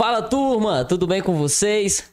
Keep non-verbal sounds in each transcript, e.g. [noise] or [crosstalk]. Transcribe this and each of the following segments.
Fala turma, tudo bem com vocês?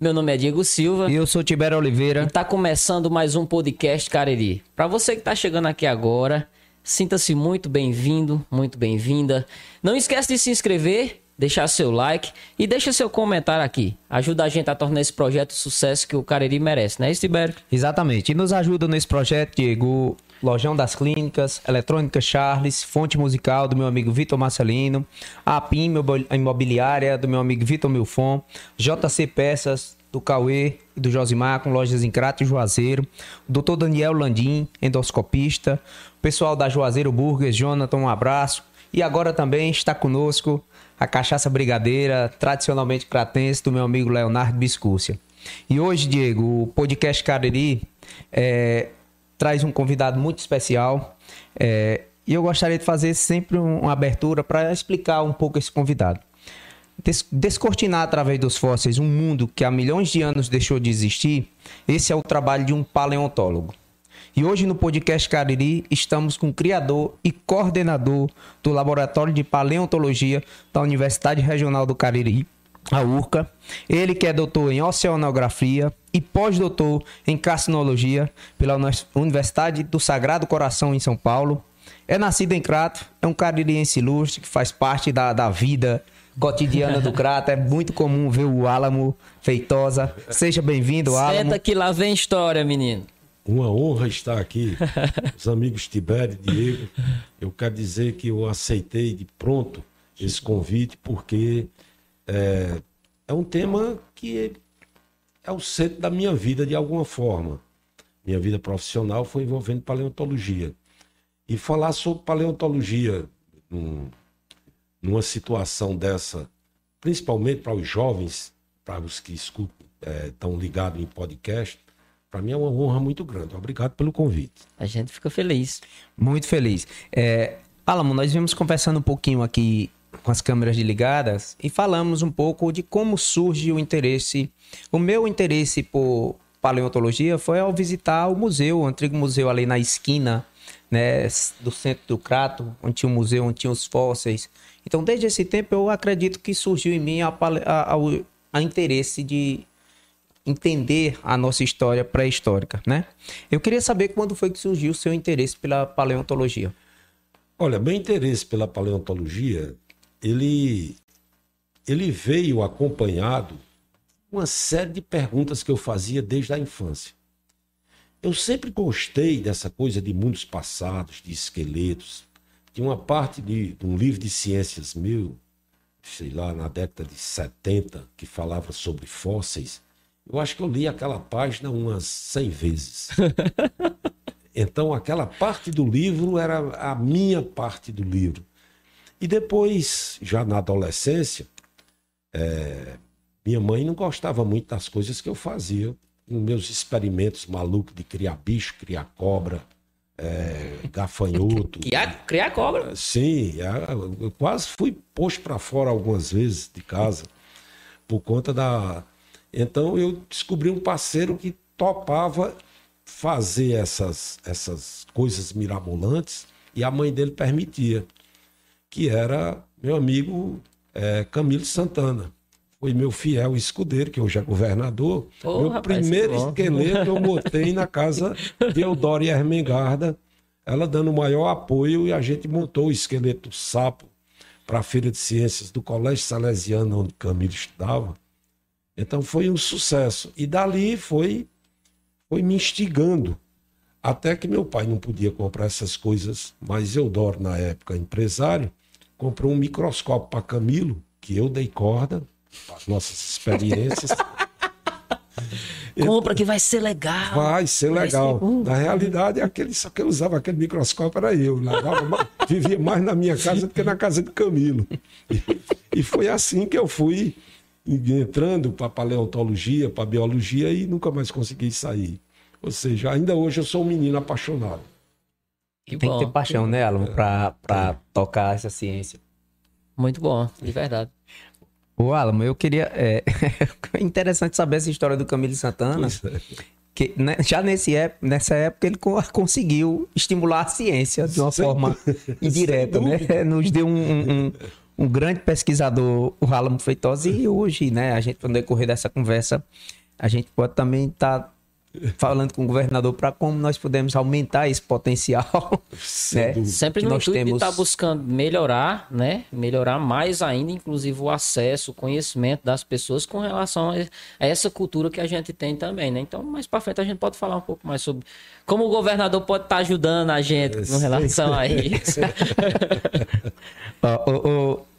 Meu nome é Diego Silva. E eu sou Tibério Oliveira. E tá começando mais um podcast Cariri. Para você que tá chegando aqui agora, sinta-se muito bem-vindo, muito bem-vinda. Não esquece de se inscrever, deixar seu like e deixa seu comentário aqui. Ajuda a gente a tornar esse projeto o sucesso que o Cariri merece, né, Tibério? Exatamente. E nos ajuda nesse projeto, Diego, Lojão das Clínicas, Eletrônica Charles, Fonte Musical do meu amigo Vitor Marcelino, a PIM Imobiliária do meu amigo Vitor Milfon, JC Peças do Cauê e do Josimar com lojas em Crato e Juazeiro, Dr. Daniel Landim, endoscopista, o pessoal da Juazeiro Burgers, Jonathan, um abraço. E agora também está conosco a cachaça brigadeira, tradicionalmente cratense, do meu amigo Leonardo Biscúcia. E hoje, Diego, o podcast Cariri é, traz um convidado muito especial. É, e eu gostaria de fazer sempre uma abertura para explicar um pouco esse convidado. Des descortinar através dos fósseis um mundo que há milhões de anos deixou de existir, esse é o trabalho de um paleontólogo. E hoje no podcast Cariri estamos com o criador e coordenador do Laboratório de Paleontologia da Universidade Regional do Cariri, a URCA. Ele que é doutor em oceanografia e pós-doutor em carcinologia pela Universidade do Sagrado Coração em São Paulo. É nascido em Crato, é um caririense ilustre que faz parte da, da vida cotidiana do Crato. É muito comum ver o Álamo Feitosa. Seja bem-vindo, Álamo. Senta que lá vem história, menino. Uma honra estar aqui. Os amigos Tibério e Diego. Eu quero dizer que eu aceitei de pronto esse convite porque é, é um tema que é o centro da minha vida de alguma forma. Minha vida profissional foi envolvendo paleontologia. E falar sobre paleontologia num, numa situação dessa, principalmente para os jovens, para os que escutam, estão é, ligados em podcast, para mim é uma honra muito grande. Obrigado pelo convite. A gente fica feliz. Muito feliz. É, Alamo, nós vimos conversando um pouquinho aqui com as câmeras ligadas e falamos um pouco de como surge o interesse. O meu interesse por paleontologia foi ao visitar o museu, o antigo museu ali na esquina né, do centro do Crato, onde tinha o museu, onde tinha os fósseis. Então, desde esse tempo, eu acredito que surgiu em mim a, a, a, a interesse de entender a nossa história pré-histórica, né? Eu queria saber quando foi que surgiu o seu interesse pela paleontologia. Olha, meu interesse pela paleontologia ele, ele veio acompanhado uma série de perguntas que eu fazia desde a infância. Eu sempre gostei dessa coisa de mundos passados, de esqueletos. Tinha uma parte de, de um livro de ciências meu, sei lá, na década de 70, que falava sobre fósseis. Eu acho que eu li aquela página umas 100 vezes. [laughs] Então, aquela parte do livro era a minha parte do livro. E depois, já na adolescência, é, minha mãe não gostava muito das coisas que eu fazia. Nos meus experimentos malucos de criar bicho, criar cobra, é, gafanhoto. [laughs] Criar, criar cobra? Sim, eu quase fui posto para fora algumas vezes de casa por conta da. Então eu descobri um parceiro que topava fazer essas, essas coisas mirabolantes e a mãe dele permitia que era meu amigo é, Camilo Santana. Foi meu fiel escudeiro, que hoje é governador. Oh, meu rapaz, primeiro esqueleto eu botei na casa de Eudória Ermengarda, ela dando o maior apoio, e a gente montou o esqueleto sapo para a Feira de Ciências do Colégio Salesiano, onde Camilo estudava. Então foi um sucesso. E dali foi, foi me instigando até que meu pai não podia comprar essas coisas, mas Eudoro, na época, empresário, comprou um microscópio para Camilo, que eu dei corda, as nossas experiências. [laughs] Compra que vai ser legal. Vai ser vai legal. Ser na realidade, aquele, só que eu usava aquele microscópio era eu. Lavava, [laughs] vivia mais na minha casa do que na casa de Camilo. E, e foi assim que eu fui entrando para paleontologia, para biologia e nunca mais consegui sair. Ou seja, ainda hoje eu sou um menino apaixonado. Que Tem bom. que ter paixão, né, Alan, pra, pra é. tocar essa ciência. Muito bom, de verdade. O Alan, eu queria. É, é [laughs] interessante saber essa história do Camilo Santana. É. Que, né, já nesse, nessa época ele conseguiu estimular a ciência de uma Sem forma [laughs] indireta, né? [laughs] Nos deu um, um, um grande pesquisador, o Álamo Feitosa, e hoje, né, a gente, no decorrer dessa conversa, a gente pode também estar tá falando com o governador para como nós podemos aumentar esse potencial. né? Sempre no intuito temos... de estar tá buscando melhorar, né? Melhorar mais ainda, inclusive, o acesso, o conhecimento das pessoas com relação a essa cultura que a gente tem também, né? Então, mais para frente a gente pode falar um pouco mais sobre como o governador pode estar tá ajudando a gente com relação a isso. oh, oh, oh.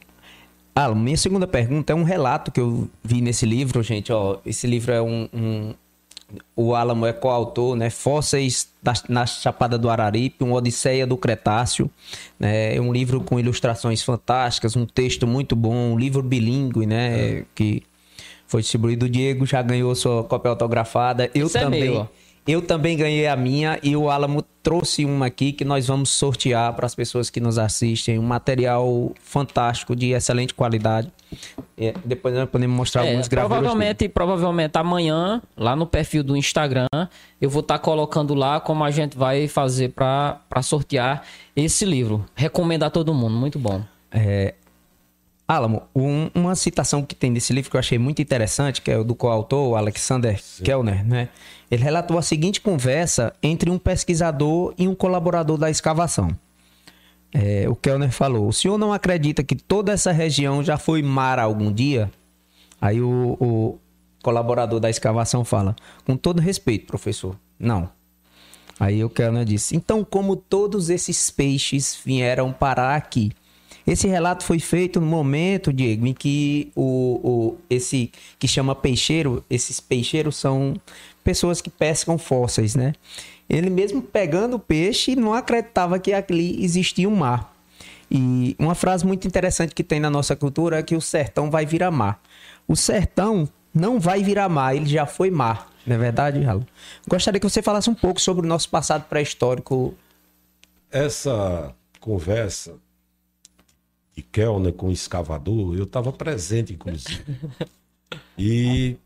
Ah, minha segunda pergunta é um relato que eu vi nesse livro, gente. Ó, esse livro é um, um o Álamo é coautor, né? Fósseis da, na Chapada do Araripe, uma Odisseia do Cretáceo. Né? É um livro com ilustrações fantásticas, um texto muito bom, um livro bilíngue, né? É. Que foi distribuído. O Diego já ganhou sua cópia autografada. Eu Isso é também. É meu. Eu também ganhei a minha e o Alamo trouxe uma aqui que nós vamos sortear para as pessoas que nos assistem. Um material fantástico, de excelente qualidade. É, depois nós podemos mostrar é, algumas gravuras. Provavelmente, provavelmente amanhã, lá no perfil do Instagram, eu vou estar tá colocando lá como a gente vai fazer para sortear esse livro. Recomendo a todo mundo, muito bom. É, Alamo, um, uma citação que tem nesse livro que eu achei muito interessante, que é o do coautor, Alexander Sim. Kellner, né? Ele relatou a seguinte conversa entre um pesquisador e um colaborador da escavação. É, o Kellner falou: O senhor não acredita que toda essa região já foi mar algum dia? Aí o, o colaborador da escavação fala: Com todo respeito, professor, não. Aí o Kellner disse: Então, como todos esses peixes vieram parar aqui? Esse relato foi feito no momento, Diego, em que o, o, esse que chama peixeiro, esses peixeiros são pessoas que pescam fósseis, né? Ele mesmo pegando o peixe não acreditava que ali existia um mar. E uma frase muito interessante que tem na nossa cultura é que o sertão vai virar mar. O sertão não vai virar mar, ele já foi mar. Não é verdade, Ralo? Gostaria que você falasse um pouco sobre o nosso passado pré-histórico. Essa conversa de Kellner com o escavador, eu estava presente, inclusive. [laughs] E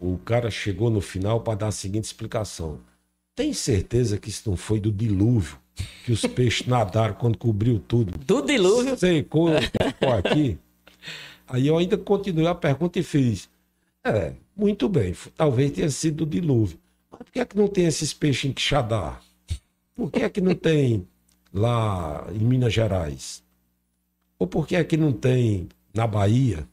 o cara chegou no final para dar a seguinte explicação. Tem certeza que isso não foi do dilúvio? Que os peixes [laughs] nadaram quando cobriu tudo? Do dilúvio? Secou aqui. Aí eu ainda continuei a pergunta e fiz. É, muito bem, talvez tenha sido do dilúvio. Mas por que é que não tem esses peixes em Quixadá? Por que é que não tem lá em Minas Gerais? Ou por que é que não tem na Bahia?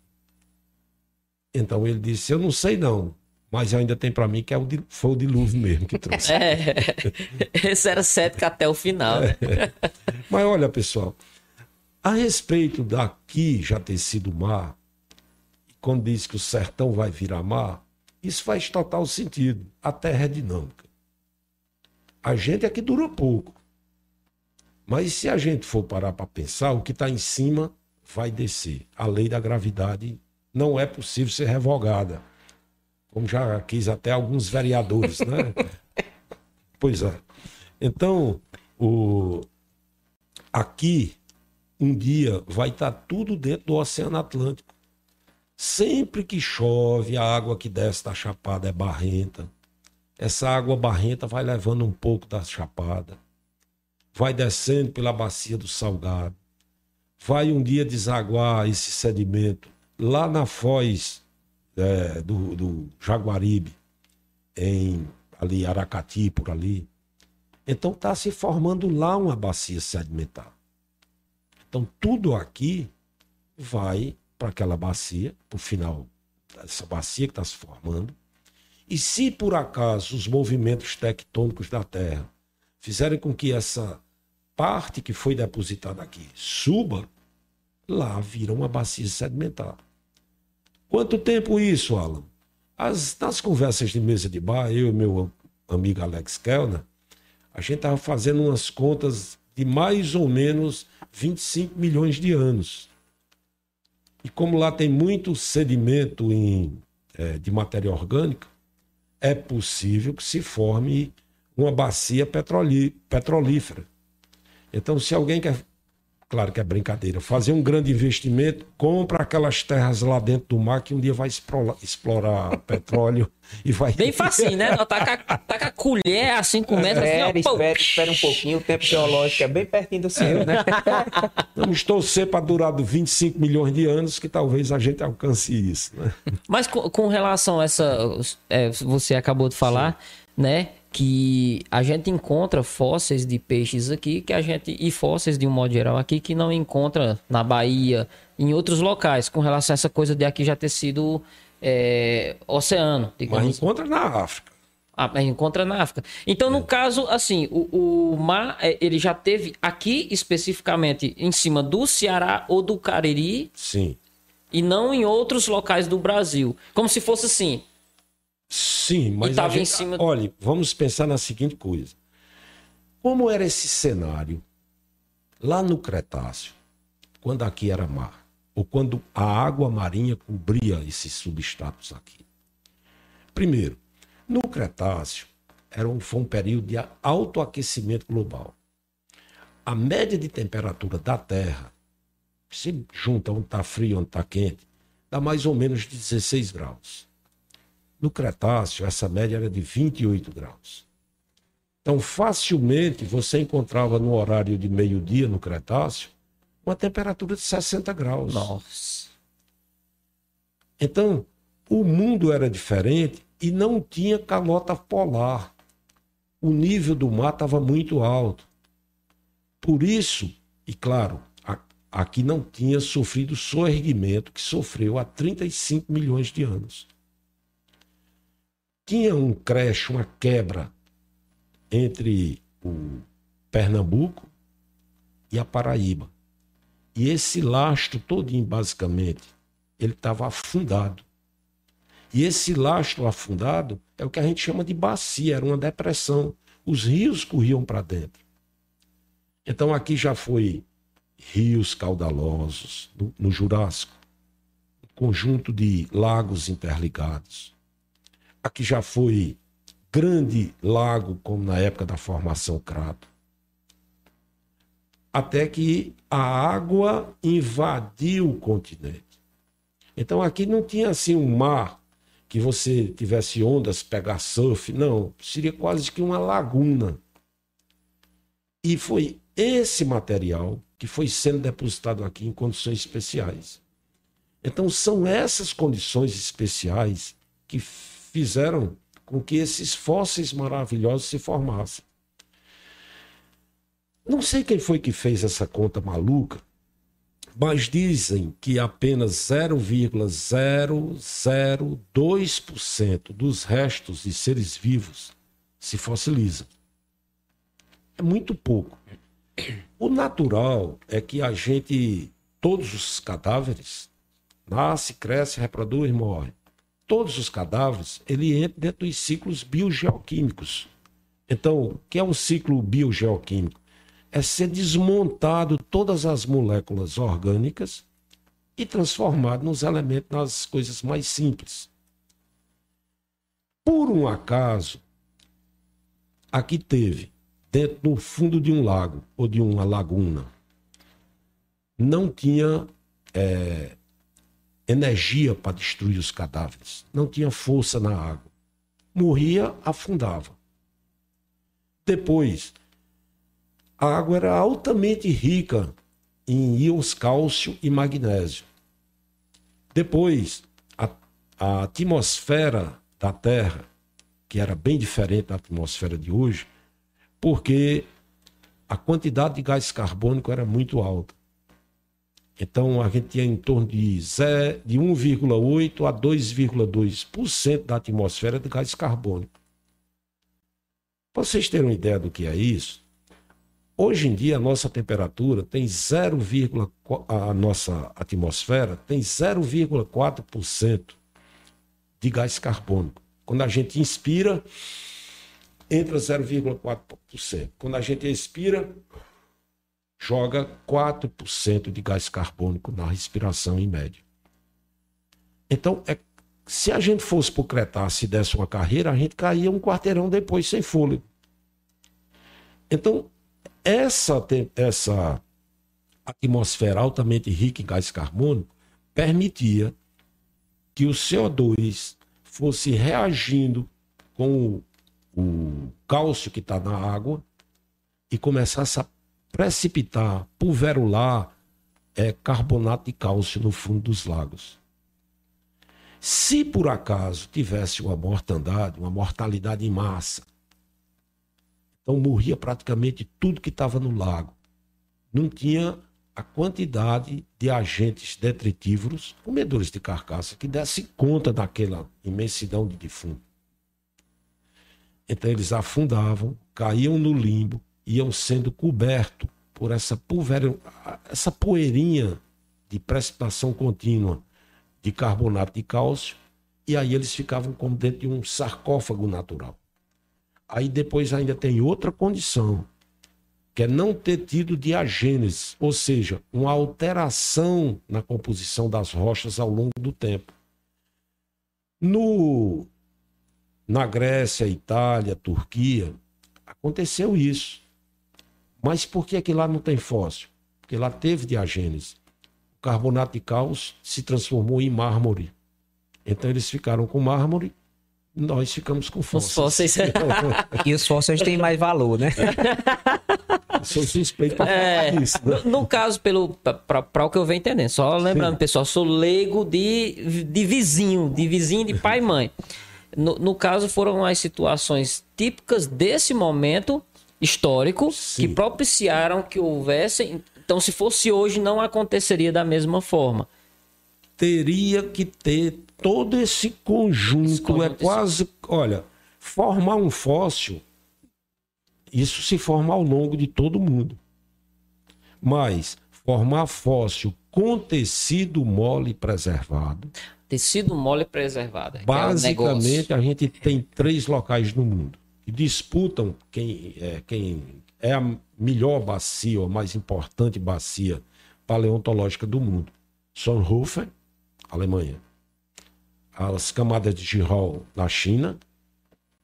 Então ele disse: Eu não sei não, mas ainda tem para mim que é o, foi o dilúvio mesmo que trouxe. [laughs] É, esse era cético até o final. É. [laughs] Mas olha, pessoal, a respeito daqui já ter sido mar, quando diz que o sertão vai virar mar, isso faz total sentido. A terra é dinâmica. A gente é que dura pouco. Mas se a gente for parar para pensar, o que está em cima vai descer. A lei da gravidade não é possível ser revogada. Como já quis até alguns vereadores, né? [laughs] pois é. Então, o... aqui, um dia, vai estar tá tudo dentro do Oceano Atlântico. Sempre que chove, a água que desce da chapada é barrenta. Essa água barrenta vai levando um pouco da chapada vai descendo pela bacia do Salgado, vai um dia desaguar esse sedimento lá na foz é, do, do Jaguaribe, em ali Aracati, por ali. Então está se formando lá uma bacia sedimentar. Então tudo aqui vai para aquela bacia, para o final dessa bacia que está se formando. E se por acaso os movimentos tectônicos da Terra fizerem com que essa parte que foi depositada aqui suba, lá vira uma bacia sedimentar. Quanto tempo isso, Alan? As, nas conversas de mesa de bar, eu e meu amigo Alex Kellner, a gente estava fazendo umas contas de mais ou menos 25 milhões de anos. E como lá tem muito sedimento em, é, de matéria orgânica, é possível que se forme uma bacia petrolífera. Então, se alguém quer claro que é brincadeira, fazer um grande investimento, compra aquelas terras lá dentro do mar que um dia vai explorar, explorar [laughs] petróleo e vai. Bem facinho, né? Tá com, a, tá com a colher assim com metros assim, Espera, ó, pô. espera, espera um pouquinho. O tempo geológico é bem pertinho do seu, né? [laughs] Vamos torcer para durar do 25 milhões de anos que talvez a gente alcance isso. Né? Mas com, com relação a essa. é, você acabou de falar, né? Que a gente encontra fósseis de peixes aqui que a gente. E fósseis de um modo geral aqui que não encontra na Bahia, em outros locais, com relação a essa coisa de aqui já ter sido é, oceano, Mas digamos. encontra na África. Ah, mas encontra na África. Então, no caso, assim, o, o mar, é, ele já teve aqui especificamente em cima do Ceará ou do Cariri Sim. e não em outros locais do Brasil. Como se fosse assim. Sim, mas. a gente- em cima- Olha, vamos pensar na seguinte coisa. Como era esse cenário lá no Cretáceo, quando aqui era mar, ou quando a água marinha cobria esses substratos aqui? Primeiro, no Cretáceo era um, foi um período de alto aquecimento global. A média de temperatura da Terra, se junta onde está frio, onde está quente, dá mais ou menos de 16 graus. No Cretáceo, essa média era de 28 graus. Então, facilmente você encontrava no horário de meio-dia no Cretáceo uma temperatura de 60 graus. Nossa. Então, o mundo era diferente e não tinha calota polar. O nível do mar estava muito alto. Por isso, e claro, aqui não tinha sofrido o soerguimento que sofreu há 35 milhões de anos. Tinha um creche, uma quebra entre o Pernambuco e a Paraíba. E esse lastro todinho, basicamente, ele estava afundado. E esse lastro afundado é o que a gente chama de bacia, era uma depressão. Os rios corriam para dentro. Então aqui já foi rios caudalosos no, no Jurássico, um conjunto de lagos interligados. Aqui já foi grande lago, como na época da formação Crato. Até que a água invadiu o continente. Então aqui não tinha assim um mar que você tivesse ondas, pegar surf, não, seria quase que uma laguna. E foi esse material que foi sendo depositado aqui em condições especiais. Então são essas condições especiais que fizeram com que esses fósseis maravilhosos se formassem. Não sei quem foi que fez essa conta maluca, mas dizem que apenas 0,002% dos restos de seres vivos se fossilizam. É muito pouco. O natural é que a gente, todos os cadáveres, nasce, cresce, reproduz e morre. Todos os cadáveres, ele entra dentro dos ciclos biogeoquímicos. Então, o que é um ciclo biogeoquímico? É ser desmontado todas as moléculas orgânicas e transformado nos elementos, nas coisas mais simples. Por um acaso, aqui teve, dentro do fundo de um lago ou de uma laguna, não tinha é, energia para destruir os cadáveres, não tinha força na água. Morria, afundava. Depois, a água era altamente rica em íons cálcio e magnésio. Depois, a, a atmosfera da Terra, que era bem diferente da atmosfera de hoje, porque a quantidade de gás carbônico era muito alta. Então, a gente tinha em torno de, de 1,8% a 2,2% da atmosfera de gás carbônico. Para vocês terem uma ideia do que é isso, hoje em dia a nossa temperatura tem 0,4%, a nossa atmosfera tem 0,4% de gás carbônico. Quando a gente inspira, entra 0,4%. Quando a gente expira, joga 4% de gás carbônico na respiração em média. Então, é, se a gente fosse para o Cretáceo e desse uma carreira, a gente caía um quarteirão depois sem fôlego. Então, essa, essa atmosfera altamente rica em gás carbônico permitia que o CO2 fosse reagindo com o, o cálcio que está na água e começasse a precipitar, pulverular é, carbonato de cálcio no fundo dos lagos. Se por acaso tivesse uma mortandade, uma mortalidade em massa, então morria praticamente tudo que estava no lago. Não tinha a quantidade de agentes detritívoros, comedores de carcaça, que desse conta daquela imensidão de defunto. Então eles afundavam, caíam no limbo, iam sendo cobertos por essa, pulver... essa poeirinha de precipitação contínua de carbonato de cálcio, e aí eles ficavam como dentro de um sarcófago natural. Aí depois ainda tem outra condição, que é não ter tido diagênese, ou seja, uma alteração na composição das rochas ao longo do tempo. No, na Grécia, Itália, Turquia, aconteceu isso. Mas por que, é que lá não tem fóssil? Porque lá teve diagênese. O carbonato de cálcio se transformou em mármore. Então eles ficaram com mármore nós ficamos com fósseis. Os fósseis. [laughs] e os fósseis têm mais valor, né? sou suspeito para é, falar isso. Né? No, no, caso, para o que eu venho entendendo, só lembrando, Sim. pessoal, sou leigo de, de vizinho, de vizinho de pai e mãe. No, no caso, foram as situações típicas desse momento histórico Sim. que propiciaram que houvesse. Então, se fosse hoje, não aconteceria da mesma forma. Teria que ter todo esse conjunto, esse conjunto é quase. Olha, formar um fóssil isso se forma ao longo de todo mundo. Mas formar fóssil com tecido mole preservado. Tecido mole preservado. É Basicamente, é a gente tem três locais no mundo que disputam quem é, quem é a melhor bacia, ou a mais importante bacia paleontológica do mundo. Sonhofen, Alemanha. As camadas de Gihol, na China.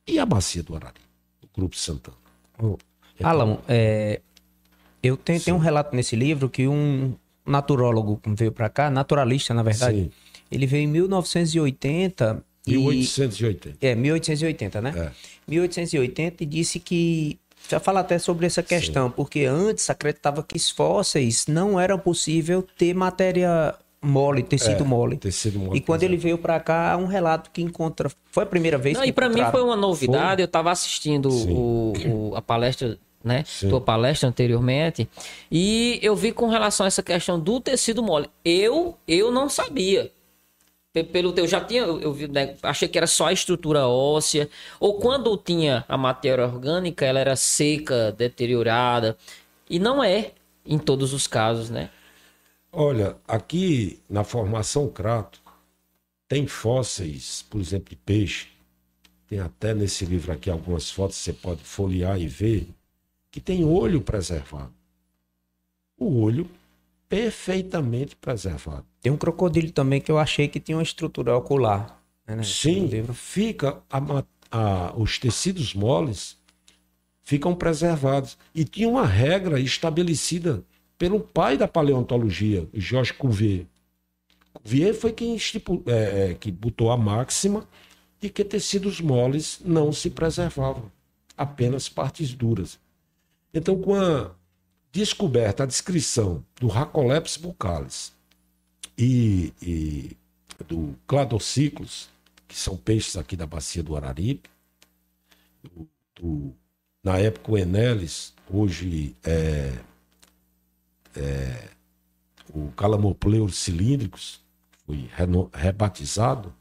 E a bacia do Arari, do Grupo Santana. Oh. Alan, é, eu tenho, tenho, um relato nesse livro que um naturólogo veio para cá, naturalista na verdade, Sim. ele veio em 1980 1880. E, é, 1880, né? É. 1880 e disse que. Já fala até sobre essa questão, Sim. porque antes acreditava que os fósseis não era possível ter matéria mole, tecido é, mole. Tecido mole. E quando ele veio para cá, um relato que encontra. Foi a primeira vez Não, que E para mim foi uma novidade. Foi? Eu estava assistindo o, o, a palestra, né? Sim. Tua palestra anteriormente. E eu vi com relação a essa questão do tecido mole. Eu, eu não sabia. Pelo teu, já tinha, eu, eu né, achei que era só a estrutura óssea, ou quando tinha a matéria orgânica, ela era seca, deteriorada, e não é em todos os casos, né? Olha, aqui na formação Crato tem fósseis, por exemplo, de peixe. Tem até nesse livro aqui algumas fotos, você pode folhear e ver, que tem olho preservado. O olho perfeitamente preservado. Tem um crocodilo também que eu achei que tinha uma estrutura ocular. Né? Sim, fica a, a, os tecidos moles ficam preservados. E tinha uma regra estabelecida pelo pai da paleontologia, Georges Cuvier. Cuvier foi quem estipul... é, é, que botou a máxima de que tecidos moles não se preservavam, apenas partes duras. Então, com a descoberta, a descrição do Racolepis buccalis e, e do Cladociclos, que são peixes aqui da bacia do Araripe, do, do, na época o Enelis, hoje é é, o Calamopleur cilíndricos, foi rebatizado,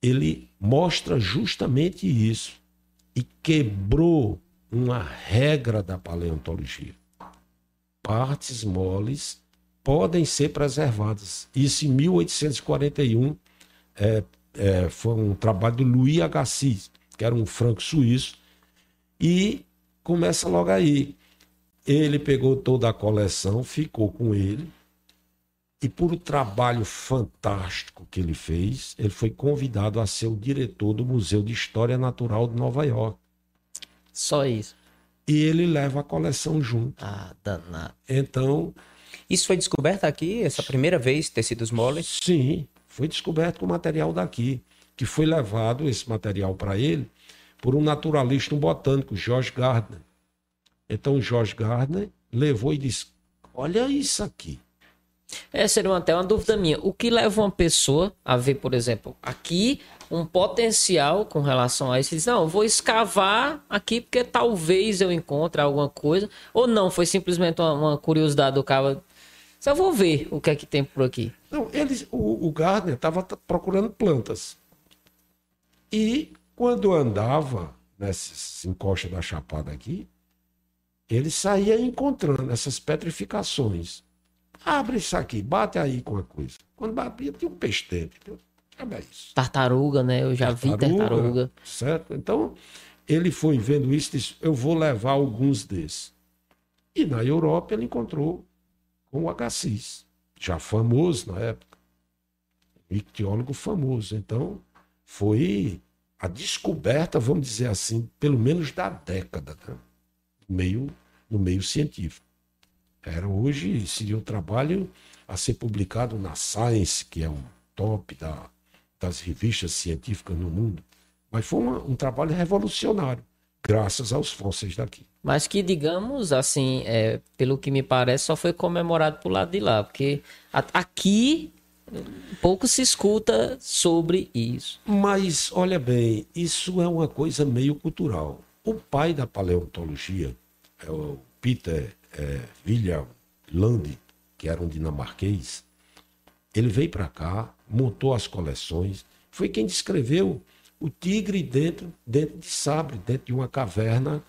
ele mostra justamente isso. E quebrou uma regra da paleontologia. Partes moles podem ser preservadas. Isso em 1841 é, é, foi um trabalho do Louis Agassiz, que era um franco-suíço, e começa logo aí. Ele pegou toda a coleção, ficou com ele. E por o trabalho fantástico que ele fez, ele foi convidado a ser o diretor do Museu de História Natural de Nova York. Só isso. e ele leva a coleção junto. Ah, danado. Então, Isso foi descoberto aqui, essa primeira vez, tecidos moles? sim, foi descoberto com material daqui, que foi levado esse material para ele por um naturalista, um botânico, George Gardner. Então, George Gardner levou e disse: Olha isso aqui. É, seria até uma dúvida minha. O que leva uma pessoa a ver, por exemplo, aqui um potencial com relação a isso? Ele diz, não, vou escavar aqui porque talvez eu encontre alguma coisa. Ou não, foi simplesmente uma, uma curiosidade do cara. Só vou ver o que é que tem por aqui. Não, eles, o, o Gardner estava procurando plantas. E quando andava nessas encostas da Chapada aqui, ele saía encontrando essas petrificações. Abre isso aqui, bate aí com a coisa. Quando batia, tinha um peixe dentro. Isso. Tartaruga, né? Eu já vi tartaruga. Certo? Então, ele foi vendo isso e disse: Eu vou levar alguns desses. E na Europa ele encontrou com o agassiz, já famoso na época. Ictiólogo famoso. Então, foi a descoberta, vamos dizer assim, pelo menos da década, né? no, meio, no meio científico. Era hoje, seria um trabalho a ser publicado na Science, que é um top da, das revistas científicas no mundo. Mas foi uma- um trabalho revolucionário, graças aos fósseis daqui. Mas que, digamos, assim, é, pelo que me parece, só foi comemorado pro lado de lá. Porque a- aqui pouco se escuta sobre isso. Mas, olha bem, isso é uma coisa meio cultural. O pai da paleontologia, é o Peter é, William Land, que era um dinamarquês, ele veio para cá, montou as coleções, foi quem descreveu o tigre dentro, dentro de Sabre, dentro de uma caverna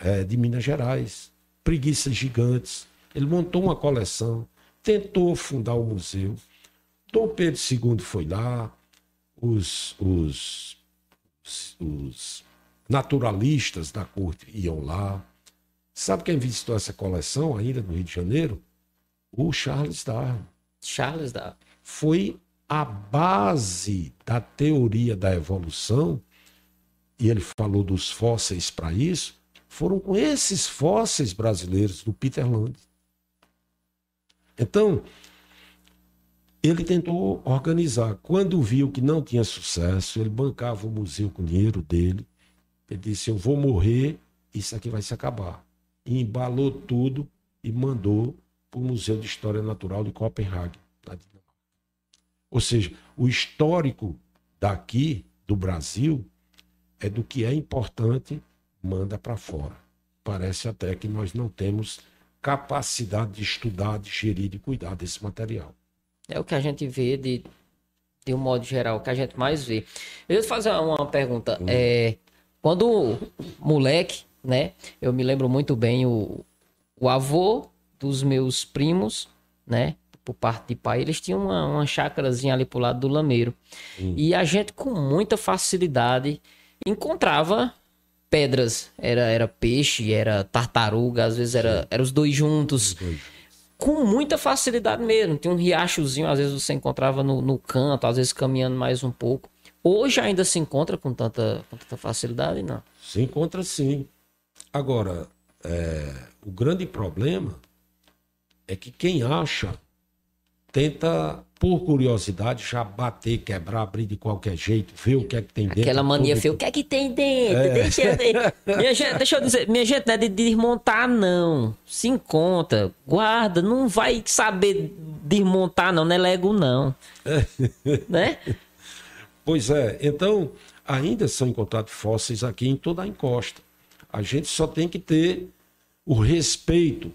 é, de Minas Gerais. Preguiças gigantes. Ele montou uma coleção, tentou fundar o museu. Dom Pedro II foi lá, os, os, os- naturalistas da corte iam lá. Sabe quem visitou essa coleção ainda no Rio de Janeiro? O Charles Darwin. Charles da. Foi a base da teoria da evolução, e ele falou dos fósseis para isso, foram com esses fósseis brasileiros do Peter Land. Então, ele tentou organizar. Quando viu que não tinha sucesso, ele bancava o museu com o dinheiro dele. Ele disse: Eu vou morrer, isso aqui vai se acabar. E embalou tudo e mandou para o Museu de História Natural de Copenhague. Ou seja, o histórico daqui, do Brasil, é do que é importante, manda para fora. Parece até que nós não temos capacidade de estudar, de gerir, de cuidar desse material. É o que a gente vê de, de um modo geral, o que a gente mais vê. Eu ia fazer uma pergunta. É, quando moleque, né? Eu me lembro muito bem o, o avô dos meus primos, né? Por parte de pai, eles tinham uma, uma chácarazinha ali pro lado do Lameiro. E a gente, com muita facilidade, encontrava pedras. Era, era peixe, era tartaruga, às vezes era, era os dois juntos com muita facilidade mesmo. Tinha um riachozinho, às vezes você encontrava no, no canto, às vezes caminhando mais um pouco. Hoje ainda se encontra com tanta, com tanta facilidade, não. Se encontra sim. Agora, é, o grande problema é que quem acha tenta, por curiosidade, já bater, quebrar, abrir de qualquer jeito, ver o que é que tem dentro. Aquela mania feia. O que é que tem dentro? Deixa, eu ver. [laughs] minha gente, deixa eu dizer, minha gente, não é de desmontar, não. Se encontra, guarda, não vai saber desmontar, não, não é Lego, não. [laughs] né? Pois é, então ainda são encontrados fósseis aqui em toda a encosta. A gente só tem que ter o respeito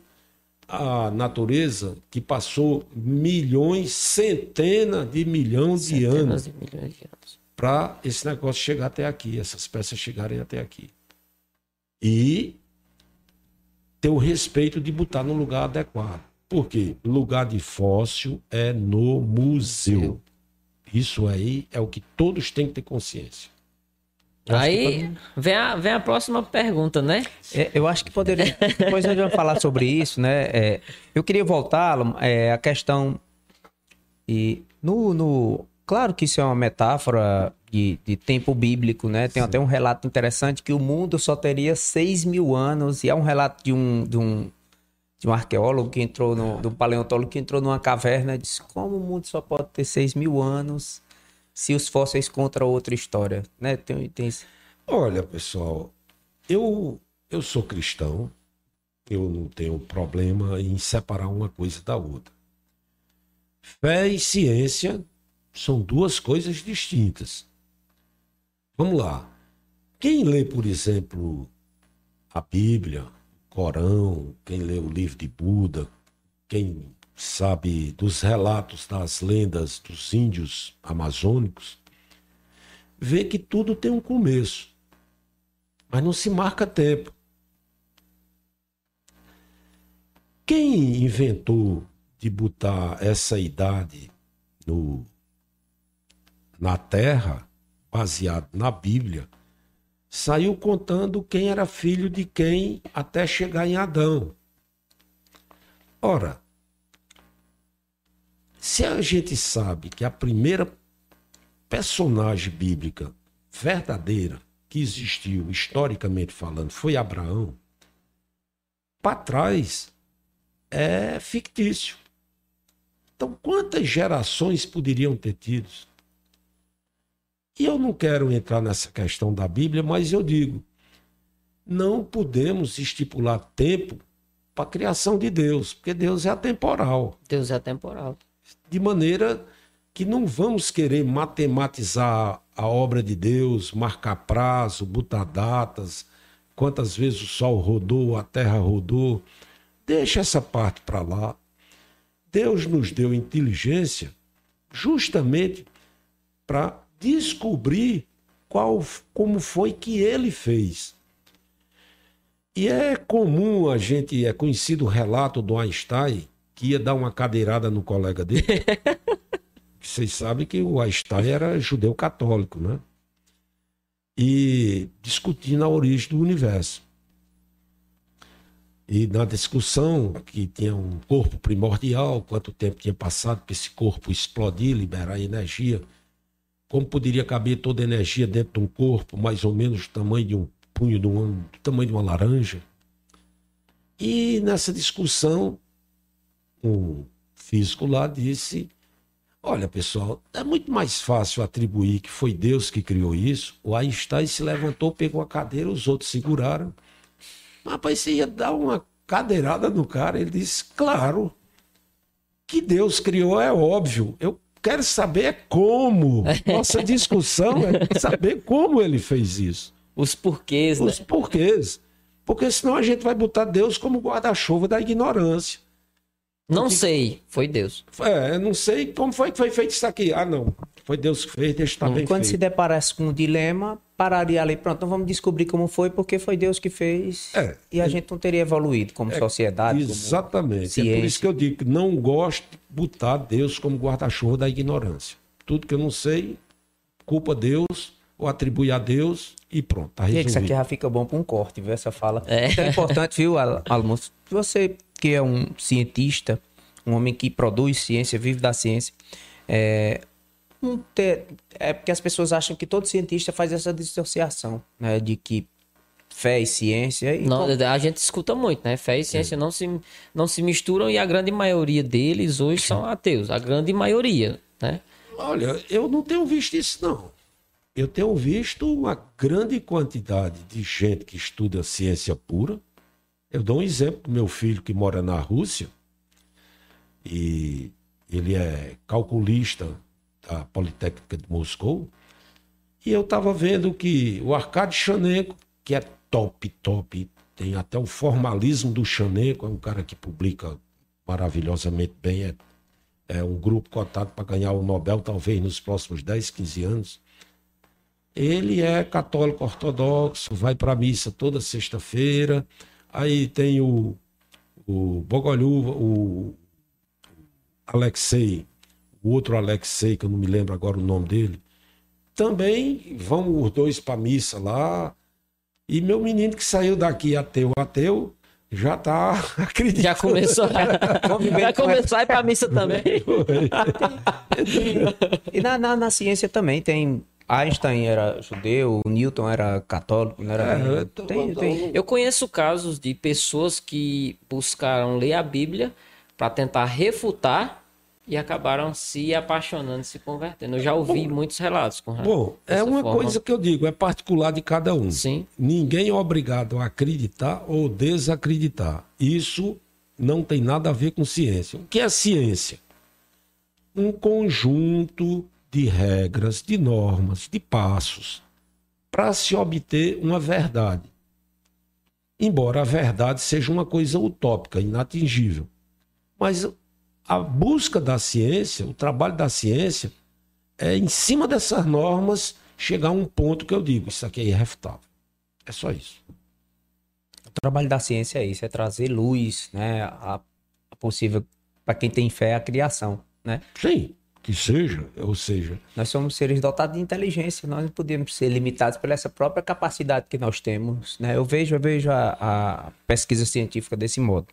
à natureza que passou milhões, centenas de milhões de anos Centenas de milhões de anos. para esse negócio chegar até aqui, essas peças chegarem até aqui. E ter o respeito de botar no lugar adequado. Por quê? Lugar de fóssil é no museu. Isso aí é o que todos têm que ter consciência. Eu Aí vem a, vem a próxima pergunta, né? É, eu acho que poderia. Depois a gente vai falar sobre isso, né? É, eu queria voltar é, à questão. E no, no. Claro que isso é uma metáfora de, de tempo bíblico, né? Tem até um relato interessante que o mundo só teria 6 mil anos, e é um relato de um, de um, de um arqueólogo que entrou, no, de um paleontólogo que entrou numa caverna e disse como o mundo só pode ter 6 mil anos se os fósseis contam outra história, né? Tem, tem... Olha, pessoal, eu, eu sou cristão, eu não tenho problema em separar uma coisa da outra. Fé e ciência são duas coisas distintas. Vamos lá. Quem lê, por exemplo, a Bíblia, Corão, quem lê o livro de Buda, quem sabe dos relatos das lendas dos índios amazônicos, vê que tudo tem um começo, mas não se marca tempo. Quem inventou de botar essa idade no, na Terra, baseado na Bíblia, saiu contando quem era filho de quem até chegar em Adão. Ora, se a gente sabe que a primeira personagem bíblica verdadeira que existiu, historicamente falando, foi Abraão, para trás é fictício. Então, quantas gerações poderiam ter tido? E eu não quero entrar nessa questão da Bíblia, mas eu digo: não podemos estipular tempo para a criação de Deus, porque Deus é atemporal. Deus é atemporal. De maneira que não vamos querer matematizar a obra de Deus, marcar prazo, botar datas, quantas vezes o sol rodou, a terra rodou. Deixa essa parte para lá. Deus nos deu inteligência justamente para descobrir qual, como foi que ele fez. E é comum a gente, é conhecido o relato do Einstein, que ia dar uma cadeirada no colega dele. [laughs] Vocês sabem que o Einstein era judeu católico, né? E discutindo a origem do universo. E na discussão que tinha um corpo primordial, quanto tempo tinha passado para esse corpo explodir, liberar energia, como poderia caber toda a energia dentro de um corpo, mais ou menos do tamanho de um punho, de um, do tamanho de uma laranja. E nessa discussão, um físico lá disse: Olha, pessoal, é muito mais fácil atribuir que foi Deus que criou isso. O Einstein se levantou, pegou a cadeira, os outros seguraram Rapaz, você ia dar uma cadeirada no cara. Ele disse: Claro, que Deus criou é óbvio. Eu quero saber como. [laughs] Nossa discussão é saber como ele fez isso. Os porquês, Os né? porquês. Porque senão a gente vai botar Deus como guarda-chuva da ignorância. Não sei, foi Deus. É, não sei como foi que foi feito isso aqui. Ah, não. Foi Deus que fez, deixa estar bem Quando se feito. deparasse com um dilema, pararia ali, pronto, então vamos descobrir como foi, porque foi Deus que fez. É, e a gente não teria evoluído como sociedade. como Exatamente. É por isso que eu digo que não gosto de botar Deus como guarda-chuva da ignorância. Tudo que eu não sei, culpa Deus ou atribui a Deus e pronto, tá Gente, isso aqui resolvido. já fica bom para um corte, viu? Essa fala. É. É importante, viu, Al- Almoço? Você que é um cientista, um homem que produz ciência, vive da ciência, é, ter- é porque as pessoas acham que todo cientista faz essa dissociação, né? De que fé e ciência. E Não, como- a gente escuta muito, né? Fé e ciência não, se, não se misturam e a grande maioria deles hoje são ateus. A grande maioria, né? Olha, eu não tenho visto isso, não. Eu tenho visto uma grande quantidade de gente que estuda ciência pura. Eu dou um exemplo do meu filho que mora na Rússia e ele é calculista da Politécnica de Moscou. E eu estava vendo que o Arkady Chanenko, que é top, top, tem até o formalismo do Chanenko, é um cara que publica maravilhosamente bem, é é um grupo cotado para ganhar o Nobel, talvez nos próximos 10, 15 anos. Ele é católico ortodoxo, vai para a missa toda sexta-feira. Aí tem o, o Bogolhuva, o Alexei, o outro Alexei, que eu não me lembro agora o nome dele. Também vão os dois para a missa lá. E meu menino que saiu daqui ateu, ateu, já tá [laughs] acreditando. Já começou a, [laughs] já começou a ir pra missa [laughs] também. E na, na, na ciência também tem Einstein era judeu, Newton era católico, não era? É, tem, tem. Eu conheço casos de pessoas que buscaram ler a Bíblia para tentar refutar e acabaram se apaixonando, se convertendo. Eu já ouvi muitos relatos com Bom, é uma forma. coisa que eu digo, é particular de cada um. Sim. Ninguém é obrigado a acreditar ou desacreditar. Isso não tem nada a ver com ciência. O que é ciência? Um conjunto de regras, de normas, de passos para se obter uma verdade. Embora a verdade seja uma coisa utópica, inatingível. Mas a busca da ciência, o trabalho da ciência, é em cima dessas normas chegar a um ponto que eu digo, isso aqui é irrefutável. É só isso. O trabalho da ciência é isso, é trazer luz, né? A, possível, para quem tem fé, a criação, né? Sim, que seja, ou seja, Nós somos seres dotados de inteligência, nós não podemos ser limitados por essa própria capacidade que nós temos, né? Eu vejo, eu vejo a, a pesquisa científica desse modo.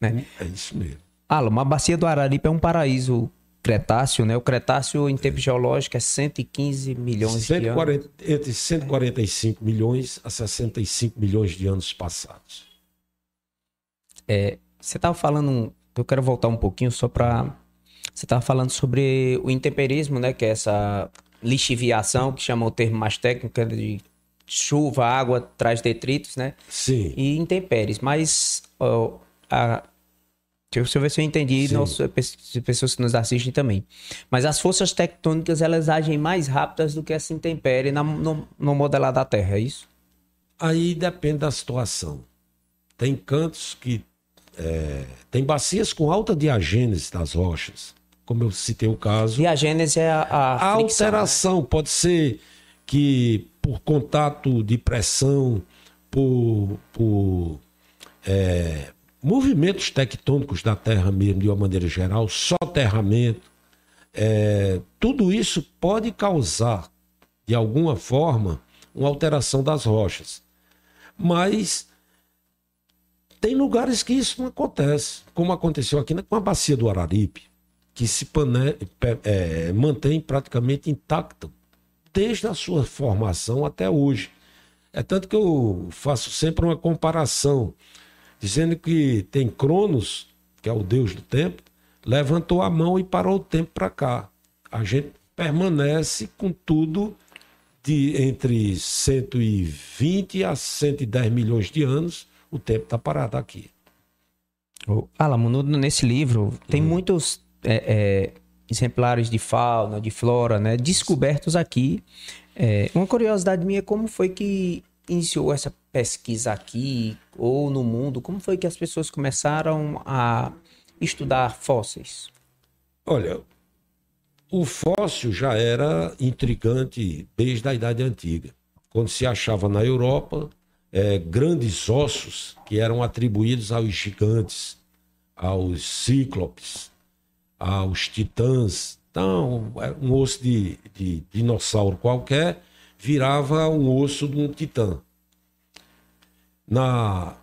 Né? é isso mesmo. Alan, a bacia do Araripe é um paraíso cretáceo, né? O cretáceo em tempo geológico é 115 milhões de anos. 140, entre 145 milhões a 65 milhões de anos passados. Você estava falando, eu quero voltar um pouquinho só para você estava falando sobre o intemperismo, né, que é essa lixiviação, que chama o termo mais técnico é de chuva, água traz detritos, né? Sim. E intempéries, mas ó, a Deixa eu ver se eu entendi, Sim. nosso, pessoas que nos assistem também. Mas as forças tectônicas, elas agem mais rápidas do que essa intempérie na- no, no modelar da Terra, é isso? Aí depende da situação. Tem cantos que. é, tem bacias com alta diagênese das rochas, como eu citei o caso. E a gênese é a, a, A fricção, né? alteração pode ser que por contato de pressão, por, por é, movimentos tectônicos da Terra mesmo, de uma maneira geral, soterramento, é, tudo isso pode causar, de alguma forma, uma alteração das rochas. Mas tem lugares que isso não acontece, como aconteceu aqui na- com a bacia do Araripe, que se pane- é, mantém praticamente intacta desde a sua formação até hoje. É tanto que eu faço sempre uma comparação, dizendo que tem Cronos, que é o deus do tempo, levantou a mão e parou o tempo para cá. A gente permanece com tudo de entre 120 a 110 milhões de anos, o tempo está parado aqui. Alamo, nesse livro, tem muitos é, é, exemplares de fauna, de flora, né? Descobertos aqui. É, uma curiosidade minha, como foi que iniciou essa pesquisa aqui ou no mundo? Como foi que as pessoas começaram a estudar fósseis? Olha, o fóssil já era intrigante desde a Idade Antiga, quando se achava na Europa eh, grandes ossos que eram atribuídos aos gigantes, aos cíclopes, aos titãs. Então, um osso de, de dinossauro qualquer virava um osso de um titã. Na,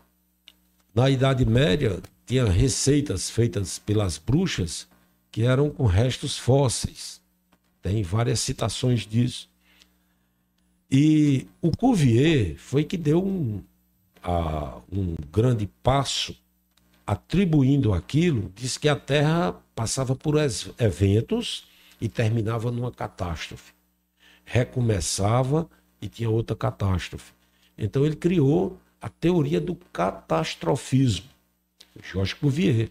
na Idade Média, tinha receitas feitas pelas bruxas que eram com restos fósseis. Tem várias citações disso. E o Cuvier foi que deu um, a- um grande passo atribuindo aquilo, diz que a Terra passava por eventos e terminava numa catástrofe. Recomeçava e tinha outra catástrofe. Então ele criou a teoria do catastrofismo. Jorge Cuvier.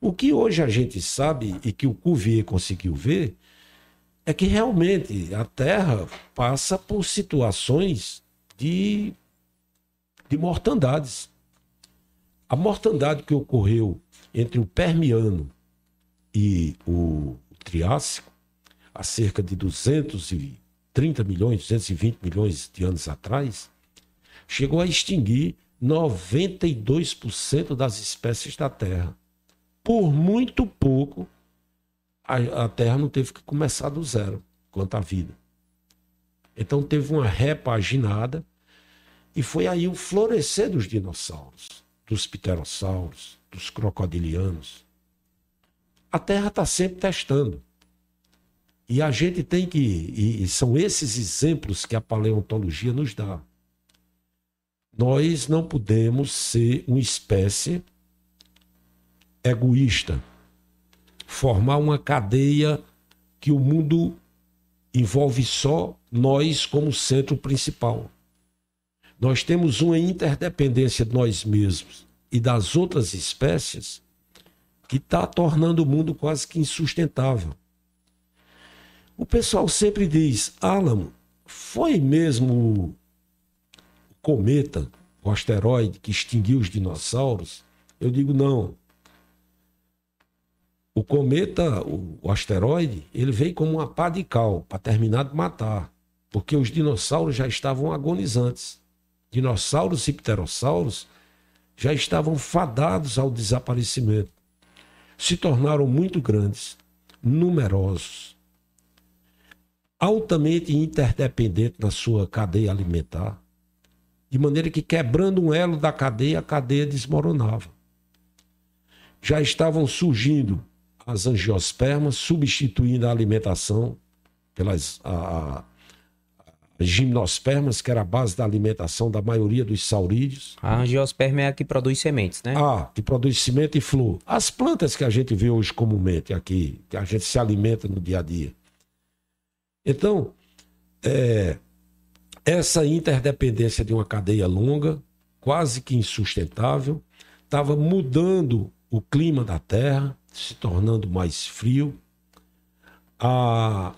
O que hoje a gente sabe e que o Cuvier conseguiu ver é que realmente a Terra passa por situações de, de mortandades. A mortandade que ocorreu entre o Permiano e o Triássico, há cerca de 230 milhões, 220 milhões de anos atrás, chegou a extinguir 92% das espécies da Terra. Por muito pouco, a, a Terra não teve que começar do zero quanto à vida. Então teve uma repaginada e foi aí o florescer dos dinossauros, dos pterossauros, dos crocodilianos. A Terra está sempre testando. E a gente tem que. E são esses exemplos que a paleontologia nos dá. Nós não podemos ser uma espécie egoísta, formar uma cadeia que o mundo envolve só nós como centro principal. Nós temos uma interdependência de nós mesmos e das outras espécies que está tornando o mundo quase que insustentável. O pessoal sempre diz, Álamo, foi mesmo o cometa, o asteroide que extinguiu os dinossauros? Eu digo não. O cometa, o asteroide, ele veio como uma pá de cal para terminar de matar, porque os dinossauros já estavam agonizantes. Dinossauros e pterossauros já estavam fadados ao desaparecimento. Se tornaram muito grandes, numerosos, altamente interdependentes na sua cadeia alimentar, de maneira que quebrando um elo da cadeia, a cadeia desmoronava. Já estavam surgindo as angiospermas, substituindo a alimentação pelas a, gimnospermas, que era a base da alimentação da maioria dos saurídeos. A angiosperma é a que produz sementes, né? Ah, que produz semente e flor. As plantas que a gente vê hoje comumente aqui, que a gente se alimenta no dia a dia. Então, é, essa interdependência de uma cadeia longa, quase que insustentável, estava mudando o clima da Terra, se tornando mais frio, a,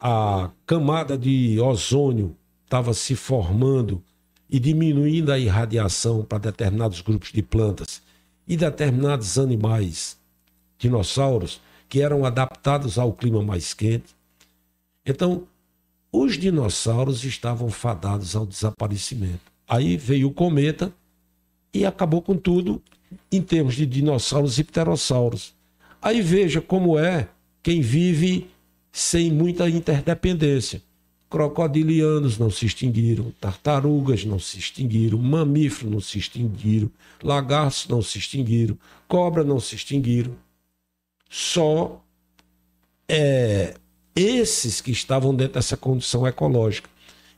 a camada de ozônio estava se formando e diminuindo a irradiação para determinados grupos de plantas e determinados animais, dinossauros, que eram adaptados ao clima mais quente. Então, os dinossauros estavam fadados ao desaparecimento. Aí veio o cometa e acabou com tudo em termos de dinossauros e pterossauros. Aí veja como é quem vive sem muita interdependência. Crocodilianos não se extinguiram, tartarugas não se extinguiram, mamíferos não se extinguiram, lagartos não se extinguiram, cobra não se extinguiram. Só é, esses que estavam dentro dessa condição ecológica.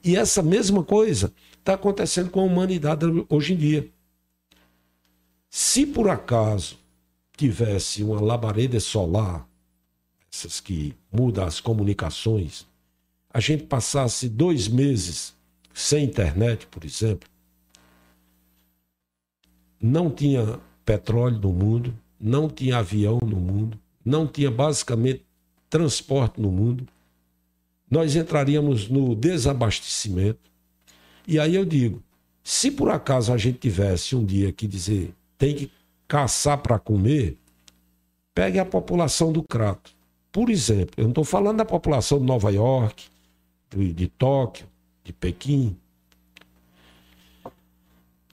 E essa mesma coisa está acontecendo com a humanidade hoje em dia. Se por acaso tivesse uma labareda solar, essas que mudam as comunicações, a gente passasse dois meses sem internet, por exemplo, não tinha petróleo no mundo, não tinha avião no mundo, não tinha basicamente transporte no mundo, nós entraríamos no desabastecimento. E aí eu digo, se por acaso a gente tivesse um dia que dizer tem que caçar para comer, pegue a população do Crato. Por exemplo, eu não estou falando da população de Nova York, de, de Tóquio, de Pequim.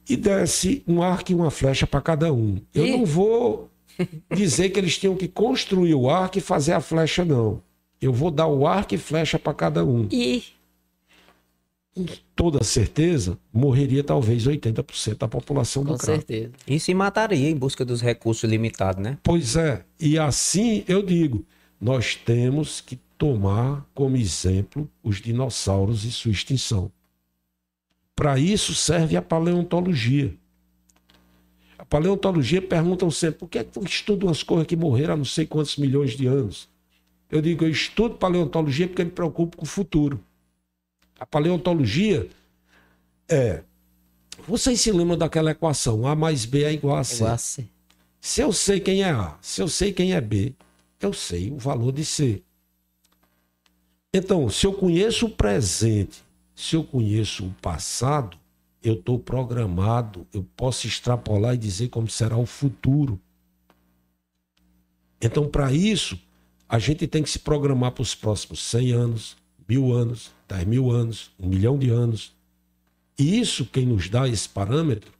E desse um arco e uma flecha para cada um. Eu e? não vou [laughs] dizer que eles tinham que construir o arco e fazer a flecha, não. Eu vou dar o arco e flecha para cada um. E com toda certeza, morreria talvez 80% da população do Com certeza. E se mataria em busca dos recursos limitados, né? Pois é. E assim eu digo, nós temos que tomar como exemplo os dinossauros e sua extinção. Para isso serve a paleontologia. A paleontologia perguntam sempre por que, é que estudam as coisas que morreram há não sei quantos milhões de anos. Eu digo, eu estudo paleontologia porque eu me preocupo com o futuro. A paleontologia é. Vocês se lembram daquela equação? A mais B é igual a C. Igual a C. Se eu sei quem é A, se eu sei quem é B, eu sei o valor de C. Então, se eu conheço o presente, se eu conheço o passado, eu estou programado, eu posso extrapolar e dizer como será o futuro. Então, para isso, a gente tem que se programar para os próximos 100 anos, mil anos, 10 mil anos, um milhão de anos. E isso, quem nos dá esse parâmetro,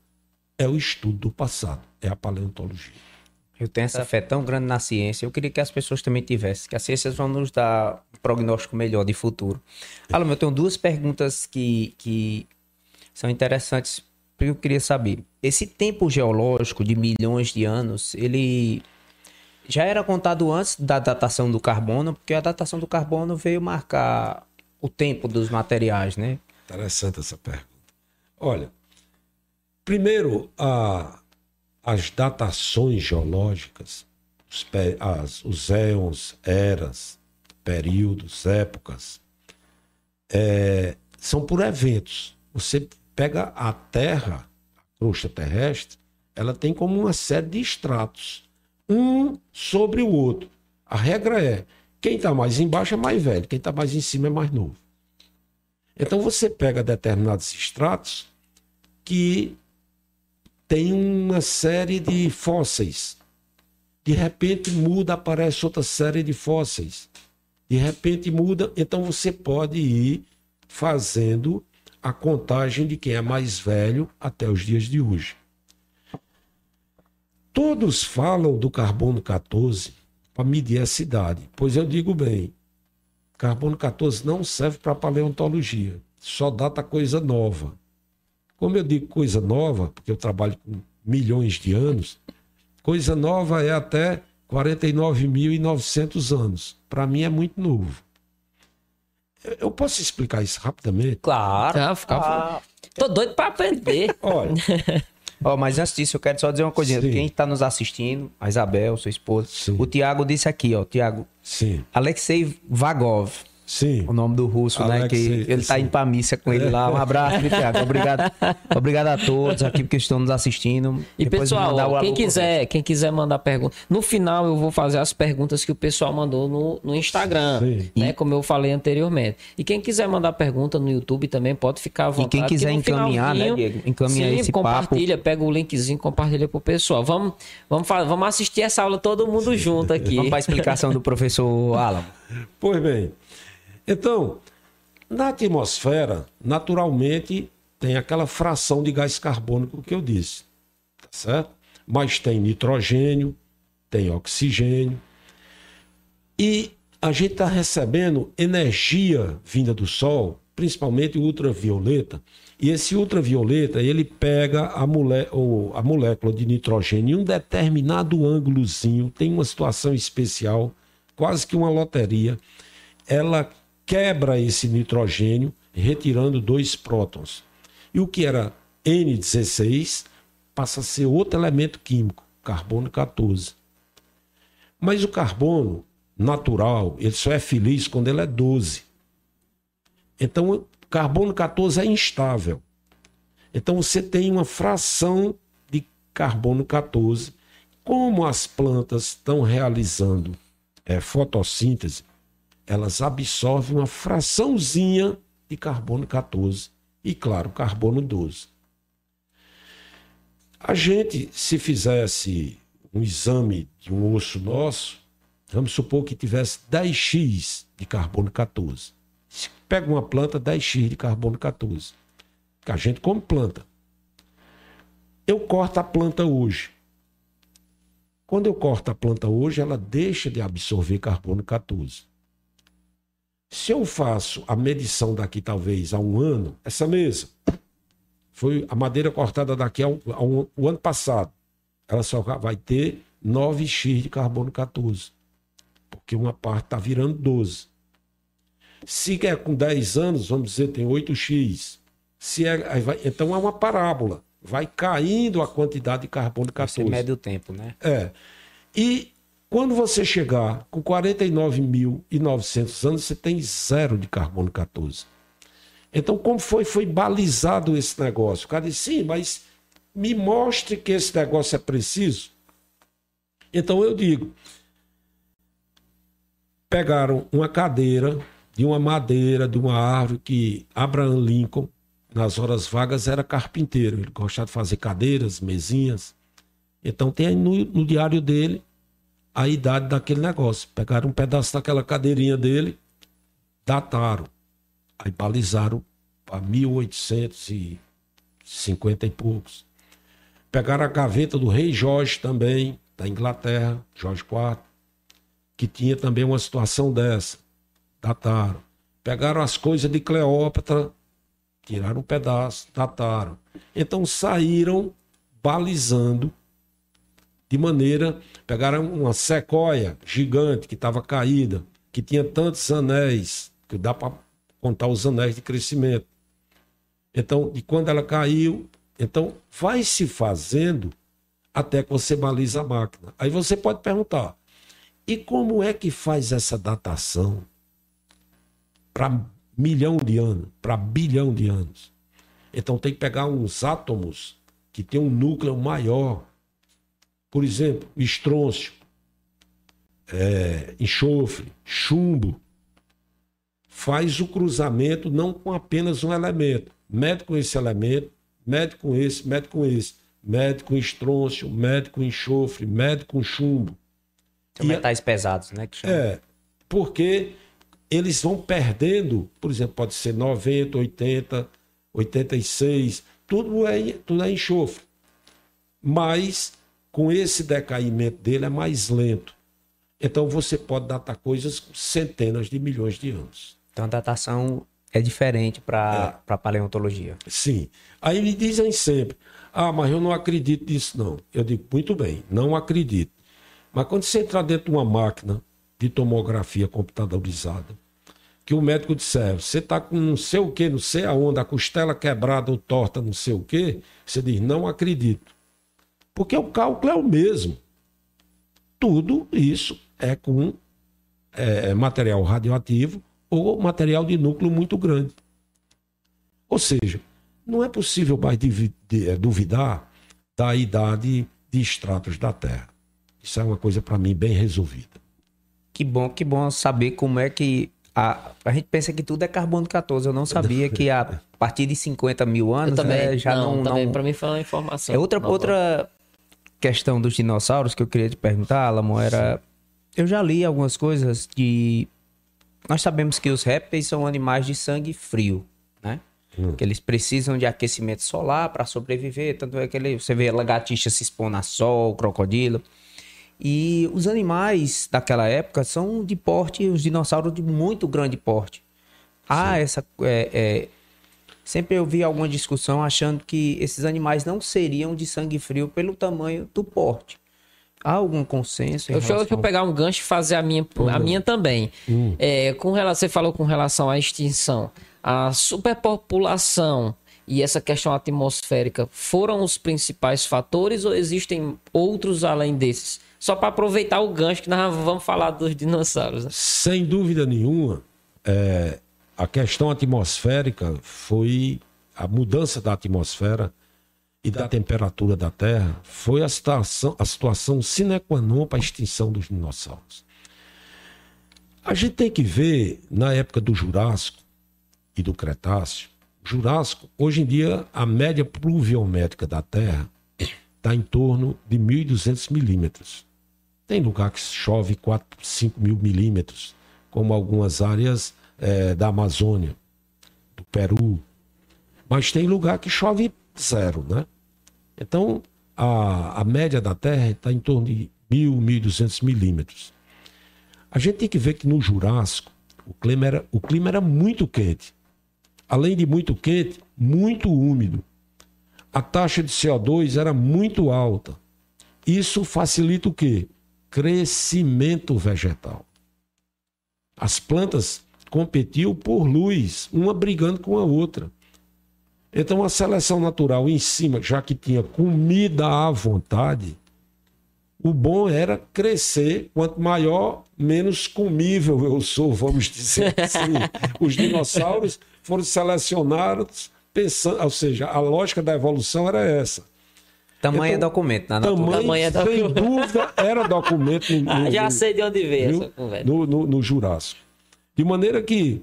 é o estudo do passado, é a paleontologia. Eu tenho essa fé tão grande na ciência, eu queria que as pessoas também tivessem, que as ciências vão nos dar um prognóstico melhor de futuro. Alan, eu tenho duas perguntas que, que são interessantes. Eu queria saber, esse tempo geológico de milhões de anos, ele já era contado antes da datação do carbono, porque a datação do carbono veio marcar o tempo dos materiais, né? Interessante essa pergunta. Olha, primeiro, a, as datações geológicas, os, as, os éons, eras, períodos, épocas, é, são por eventos. Você pega a Terra, a crosta terrestre, ela tem como uma série de estratos, um sobre o outro. A regra é: quem está mais embaixo é mais velho, quem está mais em cima é mais novo. Então você pega determinados estratos que tem uma série de fósseis. De repente muda, aparece outra série de fósseis. De repente muda, então você pode ir fazendo a contagem de quem é mais velho até os dias de hoje. Todos falam do carbono 14 para medir a cidade, pois eu digo bem, carbono 14 não serve para paleontologia, só data coisa nova. Como eu digo coisa nova, porque eu trabalho com milhões de anos, coisa nova é até 49.900 anos. Para mim é muito novo. Eu posso explicar isso rapidamente? Claro. Ah, fica... ah. Tô doido para aprender. Olha, [laughs] Oh, mas antes disso, eu quero só dizer uma coisinha. Sim. Quem está nos assistindo, a Isabel, sua esposa, Sim. o Tiago disse aqui, ó, Tiago. Sim. Alexei Vagov. Sim. O nome do russo, Alex, né? Que ele está indo pra missa com ele lá. Um abraço, Thiago. Obrigado, [laughs] obrigado a todos aqui que estão nos assistindo. E Depois pessoal, quem quiser, quem quiser mandar pergunta. No final eu vou fazer as perguntas que o pessoal mandou no, no Instagram, Sim. né? Como eu falei anteriormente. E quem quiser mandar pergunta no YouTube também pode ficar à vontade. E quem quiser encaminhar, né, Diego? Encaminhar sim, esse compartilha, papo. pega o linkzinho, compartilha pro pessoal. Vamos, vamos, vamos assistir essa aula todo mundo junto aqui. Vamos para a explicação do professor Alan. Pois bem. Então, na atmosfera, naturalmente, tem aquela fração de gás carbônico que eu disse, tá certo? Mas tem nitrogênio, tem oxigênio. E a gente está recebendo energia vinda do Sol, principalmente ultravioleta. E esse ultravioleta, ele pega a, mole a molécula de nitrogênio em um determinado ângulozinho, tem uma situação especial, quase que uma loteria. Ela quebra esse nitrogênio, retirando dois prótons. E o que era N16 passa a ser outro elemento químico, carbono 14. Mas o carbono natural, ele só é feliz quando ele é 12. Então, carbono 14 é instável. Então, você tem uma fração de carbono 14. Como as plantas estão realizando é, fotossíntese, elas absorvem uma fraçãozinha de carbono 14 e, claro, carbono 12. A gente, se fizesse um exame de um osso nosso, vamos supor que tivesse 10x de carbono 14. Se pega uma planta, 10x de carbono 14. Que a gente come planta. Eu corto a planta hoje. Quando eu corto a planta hoje, ela deixa de absorver carbono 14. Se eu faço a medição daqui talvez a um ano, essa mesa foi a madeira cortada daqui a um, a um o ano passado, ela só vai ter 9x de carbono 14, porque uma parte está virando 12. Se é com 10 anos, vamos dizer, tem 8x. Se é, vai, então é uma parábola. Vai caindo a quantidade de carbono 14. Você mede o tempo, né? É. E quando você chegar com 49.900 anos, você tem zero de carbono 14. Então, como foi, foi balizado esse negócio? O cara disse, sim, mas me mostre que esse negócio é preciso. Então eu digo, pegaram uma cadeira de uma madeira, de uma árvore que Abraham Lincoln, nas horas vagas, era carpinteiro. Ele gostava de fazer cadeiras, mesinhas. Então tem no, no diário dele a idade daquele negócio. Pegaram um pedaço daquela cadeirinha dele, dataram. Aí balizaram para 1850 e poucos. Pegaram a gaveta do rei Jorge também, da Inglaterra, Jorge IV, que tinha também uma situação dessa. Dataram. Pegaram as coisas de Cleópatra, tiraram um pedaço, dataram. Então saíram balizando De maneira, pegaram uma sequoia gigante que estava caída, que tinha tantos anéis, que dá para contar os anéis de crescimento. Então, de quando ela caiu, então vai se fazendo até que você baliza a máquina. Aí você pode perguntar: e como é que faz essa datação para milhão de anos, para bilhão de anos? Então tem que pegar uns átomos que tem um núcleo maior. Por exemplo, estrôncio, é, enxofre, chumbo. Faz o cruzamento não com apenas um elemento. Mede com esse elemento, mede com esse, mede com esse. Mede com estrôncio, mede com enxofre, mede com chumbo. São metais pesados, né? É, porque eles vão perdendo, por exemplo, pode ser 90, 80, 86, tudo é, tudo é enxofre. Mas com esse decaimento dele é mais lento. Então você pode datar coisas com centenas de milhões de anos. Então a datação é diferente para é. a paleontologia. Sim. Aí me dizem sempre: ah, mas eu não acredito nisso, não. Eu digo, muito bem, não acredito. Mas quando você entrar dentro de uma máquina de tomografia computadorizada, que o médico disser, você está com não sei o que, não sei aonde, a costela quebrada ou torta, não sei o que, você diz, não acredito. Porque o cálculo é o mesmo. Tudo isso é com é, material radioativo ou material de núcleo muito grande. Ou seja, não é possível mais é, duvidar da idade de estratos da Terra. Isso é uma coisa para mim bem resolvida. Que bom, que bom saber como é que a, a gente pensa que tudo é carbono 14. Eu não sabia que a [laughs] partir de 50 mil anos também, né, já não. não também, para mim foi uma informação. É outra, outra questão dos dinossauros que eu queria te perguntar, Alamo, era. Eu já li algumas coisas de. Nós sabemos que os répteis são animais de sangue frio, né? Hum. Que eles precisam de aquecimento solar para sobreviver. Tanto é que ele, você vê a lagartixa se expondo a sol, crocodilo. E os animais daquela época são de porte, os dinossauros de muito grande porte. Há ah, essa. É, é, sempre eu vi alguma discussão achando que esses animais não seriam de sangue frio pelo tamanho do porte. Há algum consenso? eu relação... eu pegar um gancho e fazer a minha, a minha também. Hum. É, com relação, você falou com relação à extinção. A superpopulação e essa questão atmosférica foram os principais fatores ou existem outros além desses? Só para aproveitar o gancho que nós vamos falar dos dinossauros. Né? Sem dúvida nenhuma, é, a questão atmosférica foi a mudança da atmosfera e da temperatura da Terra foi a situação, a situação sine qua non para a extinção dos dinossauros. A gente tem que ver, na época do Jurássico e do Cretáceo, Jurássico, hoje em dia, a média pluviométrica da Terra está em torno de 1.200 milímetros. Tem lugar que chove 4, 5 mil milímetros, como algumas áreas é, da Amazônia, do Peru. Mas tem lugar que chove zero, né? Então, a, a média da Terra está em torno de 1.000, 1.200 milímetros. A gente tem que ver que no Jurássico, o clima era, o clima era muito quente. Além de muito quente, muito úmido. A taxa de CO2 era muito alta. Isso facilita o quê? crescimento vegetal. As plantas competiam por luz, uma brigando com a outra. Então a seleção natural em cima, já que tinha comida à vontade, o bom era crescer. Quanto maior, menos comível eu sou, vamos dizer [laughs] assim. Os dinossauros foram selecionados pensando, ou seja, a lógica da evolução era essa. Tamanho então, é documento, na tamanho, tamanho é documento. Sem dúvida, era documento. [laughs] No, ah, já sei de onde veio essa conversa. No, no, no Jurássico. De maneira que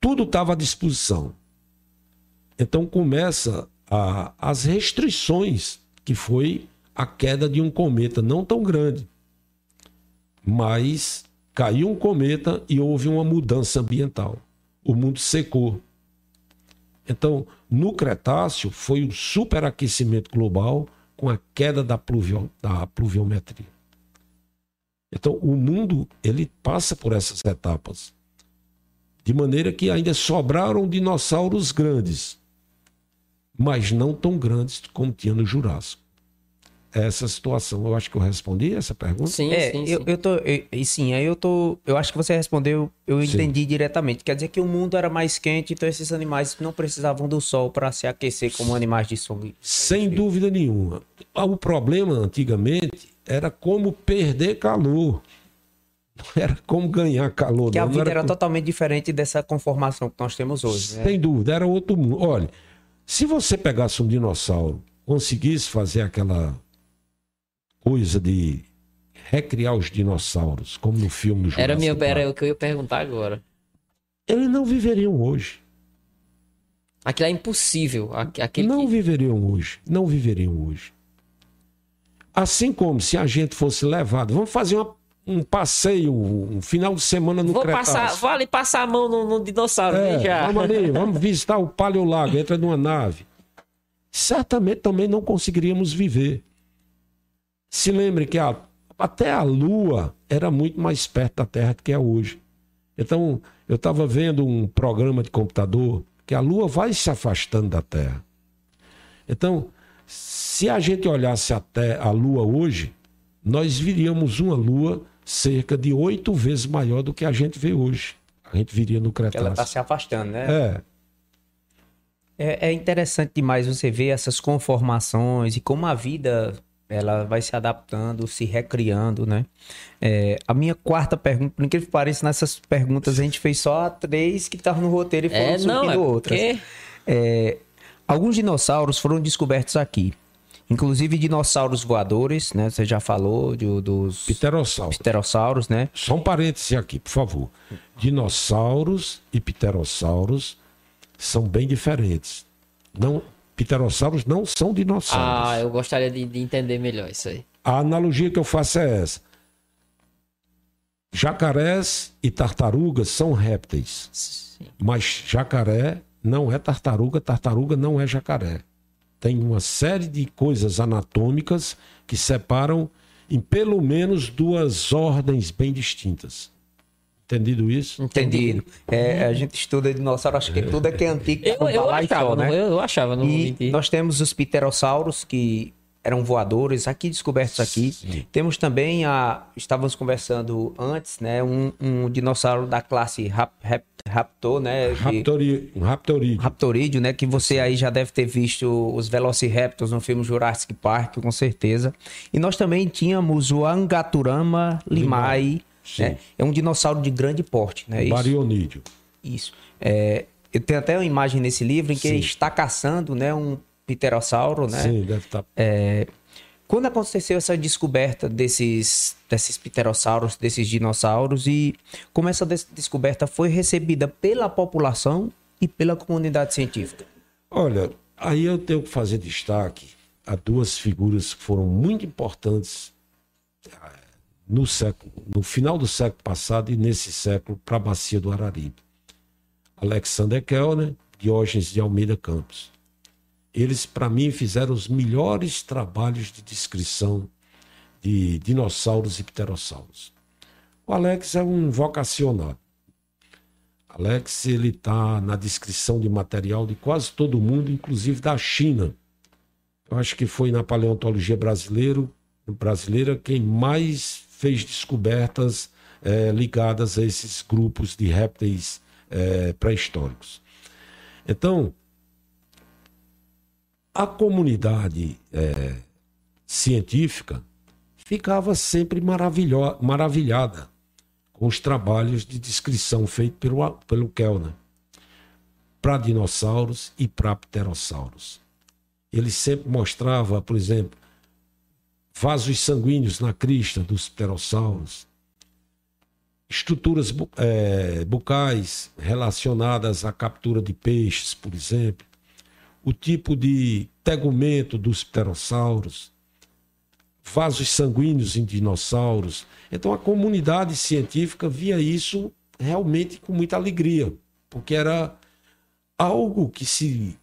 tudo estava à disposição. Então começa a, as restrições, que foi a queda de um cometa não tão grande. Mas caiu um cometa e houve uma mudança ambiental. O mundo secou. Então, no Cretáceo, foi o superaquecimento global com a queda da, pluvio, da pluviometria. Então, o mundo ele passa por essas etapas. De maneira que ainda sobraram dinossauros grandes, mas não tão grandes como tinha no Jurássico. essa situação. Eu acho que eu respondi essa pergunta. Sim, É, sim, eu, sim. eu tô. eu- e sim, aí eu tô. Eu acho que você respondeu, eu Sim. entendi diretamente. Quer dizer que o mundo era mais quente, então esses animais não precisavam do sol para se aquecer como animais de sangue. Sem dúvida nenhuma. Ah, O problema antigamente era como perder calor. Não era como ganhar calor. Que a não, vida era como- totalmente diferente dessa conformação que nós temos hoje. né? Sem dúvida, era outro mundo. Olha, se você pegasse um dinossauro, conseguisse fazer aquela coisa de recriar os dinossauros, como no filme do Jurassic Era, minha, era o que eu ia perguntar agora. eles não viveriam hoje. Aquilo é impossível. aque- Aquele não que- viveriam hoje. Não viveriam hoje. Assim como se a gente fosse levado, vamos fazer uma- um passeio, um final de semana no Vou Cretáceo. passar, vou ali passar a mão no, no dinossauro, É, veja. vamos ali, [laughs] vamos visitar o Paleolago, entra numa nave. Certamente também não conseguiríamos viver. Se lembre que a- até a Lua era muito mais perto da Terra do que é hoje. Então, eu estava vendo um programa de computador que a Lua vai se afastando da Terra. Então, se a gente olhasse até a Lua hoje, nós viríamos uma Lua cerca de oito vezes maior do que a gente vê hoje. A gente viria no Que ela Cretáceo. está se afastando, né? É, É, é interessante demais você ver essas conformações e como a vida ela vai se adaptando, se recriando, né? É, a minha quarta pergunta, por incrível que pareça, nessas perguntas a gente fez só três que estavam no roteiro e foram É, não, é outras. porque... É, alguns dinossauros foram descobertos aqui. Inclusive dinossauros voadores, né? Você já falou de- dos pterossauro. pterossauros, né? Só um parêntese aqui, por favor. Dinossauros e pterossauros são bem diferentes. Não, pterossauros não são dinossauros. Ah, eu gostaria de, de entender melhor isso aí. A analogia que eu faço é essa. Jacarés e tartarugas são répteis, Sim. mas jacaré não é tartaruga, tartaruga não é jacaré. Tem uma série de coisas anatômicas que separam em pelo menos duas ordens bem distintas. Entendido isso? Entendido. É, a gente estuda dinossauro, acho que tudo é que é antigo. Eu, eu só, achava, não, eu, achava, não E nós temos os pterossauros que eram voadores, aqui descobertos aqui. Sim. Temos também a, estávamos conversando antes, né, um, um dinossauro da classe rap, rap- Raptor, né, Raptori, um raptorídeo. Raptorídeo, né, que você aí já deve ter visto os Velociraptors no filme Jurassic Park, com certeza. E nós também tínhamos o Angaturama limai, Sim. né? É um dinossauro de grande porte, né? Isso. Barionídeo. Isso. É, eu tenho até uma imagem nesse livro em que Sim. ele está caçando, né, um pterossauro, né? Sim, deve tá- estar. Quando aconteceu essa descoberta desses, desses pterossauros, desses dinossauros, e como essa des- descoberta foi recebida pela população e pela comunidade científica? Olha, aí eu tenho que fazer destaque a duas figuras que foram muito importantes eh, no século, no final do século passado e nesse século para a bacia do Araripe. Alexander Kellner, Diógenes de Almeida Campos. Eles, para mim, fizeram os melhores trabalhos de descrição de dinossauros e pterossauros. O Alex é um vocacionado. Alex, ele está na descrição de material de quase todo mundo, inclusive da China. Eu acho que foi na paleontologia brasileiro, brasileira quem mais fez descobertas eh, ligadas a esses grupos de répteis eh, pré-históricos. Então, a comunidade eh, científica ficava sempre maravilhada com os trabalhos de descrição feitos pelo, pelo Kellner para dinossauros e para pterossauros. Ele sempre mostrava, por exemplo, vasos sanguíneos na crista dos pterossauros, estruturas eh, bucais relacionadas à captura de peixes, por exemplo, o tipo de tegumento dos pterossauros, vasos sanguíneos em dinossauros. Então a comunidade científica via isso realmente com muita alegria, porque era algo que se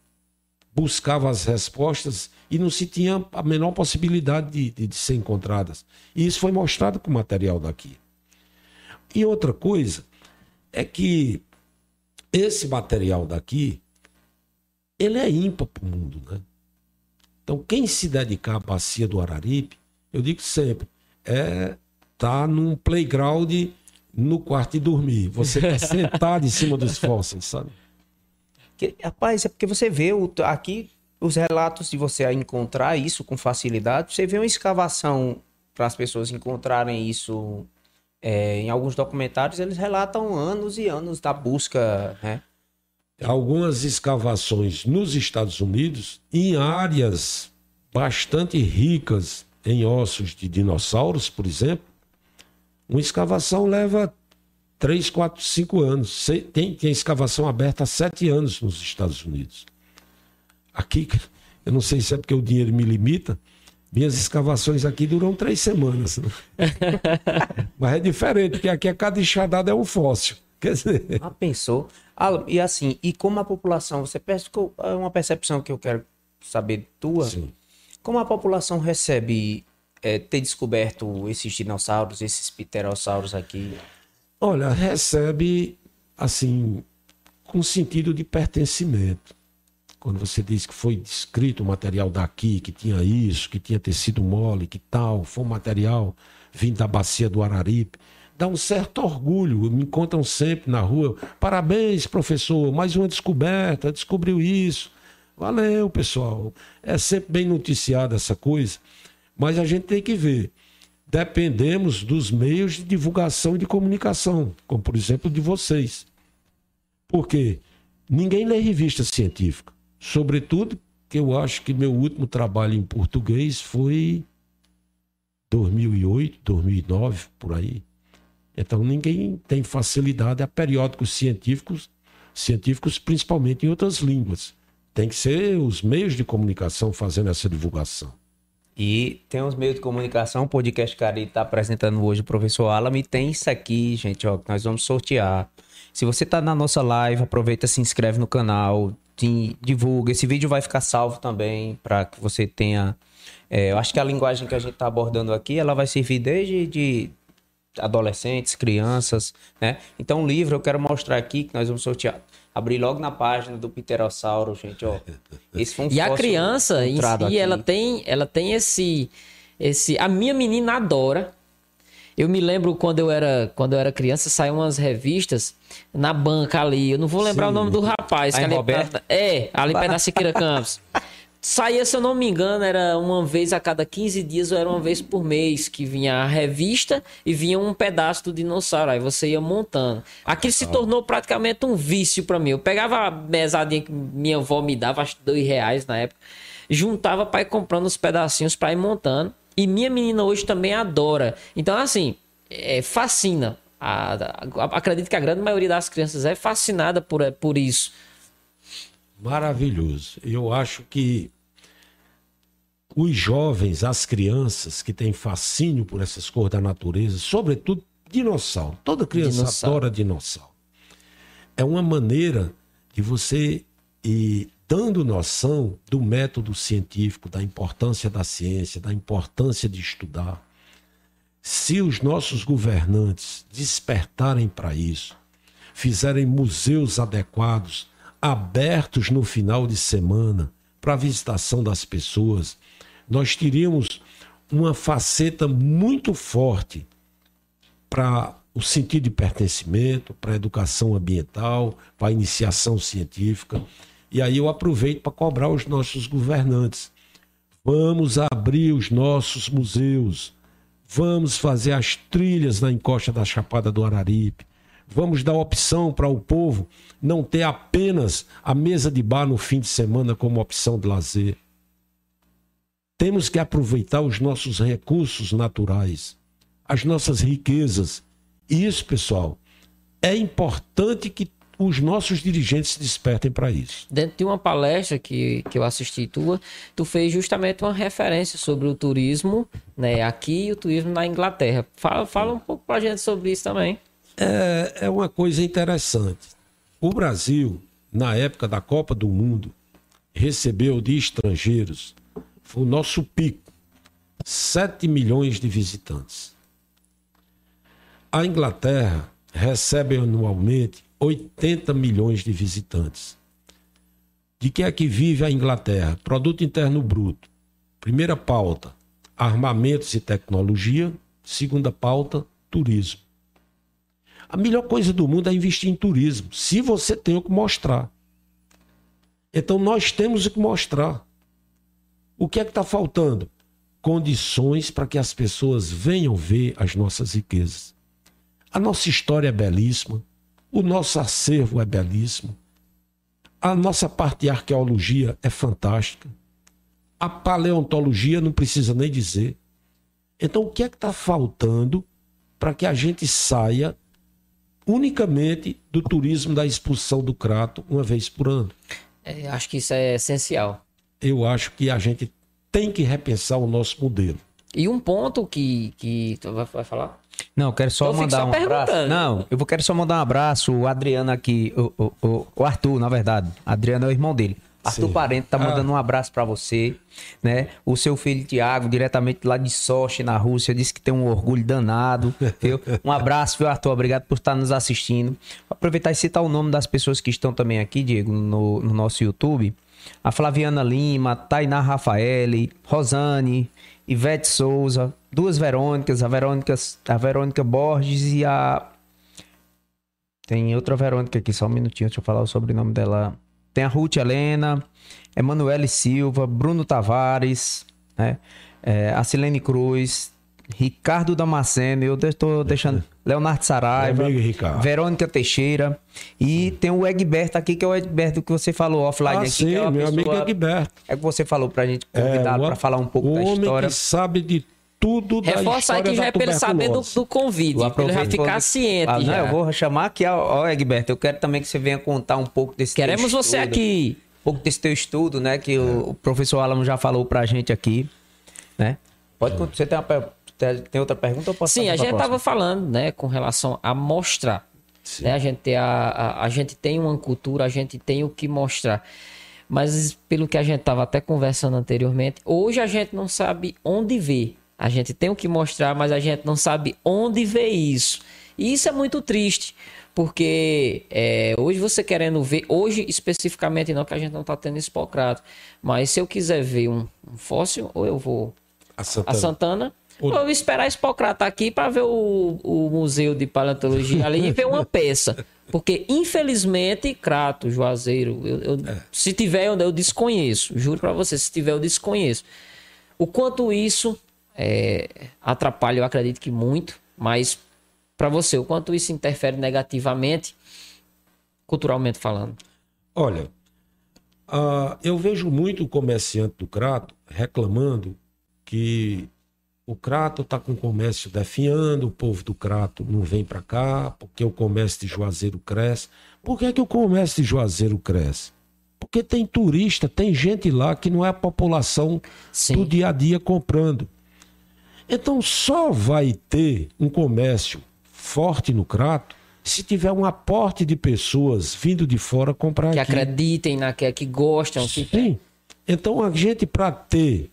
buscava as respostas e não se tinha a menor possibilidade de, de- de ser encontradas. E isso foi mostrado com o material daqui. E outra coisa é que esse material daqui ele é ímpar para o mundo, né? Então, quem se dedicar à bacia do Araripe, eu digo sempre, é tá num playground no quarto de dormir. Você tá [laughs] sentado em cima dos fósseis, sabe? Que, rapaz, é porque você vê o, aqui os relatos de você encontrar isso com facilidade. Você vê uma escavação para as pessoas encontrarem isso é, em alguns documentários, eles relatam anos e anos da busca, né? Algumas escavações nos Estados Unidos, em áreas bastante ricas em ossos de dinossauros, por exemplo, uma escavação leva 3, 4, 5 anos. Tem, tem escavação aberta há 7 anos nos Estados Unidos. Aqui, [laughs] eu não sei se é porque o dinheiro me limita, minhas escavações aqui duram três semanas. Né? [laughs] Mas é diferente, porque aqui a cada enxadada é um fóssil. Quer dizer... Ah, pensou? Ah, e assim, e como a população, você pensa que é uma percepção que eu quero saber tua. Sim. Como a população recebe é, ter descoberto esses dinossauros, esses pterossauros aqui? Olha, recebe assim com sentido de pertencimento. Quando você diz que foi descrito o material daqui, que tinha isso, que tinha tecido mole, que tal, foi um material vindo da bacia do Araripe, dá um certo orgulho. Me encontram sempre na rua. Parabéns, professor, mais uma descoberta, descobriu isso. Valeu, pessoal. É sempre bem noticiada essa coisa, mas a gente tem que ver. Dependemos dos meios de divulgação e de comunicação, como por exemplo de vocês. Porque ninguém lê revista científica. Sobretudo que eu acho que meu último trabalho em português foi 2008, 2009, por aí. Então ninguém tem facilidade a periódicos científicos, científicos principalmente em outras línguas. Tem que ser os meios de comunicação fazendo essa divulgação. E tem os meios de comunicação, o podcast Cari está apresentando hoje o professor Alam e tem isso aqui, gente, ó, que nós vamos sortear. Se você está na nossa live, aproveita, se inscreve no canal, divulga. Esse vídeo vai ficar salvo também para que você tenha. É, eu acho que a linguagem que a gente está abordando aqui, ela vai servir desde de adolescentes, crianças, né? Então, o livro eu quero mostrar aqui que nós vamos sortear. Abrir logo na página do Pterossauro, gente, ó. [laughs] Esse foi um E a criança em si, ela tem, ela tem esse, esse... A minha menina adora eu me lembro quando eu era, quando eu era criança, saiu umas revistas na banca ali. Eu não vou lembrar Sim. o nome do rapaz. que ali, Roberto? É, ali perto da Siqueira Campos. [laughs] Saía, se eu não me engano, era uma vez a cada 15 dias ou era uma vez por mês que vinha a revista e vinha um pedaço do dinossauro. Aí você ia montando. Aquilo se tornou praticamente um vício para mim. Eu pegava a mesadinha que minha avó me dava, acho que dois reais na época, juntava para ir comprando os pedacinhos para ir montando. E minha menina hoje também adora. Então, assim, é, fascina. A, a, acredito que a grande maioria das crianças é fascinada por, é, por isso. Maravilhoso. Eu acho que os jovens, as crianças que têm fascínio por essas cores da natureza, sobretudo dinossauro. Toda criança dinossauro. adora dinossauro. É uma maneira de você ir dando noção do método científico, da importância da ciência, da importância de estudar. Se os nossos governantes despertarem para isso, fizerem museus adequados, abertos no final de semana para a visitação das pessoas, nós teríamos uma faceta muito forte para o sentido de pertencimento, para a educação ambiental, para a iniciação científica. E aí eu aproveito para cobrar os nossos governantes. Vamos abrir os nossos museus. Vamos fazer as trilhas na encosta da Chapada do Araripe. Vamos dar opção para o povo não ter apenas a mesa de bar no fim de semana como opção de lazer. Temos que aproveitar os nossos recursos naturais, as nossas riquezas. Isso, pessoal, é importante que os nossos dirigentes se despertem para isso. Dentro de uma palestra que, que eu assisti tua, tu fez justamente uma referência sobre o turismo né, aqui e o turismo na Inglaterra. Fala, fala um pouco para a gente sobre isso também. É, é uma coisa interessante. O Brasil, na época da Copa do Mundo, recebeu de estrangeiros, foi o nosso pico, 7 milhões de visitantes. A Inglaterra recebe anualmente 80 milhões de visitantes. De que é que vive a Inglaterra? Produto Interno Bruto, Primeira pauta, armamentos e tecnologia. Segunda pauta, turismo. A melhor coisa do mundo é investir em turismo, se você tem o que mostrar. Então nós temos o que mostrar. O que é que está faltando? Condições para que as pessoas venham ver as nossas riquezas. A nossa história é belíssima, o nosso acervo é belíssimo, a nossa parte de arqueologia é fantástica, a paleontologia não precisa nem dizer. Então, o que é que está faltando para que a gente saia unicamente do turismo da expulsão do crato uma vez por ano? É, acho que isso é essencial. Eu acho que a gente tem que repensar o nosso modelo. E um ponto que, que tu vai, falar? Não, eu quero só Eu fico mandar só um abraço. perguntando. Não, eu vou- quero só mandar um abraço. O Adriano aqui, o, o, o- o Arthur, na verdade. Adriano é o irmão dele. Arthur Sim. Parente tá Ah. mandando um abraço pra você, né? O seu filho Tiago, diretamente lá de Sochi, na Rússia, disse que tem um orgulho danado, [laughs] viu? Um abraço, viu, Arthur? Obrigado por estar nos assistindo. Vou aproveitar e citar o nome das pessoas que estão também aqui, Diego, no, no nosso YouTube. A Flaviana Lima, Tainá Rafaele, Rosane, Ivete Souza, duas Verônicas, a Verônica, a Verônica Borges e a tem outra Verônica aqui, só um minutinho, deixa eu falar o sobrenome dela. Tem a Ruth Helena, Emanuele Silva, Bruno Tavares, né? É, a Silene Cruz, Ricardo Damasceno, eu estou deixando. Leonardo Saraiva, amigo. Verônica Teixeira. E tem o Egberto aqui, que é o Egberto que você falou offline Ah, aqui. sim, é meu amigo pessoa- Egberto. É que você falou pra gente convidar o- pra falar um pouco o da homem história. que sabe de tudo da Reforça história aqui já é pra ele saber do, do convite, pra ele já ficar ciente. Ah, não, já. eu vou chamar aqui, ó, ó, Egberto. Eu quero também que você venha contar um pouco desse teu Queremos você estudo. aqui. um pouco desse teu estudo, né? Que o, o professor Alamo já falou pra gente aqui, né? Pode con- você tem, uma, tem- outra pergunta ou posso Sim, a gente próxima? estava falando, né, com relação a mostrar. Né? A, gente tem a, a, a gente tem uma cultura, a gente tem o que mostrar. Mas pelo que a gente estava até conversando anteriormente, hoje a gente não sabe onde ver. A gente tem o que mostrar, mas a gente não sabe onde ver isso. E isso é muito triste, porque é, hoje você querendo ver, hoje especificamente não, que a gente não está tendo Hipocrato, mas se eu quiser ver um, um fóssil, ou eu vou A a Santana. Santana. O- Eu vou esperar Hipócrata aqui para ver o, o museu de paleontologia ali e ver uma [laughs] peça. Porque, infelizmente, Crato, Juazeiro, eu, eu- É. se tiver, eu, eu desconheço. Juro para você, se tiver, eu desconheço. O quanto isso é, atrapalha, eu acredito que muito, mas para você, o quanto isso interfere negativamente, culturalmente falando. Olha, ah, eu vejo muito o comerciante do Crato reclamando que o Crato está com o comércio definhando, o povo do Crato não vem para cá, porque o comércio de Juazeiro cresce. Por que, que o comércio de Juazeiro cresce? Porque tem turista, tem gente lá que não é a população Sim. do dia a dia comprando. Então só vai ter um comércio forte no Crato se tiver um aporte de pessoas vindo de fora comprar Que aqui. acreditem naquela, que gostam, que Sim. Então a gente, para ter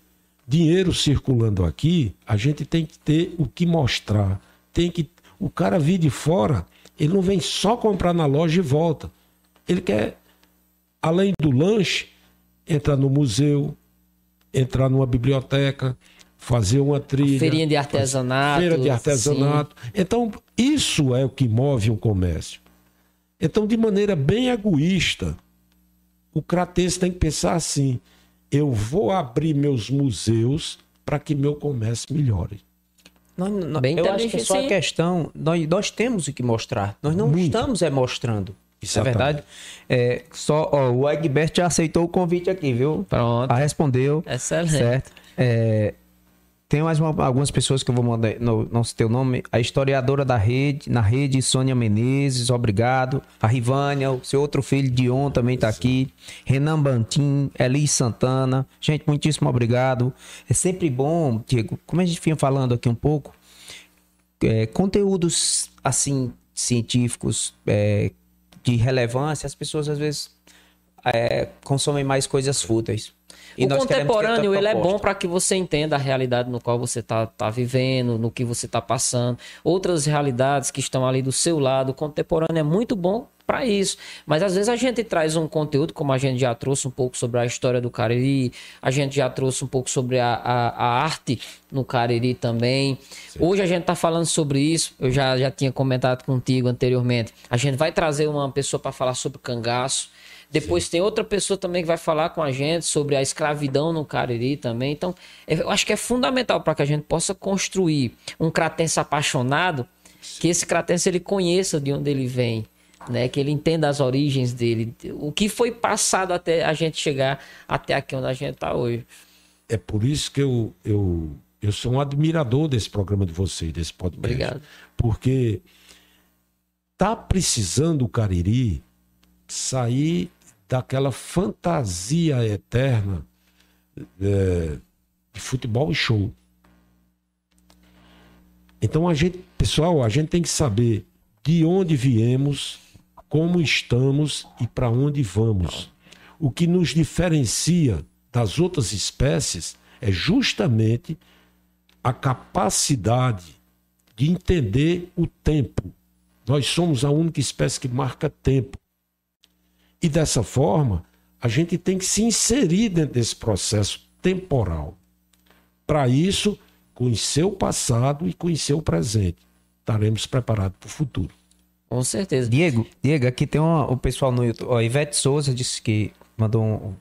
dinheiro circulando aqui, a gente tem que ter o que mostrar. Tem que. O cara vir de fora, ele não vem só comprar na loja e volta. Ele quer, além do lanche, entrar no museu, entrar numa biblioteca, fazer uma trilha. Feirinha de artesanato. Feira de artesanato. Então, isso é o que move um comércio. Então, de maneira bem egoísta, o cratense tem que pensar assim: eu vou abrir meus museus para que meu comércio melhore. Nós- nós- Bem eu acho que é só a questão. Nós, nós temos o que mostrar. Nós não Muito. estamos é mostrando. Isso é verdade. É, só, ó, o Egberto já aceitou o convite aqui, viu? Pronto. Ah, respondeu. Excelente. Certo. É, tem mais uma- algumas pessoas que eu vou mandar, não, não sei o nome. A historiadora da rede, na rede, Sônia Menezes, obrigado. A Rivânia, o seu outro filho, Dion, também tá aqui. Renan Bantim, Elis Santana. Gente, muitíssimo obrigado. É sempre bom, Diego, como a gente vinha falando aqui um pouco, é, conteúdos assim científicos é, de relevância, as pessoas às vezes é, consomem mais coisas fúteis. E o contemporâneo, ele é bom para que você entenda a realidade no qual você tá, tá vivendo, no que você tá passando. Outras realidades que estão ali do seu lado. O contemporâneo é muito bom para isso. Mas às vezes a gente traz um conteúdo, como a gente já trouxe um pouco sobre a história do Cariri, a gente já trouxe um pouco sobre a, a, a arte no Cariri também. Hoje a gente tá falando sobre isso. Eu já, já tinha comentado contigo anteriormente. A gente vai trazer uma pessoa para falar sobre cangaço. Depois tem outra pessoa também que vai falar com a gente sobre a escravidão no Cariri também. Então, eu acho que é fundamental para que a gente possa construir um cratense apaixonado, que esse cratense ele conheça de onde ele vem, né? Que ele entenda as origens dele, o que foi passado até a gente chegar até aqui onde a gente está hoje. É por isso que eu, eu, eu sou um admirador desse programa de vocês, desse podcast. Obrigado. Porque tá precisando o Cariri sair daquela fantasia eterna é, de futebol e show. Então a gente, pessoal, a gente tem que saber de onde viemos, como estamos e para onde vamos. O que nos diferencia das outras espécies é justamente a capacidade de entender o tempo. Nós somos a única espécie que marca tempo. E dessa forma, a gente tem que se inserir dentro desse processo temporal. Para isso, conhecer o passado e conhecer o presente. Estaremos preparados para o futuro. Com certeza. Diego, Diego, aqui tem uma- o pessoal no YouTube. Ó, Ivete Souza disse que mandou um.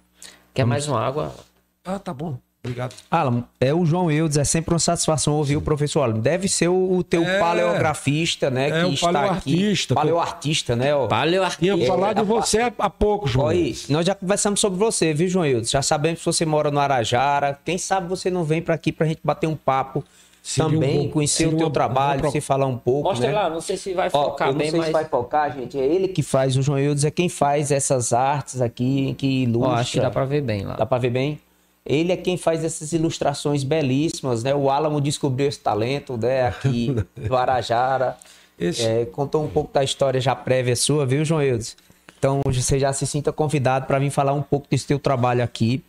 Quer mais uma água? Ah, tá bom. Obrigado. Alan, é o João Eudes, é sempre uma satisfação ouvir o professor Alan. Deve ser o, o teu É. paleografista, né? É, que o está paleoartista. aqui. Paleoartista, né? Ó. Paleoartista. Tinha falado de você há, há pouco, João. Oi, nós já conversamos sobre você, viu, João Eudes? Já sabemos que você mora no Arajara. Quem sabe você não vem para aqui pra gente bater um papo Seria um também, bom- conhecer seria o teu uma- trabalho, pro- você falar um pouco, Mostra né? lá, não sei se vai Ó, focar eu não bem, sei mas. se vai focar, gente. É ele que faz, o João Eudes é quem faz essas artes aqui, que Ó, ilustra. acho que dá pra ver bem lá. Dá pra ver bem? Ele é quem faz essas ilustrações belíssimas, né? O Álamo descobriu esse talento, né? Aqui [laughs] do Arajara. Esse- É, contou um pouco da história já prévia sua, viu, João Eudes? Então, você já se sinta convidado para vir falar um pouco desse teu trabalho aqui.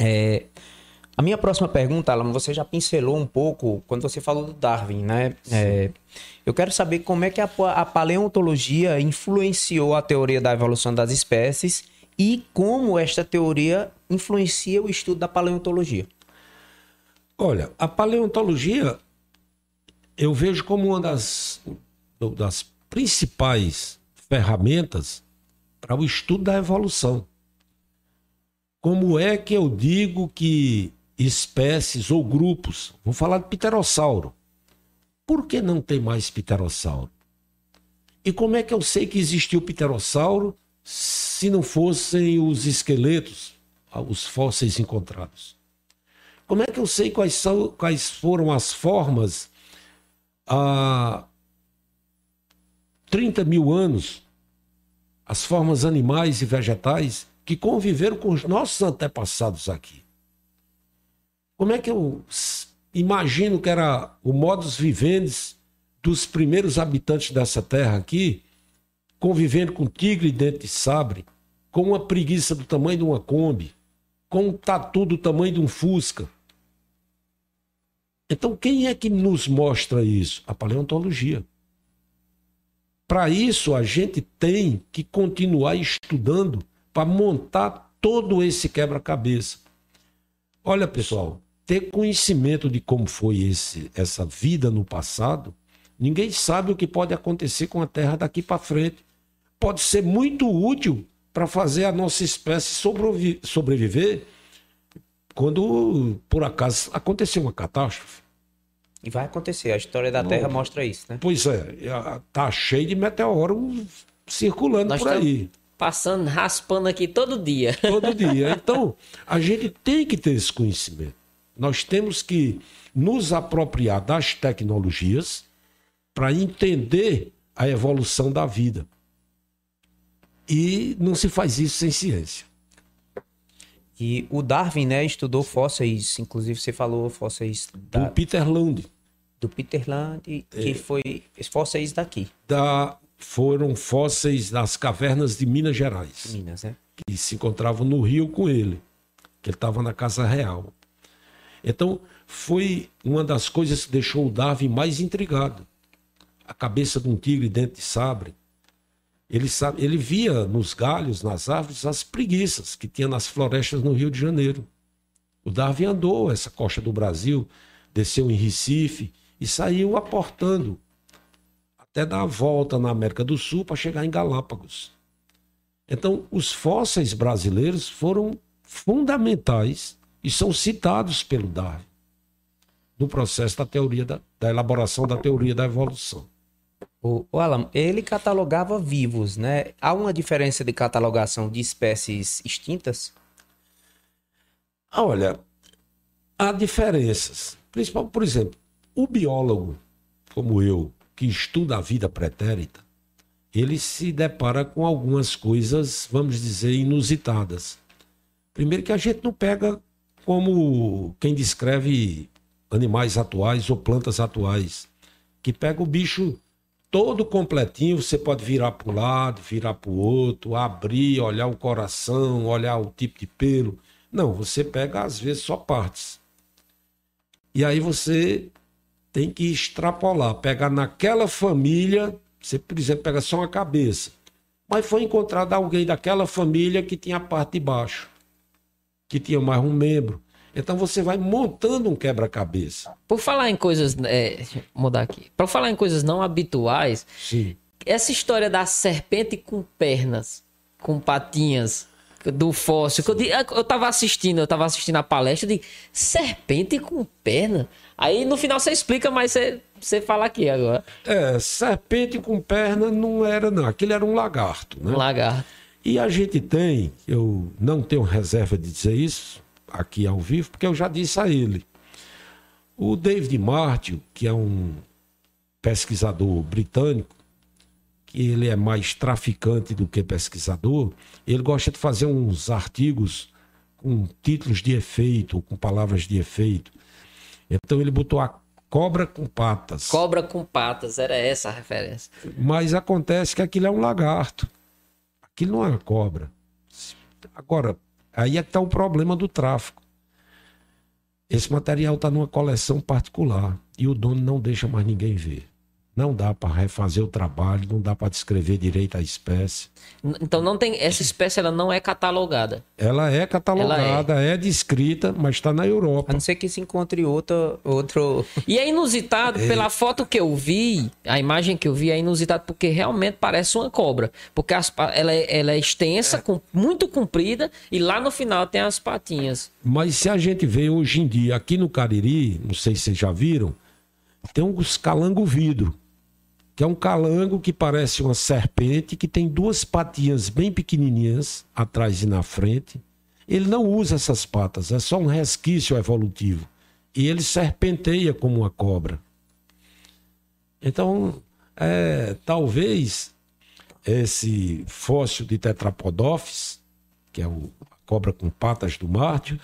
É, a minha próxima pergunta, Alan, você já pincelou um pouco quando você falou do Darwin, né? É, eu quero saber como é que a, a paleontologia influenciou a teoria da evolução das espécies e como esta teoria influencia o estudo da paleontologia. Olha, a paleontologia eu vejo como uma das, das principais ferramentas para o estudo da evolução. Como é que eu digo que espécies ou grupos, vou falar de pterossauro, por que não tem mais pterossauro? E como é que eu sei que existiu pterossauro se não fossem os esqueletos, os fósseis encontrados? Como é que eu sei quais, são, quais foram as formas há 30 mil anos, as formas animais e vegetais que conviveram com os nossos antepassados aqui? Como é que eu imagino que era o modus vivendi dos primeiros habitantes dessa terra aqui, convivendo com tigre dente de sabre, com uma preguiça do tamanho de uma Kombi, com um tatu do tamanho de um Fusca? Então, quem é que nos mostra isso? A paleontologia. Para isso, a gente tem que continuar estudando para montar todo esse quebra-cabeça. Olha, pessoal, ter conhecimento de como foi esse, essa vida no passado, ninguém sabe o que pode acontecer com a Terra daqui para frente. Pode ser muito útil para fazer a nossa espécie sobrevi- sobreviver quando, por acaso, acontecer uma catástrofe. E vai acontecer, a história da Terra mostra isso, né? Pois é, tá cheio de meteoro circulando Nós por aí. Passando, raspando aqui todo dia. [laughs] todo dia. [laughs] Então, a gente tem que ter esse conhecimento. Nós temos que nos apropriar das tecnologias para entender a evolução da vida. E não se faz isso sem ciência. E o Darwin, né, estudou fósseis, inclusive você falou fósseis da, Do Peter Land, do Peter Land, que foi fósseis daqui, da, foram fósseis das cavernas de Minas Gerais, Minas, né? que se encontravam no rio com ele. que ele estava na Casa Real. Então, foi uma das coisas que deixou o Darwin mais intrigado. A cabeça de um tigre dentro de sabre. Ele, sabe, ele via nos galhos, nas árvores, as preguiças que tinha nas florestas no Rio de Janeiro. O Darwin andou essa costa do Brasil, desceu em Recife e saiu aportando até dar a volta na América do Sul para chegar em Galápagos. Então, os fósseis brasileiros foram fundamentais e são citados pelo Darwin no processo da teoria da, da elaboração da teoria da evolução. O, o Alan, ele catalogava vivos, né? Há uma diferença de catalogação de espécies extintas? Olha, há diferenças. Principalmente, por exemplo, o biólogo, como eu, que estuda a vida pretérita, ele se depara com algumas coisas, vamos dizer, inusitadas. Primeiro que a gente não pega como quem descreve animais atuais ou plantas atuais, que pega o bicho todo completinho, você pode virar para um lado, virar para o outro, abrir, olhar o coração, olhar o tipo de pelo. Não, você pega às vezes só partes. E aí você tem que extrapolar, pegar naquela família, você, por exemplo, pega só uma cabeça. Mas foi encontrado alguém daquela família que tinha a parte de baixo, que tinha mais um membro. Então você vai montando um quebra-cabeça. Por falar em coisas. É, deixa eu mudar aqui. Para falar em coisas não habituais, Sim. essa história da serpente com pernas, com patinhas, do fóssil. Eu, eu tava assistindo, eu tava assistindo a palestra de serpente com perna. Aí no final você explica, mas você, você fala aqui agora. É, serpente com perna não era, não. Aquilo era um lagarto, né? Um lagarto. E a gente tem, eu não tenho reserva de dizer isso aqui ao vivo, porque eu já disse a ele. O David Martin, que é um pesquisador britânico, que ele é mais traficante do que pesquisador, ele gosta de fazer uns artigos com títulos de efeito, com palavras de efeito. Então ele botou a cobra com patas. Cobra com patas, era essa a referência. Mas acontece que aquilo é um lagarto. Aquilo não é uma cobra. Agora, aí é que está o problema do tráfico. Esse material está numa coleção particular e o dono não deixa mais ninguém ver. Não dá para refazer o trabalho, não dá para descrever direito a espécie. Então não tem. Essa espécie ela não é catalogada. Ela é catalogada, é. descrita, mas está na A Europa. não ser que se encontre outra, outro. E é inusitado, pela foto que eu vi, a imagem que eu vi é inusitado porque realmente parece uma cobra. Porque as ela, é, ela é extensa, com, muito comprida, e lá no final tem as patinhas. Mas se a gente vê hoje em dia, aqui no Cariri, não sei se vocês já viram, tem uns calango vidro, que é um calango que parece uma serpente, que tem duas patinhas bem pequenininhas, atrás e na frente. Ele não usa essas patas, é só um resquício evolutivo. E ele serpenteia como uma cobra. Então, é, talvez esse fóssil de Tetrapodophyes, que é o, a cobra com patas do Mártir,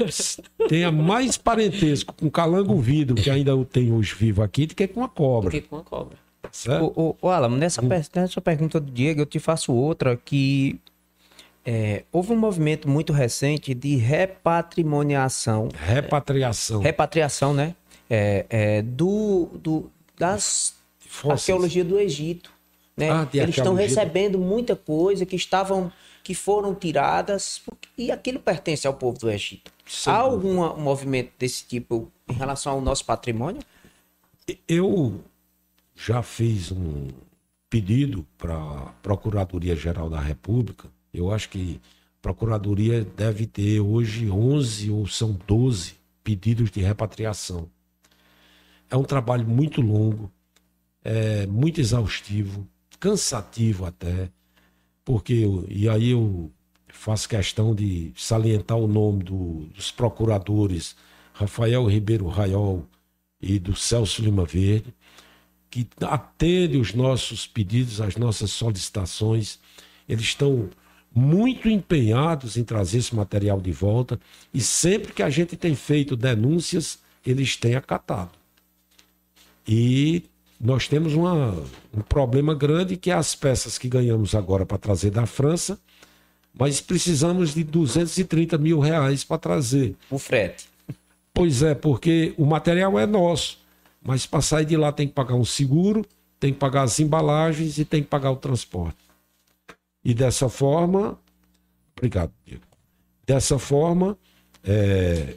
[laughs] tenha mais parentesco com calango vidro, que ainda o tem hoje vivo aqui, do que com a cobra. Porque com a cobra. Certo? O, o, o Alan, nessa, per- nessa pergunta do Diego, eu te faço outra que é, houve um movimento muito recente de repatrimoniação, Repatriação. repatriação, né? É, é, do, do, das Fósseis. arqueologia do Egito. Né? Ah, Eles estão recebendo muita coisa que estavam que foram tiradas e aquilo pertence ao povo do Egito. Sem Há algum um movimento desse tipo em relação ao nosso patrimônio? Eu já fiz um pedido para a Procuradoria-Geral da República. Eu acho que a Procuradoria deve ter hoje 11 ou são 12 pedidos de repatriação. É um trabalho muito longo, é muito exaustivo, cansativo até, porque eu- e aí eu faço questão de salientar o nome do- dos procuradores Rafael Ribeiro Raiol e do Celso Lima Verde, que atende os nossos pedidos, as nossas solicitações. Eles estão muito empenhados em trazer esse material de volta e sempre que a gente tem feito denúncias, eles têm acatado. E nós temos uma- um problema grande que é as peças que ganhamos agora para trazer da França mas precisamos de 230 mil reais para trazer. O frete. Pois é, porque o material é nosso, mas para sair de lá tem que pagar um seguro, tem que pagar as embalagens e tem que pagar o transporte. E dessa forma, obrigado, Diego. Dessa forma, é,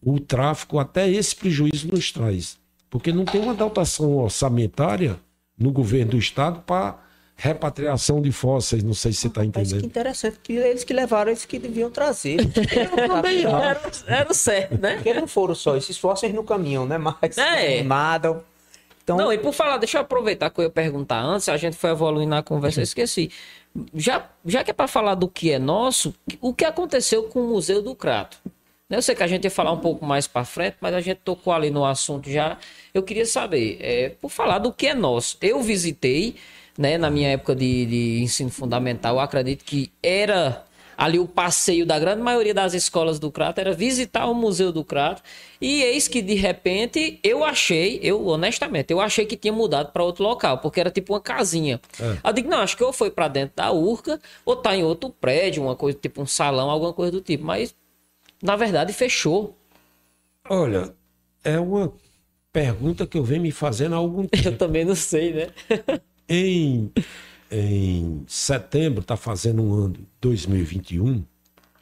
o tráfico até esse prejuízo nos traz, porque não tem uma dotação orçamentária no governo do estado para repatriação de fósseis, não sei se você está Mas entendendo. que interessante, que eles que levaram, eles que deviam trazer. [laughs] Era, era o certo, né? Porque não foram só esses fósseis no caminhão, né? Mas É. nada. Então, Não, e por falar, deixa eu aproveitar que eu ia perguntar antes, a gente foi evoluindo na conversa, eu esqueci. Já, já que é para falar do que é nosso, o que aconteceu com o Museu do Crato? Eu sei que a gente ia falar um pouco mais para frente, mas a gente tocou ali no assunto já. Eu queria saber, é, por falar do que é nosso. Eu visitei, né, na minha época de, de ensino fundamental, eu acredito que era ali o passeio da grande maioria das escolas do Crato era visitar o Museu do Crato. E eis que de repente eu achei, eu honestamente, eu achei que tinha mudado para outro local, porque era tipo uma casinha. Eu digo, não, acho que ou foi para dentro da Urca, ou tá em outro prédio, uma coisa tipo um salão, alguma coisa do tipo, mas na verdade fechou. Olha, é uma pergunta que eu venho me fazendo há algum [laughs] tempo. Eu também não sei, né? [laughs] Em, em setembro, está fazendo um ano, 2021,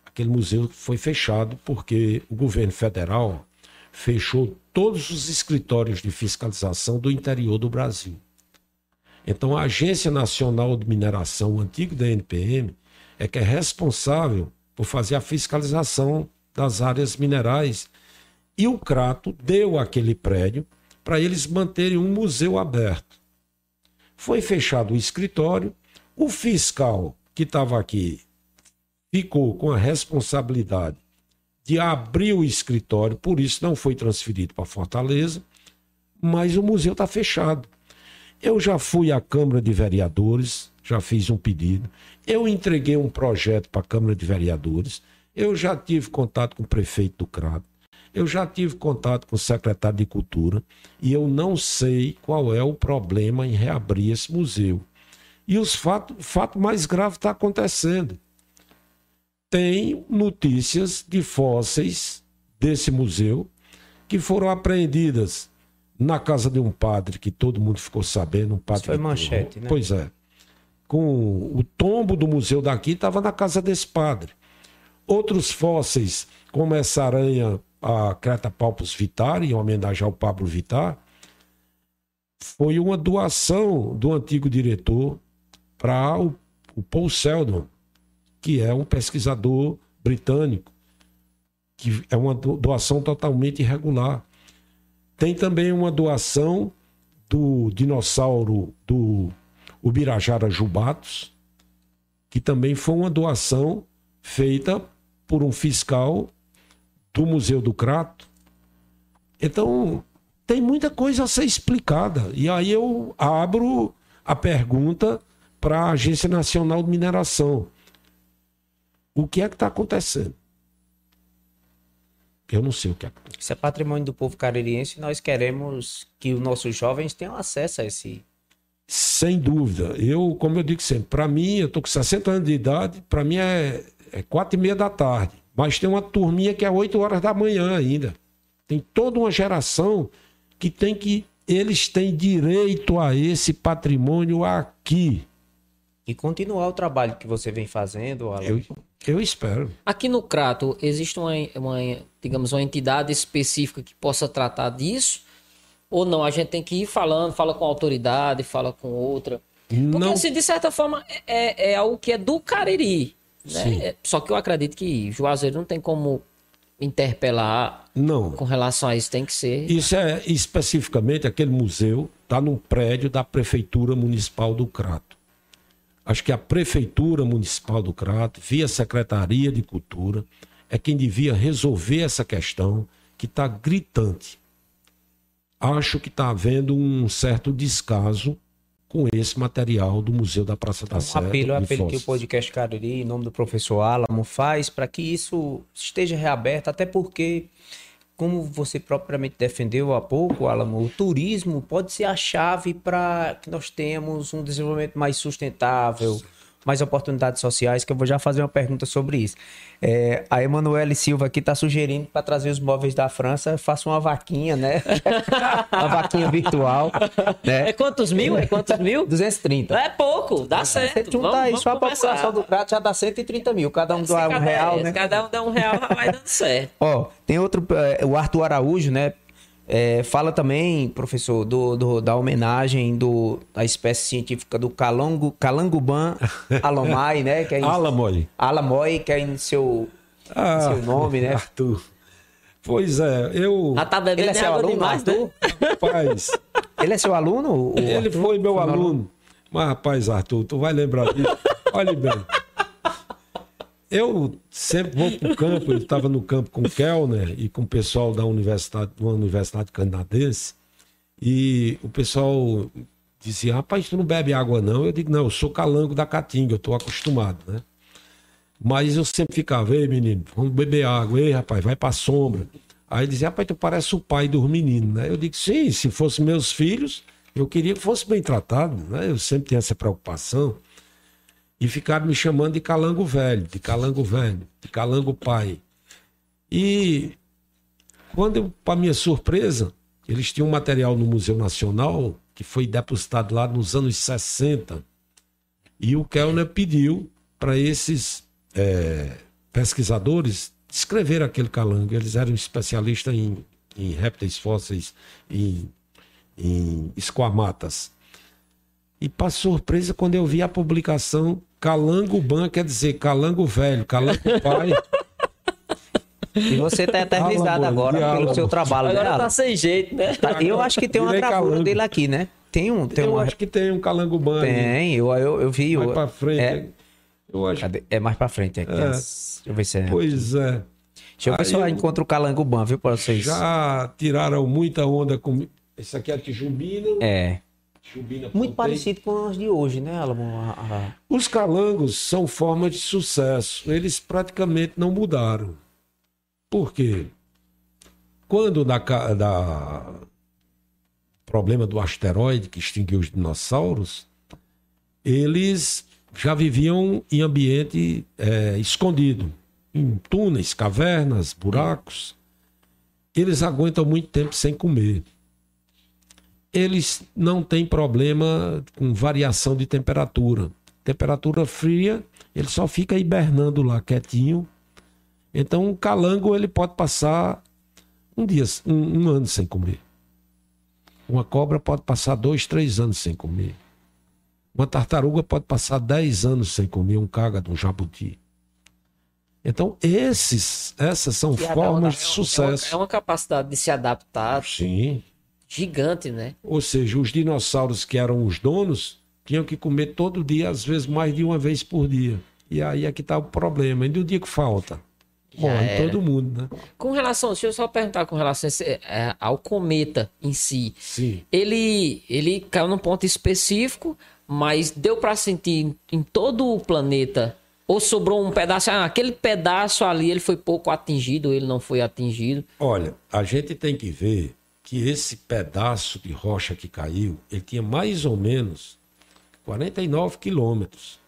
aquele museu foi fechado porque o governo federal fechou todos os escritórios de fiscalização do interior do Brasil. Então, a Agência Nacional de Mineração, o antigo DNPM, é que é responsável por fazer a fiscalização das áreas minerais. E o Crato deu aquele prédio para eles manterem um museu aberto. Foi fechado o escritório, o fiscal que estava aqui ficou com a responsabilidade de abrir o escritório, por isso não foi transferido para Fortaleza, mas o museu está fechado. Eu já fui à Câmara de Vereadores, já fiz um pedido, eu entreguei um projeto para a Câmara de Vereadores, eu já tive contato com o prefeito do Crato, eu já tive contato com o secretário de Cultura e eu não sei qual é o problema em reabrir esse museu. E os fato, o fato mais grave está acontecendo. Tem notícias de fósseis desse museu que foram apreendidas na casa de um padre que todo mundo ficou sabendo, um padre foi que- manchete, né? Pois é. Com o tombo do museu daqui estava na casa desse padre. Outros fósseis, como essa aranha, a Creta Palpus Vitari, em homenagem ao Pablo Vittar, foi uma doação do antigo diretor para o, o Paul Seldon, que é um pesquisador britânico, que é uma do- doação totalmente irregular. Tem também uma doação do dinossauro do Ubirajara jubatus, que também foi uma doação feita por um fiscal do Museu do Crato. Então, tem muita coisa a ser explicada. E aí eu abro a pergunta para a Agência Nacional de Mineração. O que é que está acontecendo? Eu não sei o que é. Isso é patrimônio do povo caririense e nós queremos que os nossos jovens tenham acesso a esse. Sem dúvida. Eu, como eu digo sempre, para mim, eu tô com 60 anos de idade, para mim é, é quatro e meia da tarde. Mas tem uma turminha que é 8 horas da manhã ainda. Tem toda uma geração que tem que. Eles têm direito a esse patrimônio aqui. E continuar o trabalho que você vem fazendo, Alan. Eu, eu espero. Aqui no Crato, existe uma, uma, digamos, uma entidade específica que possa tratar disso? Ou não? A gente tem que ir falando, fala com a autoridade, fala com outra. Porque, Não. assim, de certa forma, é, é algo que é do Cariri. Né? É- Só que eu acredito que Juazeiro não tem como interpelar Não. com relação a isso. Tem que ser. Isso é especificamente aquele museu, está num prédio da Prefeitura Municipal do Crato. Acho que a Prefeitura Municipal do Crato, via Secretaria de Cultura, é quem devia resolver essa questão que está gritante. Acho que está havendo um certo descaso com esse material do Museu da Praça da Um Sé. apelo, de apelo que o podcast Cariri, em nome do professor Alamo, faz para que isso esteja reaberto, até porque, como você propriamente defendeu há pouco, Alamo, o turismo pode ser a chave para que nós tenhamos um desenvolvimento mais sustentável, mais oportunidades sociais, que eu vou já fazer uma pergunta sobre isso. É, a Emanuele Silva aqui está sugerindo para trazer os móveis da França, faça uma vaquinha, né? [laughs] uma vaquinha virtual. Né? É quantos mil? É quantos mil? 230. É pouco, dá certo. Você junta Vamos- aí vamos só a população do prato, já dá 130 mil. Cada um Se doar um real, é, né? Cada um dá um real, vai dando certo. Ó, tem outro, é, o Arthur Araújo, né? É, fala também, professor, do, do- da homenagem do, da espécie científica do calango, calanguban [laughs] alomai, né? Que é em, Alamoy. Alamoy, que é em seu, em seu nome, né? Arthur. Pois é, eu. Já tá bebendo Ele é seu aluno, demais, né? Arthur? Rapaz, Ele é seu aluno? o ele Arthur? foi meu Foi aluno. Mas, rapaz, Arthur, tu vai lembrar disso. Olha bem. Eu sempre vou pro campo, eu estava no campo com o Kellner e com o pessoal da universidade, de uma universidade canadense, e o pessoal dizia, rapaz, tu não bebe água não? Eu digo, não, eu sou calango da Caatinga, eu estou acostumado, né? Mas eu sempre ficava, ei menino, vamos beber água, ei rapaz, vai pra sombra. Aí dizia, rapaz, tu parece o pai dos meninos, né? Eu digo, sim, se fossem meus filhos, eu queria que fosse bem tratado, né? Eu sempre tenho essa preocupação. E ficaram me chamando de calango velho, de calango velho, de calango pai. E quando, para minha surpresa, eles tinham um material no Museu Nacional que foi depositado lá nos anos 60. E o Kellner pediu para esses eh, pesquisadores descrever aquele calango. Eles eram especialistas em, em répteis fósseis, em, em esquamatas. E para surpresa, quando eu vi a publicação, Calango Ban quer dizer Calango Velho, Calango [laughs] Pai. E você tá eternizado Álamo, agora pelo seu trabalho, né? Agora tá Alan? sem jeito, né? Tá, Eu acho que tem uma gravura calango. dele aqui, né? Tem um, tem eu uma... acho que tem um Calango Ban. Tem, eu, eu, eu vi. Mais eu- para frente. É, Eu acho. cadê? É mais pra frente. Aqui, É. Deixa eu ver se é. Pois é. Deixa eu ver Aí se eu eu- encontro o calango ban, viu, pra vocês. Já tiraram muita onda com. Esse aqui é a tijumbina. É. Muito parecido com os de hoje, né, Alamo? A- a- Os calangos são formas de sucesso. Eles praticamente não mudaram. Por quê? Quando da, da problema do asteroide que extinguiu os dinossauros, eles já viviam em ambiente é, escondido, em túneis, cavernas, buracos. Eles aguentam muito tempo sem comer. Eles não têm problema com variação de temperatura. Temperatura fria, ele só fica hibernando lá quietinho. Então, um calango ele pode passar um dia, um, um ano sem comer. Uma cobra pode passar dois, três anos sem comer. Uma tartaruga pode passar dez anos sem comer um cágado, um jabuti. Então, esses, essas são E formas de é uma- sucesso. É uma capacidade de se adaptar Sim. Gigante, né? Ou seja, os dinossauros que eram os donos tinham que comer todo dia, às vezes mais de uma vez por dia. E aí é que está o problema. E no dia que falta? Morre todo mundo, né? Com relação, deixa eu só perguntar com relação esse, é, ao cometa em si. Sim. Ele, ele caiu num ponto específico, mas deu para sentir em, em todo o planeta. Ou sobrou um pedaço, ah, aquele pedaço ali ele foi pouco atingido, ou ele não foi atingido. Olha, a gente tem que ver que esse pedaço de rocha que caiu, ele tinha mais ou menos 49 quilômetros.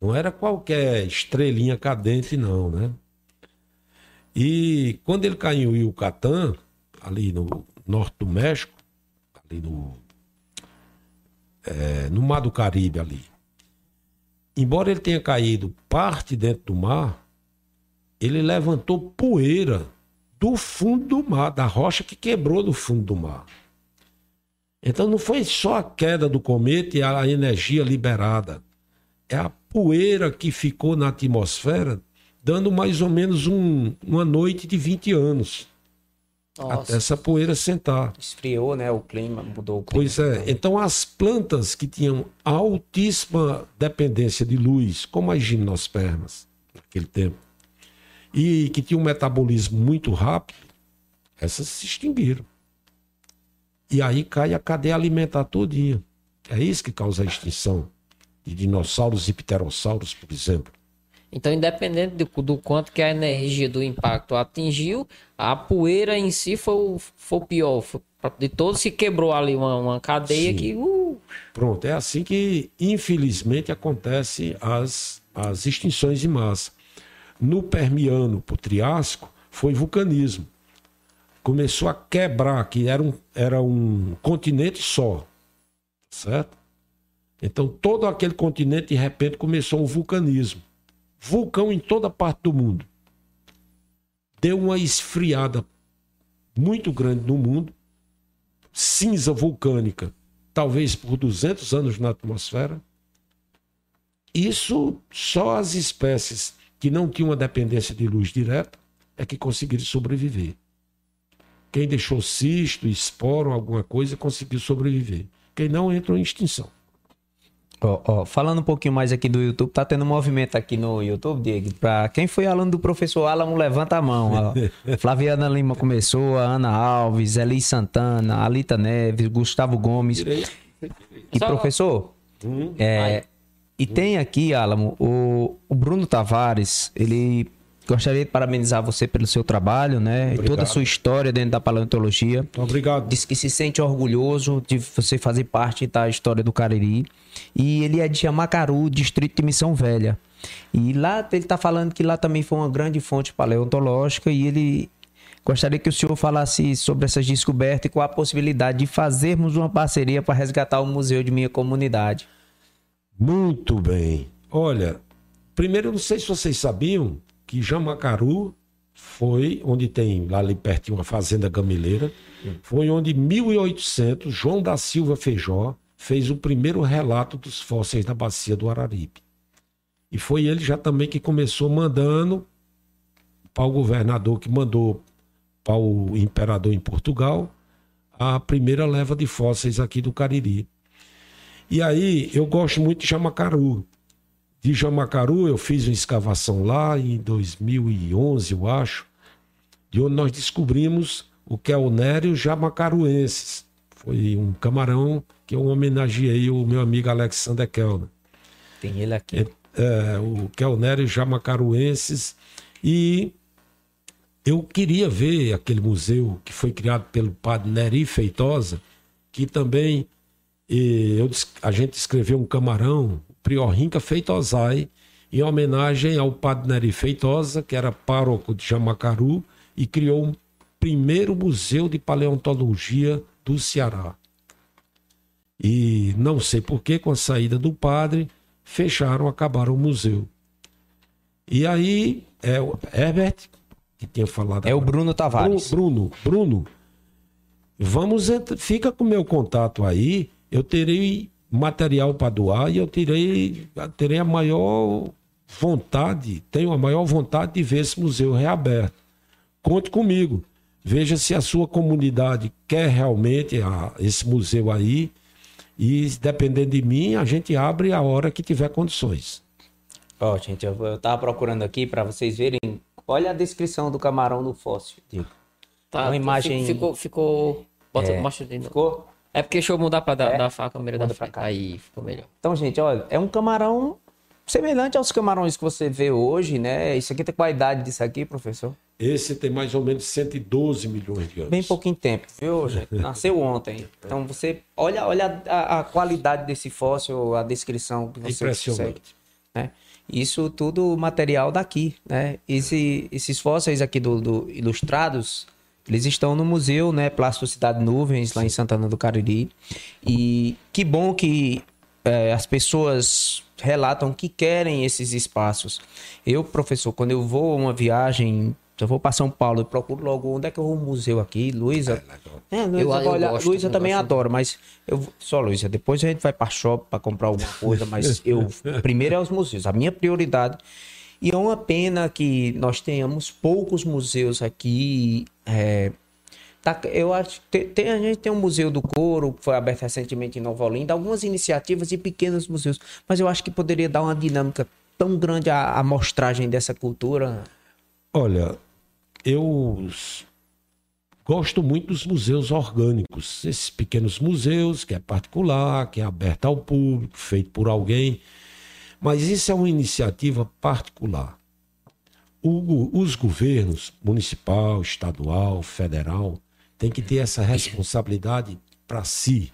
Não era qualquer estrelinha cadente, não, né? E quando ele caiu em Yucatán, ali no norte do México, ali no, é, no Mar do Caribe ali, embora ele tenha caído parte dentro do mar, ele levantou poeira do fundo do mar, da rocha que quebrou do fundo do mar. Então não foi só a queda do cometa e a energia liberada. É a poeira que ficou na atmosfera, dando mais ou menos um- uma noite de 20 anos. Nossa. Até essa poeira sentar. Esfriou, né? O clima, mudou o clima. Pois é. Então as plantas que tinham altíssima dependência de luz, como as gimnospermas, naquele tempo, e que tinham um metabolismo muito rápido, essas se extinguiram. E aí cai a cadeia alimentar todinha. É isso que causa a extinção de dinossauros e pterossauros, por exemplo. Então, independente do, do quanto que a energia do impacto atingiu, a poeira em si foi o, foi o pior. Foi, de todos que quebrou ali uma, uma cadeia Sim. que uh, Pronto, é assim que, infelizmente, acontece as, as extinções de massa. No Permiano para o Triássico, foi vulcanismo. Começou a quebrar, que era um, era um continente só. Certo? Então, todo aquele continente, de repente, começou um vulcanismo. Vulcão em toda parte do mundo. Deu uma esfriada muito grande no mundo. Cinza vulcânica, talvez por 200 anos na atmosfera. Isso só as espécies que não tinham uma dependência de luz direta é que conseguiram sobreviver. Quem deixou cisto, esporo, alguma coisa, conseguiu sobreviver. Quem não entrou em extinção. Ó, ó, falando um pouquinho mais aqui do YouTube, tá tendo um movimento aqui no YouTube, Diego. Pra quem foi aluno do professor Alamo, levanta a mão. ó. [laughs] Flaviana Lima começou, a Ana Alves, Eli Santana, Alita Neves, Gustavo Gomes. E professor, Hum, é, e tem aqui, Alamo, o, o Bruno Tavares, ele gostaria de parabenizar você pelo seu trabalho, né? E toda a Obrigado. sua história dentro da paleontologia. Obrigado. Diz que se sente orgulhoso de você fazer parte da história do Cariri. E ele é de Amacaru, distrito de Missão Velha. E lá ele está falando que lá também foi uma grande fonte paleontológica e ele gostaria que o senhor falasse sobre essas descobertas e com a possibilidade de fazermos uma parceria para resgatar o museu de minha comunidade. Muito bem. Olha, primeiro, eu não sei se vocês sabiam que Jamacaru foi onde tem lá ali pertinho uma fazenda gamileira. Foi onde em 1800 João da Silva Feijó fez o primeiro relato dos fósseis da bacia do Araripe. E foi ele já também que começou mandando para o governador que mandou para o imperador em Portugal a primeira leva de fósseis aqui do Cariri. E aí eu gosto muito de Jamacaru. De Jamacaru eu fiz uma escavação lá em 2011, eu acho, de onde nós descobrimos o Kelnério jamacaruensis. Foi um camarão que eu homenageei o meu amigo Alexander Kellner. Tem ele aqui. É, o Kelnério jamacaruensis. E eu queria ver aquele museu que foi criado pelo padre Neri Feitosa, que também eh, eu a gente escreveu um camarão, Priorrinca Feitosai, em homenagem ao padre Neri Feitosa, que era pároco de Jamacaru, e criou o primeiro museu de paleontologia do Ceará. E não sei por que, com a saída do padre, fecharam, acabaram o museu. E aí, é o Herbert, que tinha falado. É o agora. Bruno Tavares. Bruno, Bruno, vamos fica com o meu contato aí. Eu terei material para doar e eu terei, terei a maior vontade, tenho a maior vontade de ver esse museu reaberto. Conte comigo. Veja se a sua comunidade quer realmente a- esse museu aí. E dependendo de mim, a gente abre a hora que tiver condições. Ó, gente, eu, eu tava procurando aqui para vocês verem. Olha a descrição do camarão no fóssil, Diego. Tá, Uma imagem- Ficou. ficou... Bota, É. mostra de novo. Ficou? É porque deixa eu mudar pra dar, É. dar a câmera da Muda pra frente. cá. Aí ficou melhor. Então, gente, olha, é um camarão semelhante aos camarões que você vê hoje, né? Isso aqui tem qual a idade disso aqui, professor? Esse tem mais ou menos 112 milhões de anos. Bem pouquinho tempo, viu, gente? [laughs] Nasceu ontem. Então você olha, olha a, a qualidade desse fóssil, a descrição que É você impressionante. consegue. Né? Isso tudo material daqui, né? Esse- esses fósseis aqui do, do ilustrados, eles estão no museu, né? Plasticidade Nuvens lá em Santana do Cariri. E que bom que eh, as pessoas relatam que querem esses espaços. Eu, professor, quando eu vou a uma viagem, se eu vou para São Paulo, eu procuro logo onde é que eu vou um museu aqui, Luísa. É, Luísa, Eu- olhar- gosto, Luísa também gosto. adora, mas eu só Luísa, depois a gente vai para shopping para comprar alguma coisa, mas [laughs] eu primeiro é os museus, a minha prioridade. E é uma pena que nós tenhamos poucos museus aqui. é, tá- eu acho tem, a gente tem um museu do couro que foi aberto recentemente em Nova Olinda, algumas iniciativas e pequenos museus, mas eu acho que poderia dar uma dinâmica tão grande à amostragem dessa cultura. Olha, eu gosto muito dos museus orgânicos, esses pequenos museus que é particular, que é aberto ao público, feito por alguém, mas isso é uma iniciativa particular. O os governos municipal, estadual, federal têm que ter essa responsabilidade para si.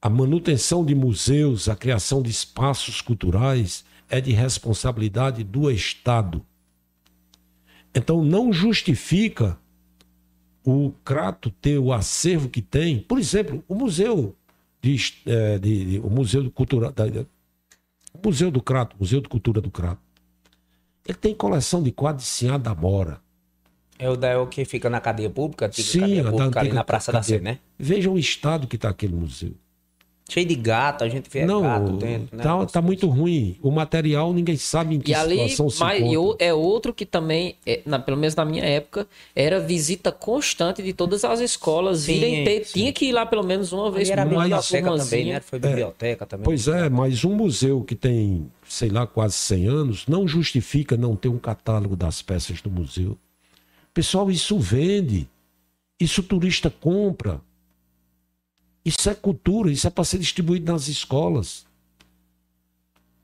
a manutenção de museus, a criação de espaços culturais é de responsabilidade do Estado. Então não justifica o Crato ter o acervo que tem. Por exemplo, o museu de, de, de o museu de cultura, da, o museu do Crato, Museu de Cultura do Crato. Ele tem coleção de quadros de Sinhá da Mora. É o, da, o que fica na cadeia pública? Sim, cadeia pública ali na Praça da Sé, né? Veja o estado que está aquele museu. Cheio de gato, a gente vê Não, gato dentro, né? tá, tá muito ruim. O material ninguém sabe em que E ali situação se mas, e encontra. é outro que também, é, na- pelo menos na minha época, era visita constante de todas as escolas. Sim, irem ter, sim. Tinha que ir lá pelo menos uma vez Ali era por ano, biblioteca também, turmazinha. né? Foi biblioteca também. Pois é, mas um museu que tem, sei lá, quase 100 anos, não justifica não ter um catálogo das peças do museu. Pessoal, isso vende. Isso o turista compra. Isso é cultura, isso é para ser distribuído nas escolas.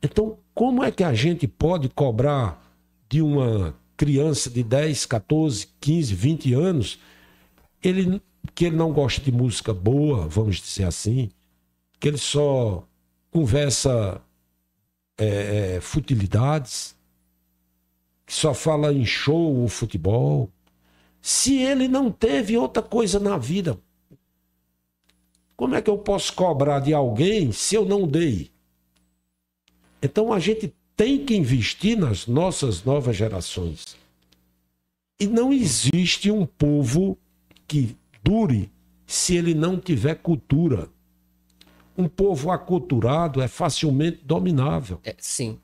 Então, como é que a gente pode cobrar de uma criança de 10, 14, 15, 20 anos ele, que ele não gosta de música boa, vamos dizer assim, que ele só conversa é, é, futilidades, que só fala em show ou futebol. Se ele não teve outra coisa na vida, como é que eu posso cobrar de alguém se eu não dei? Então a gente tem que investir nas nossas novas gerações. E não existe um povo que dure se ele não tiver cultura. Um povo aculturado é facilmente dominável. É, sim.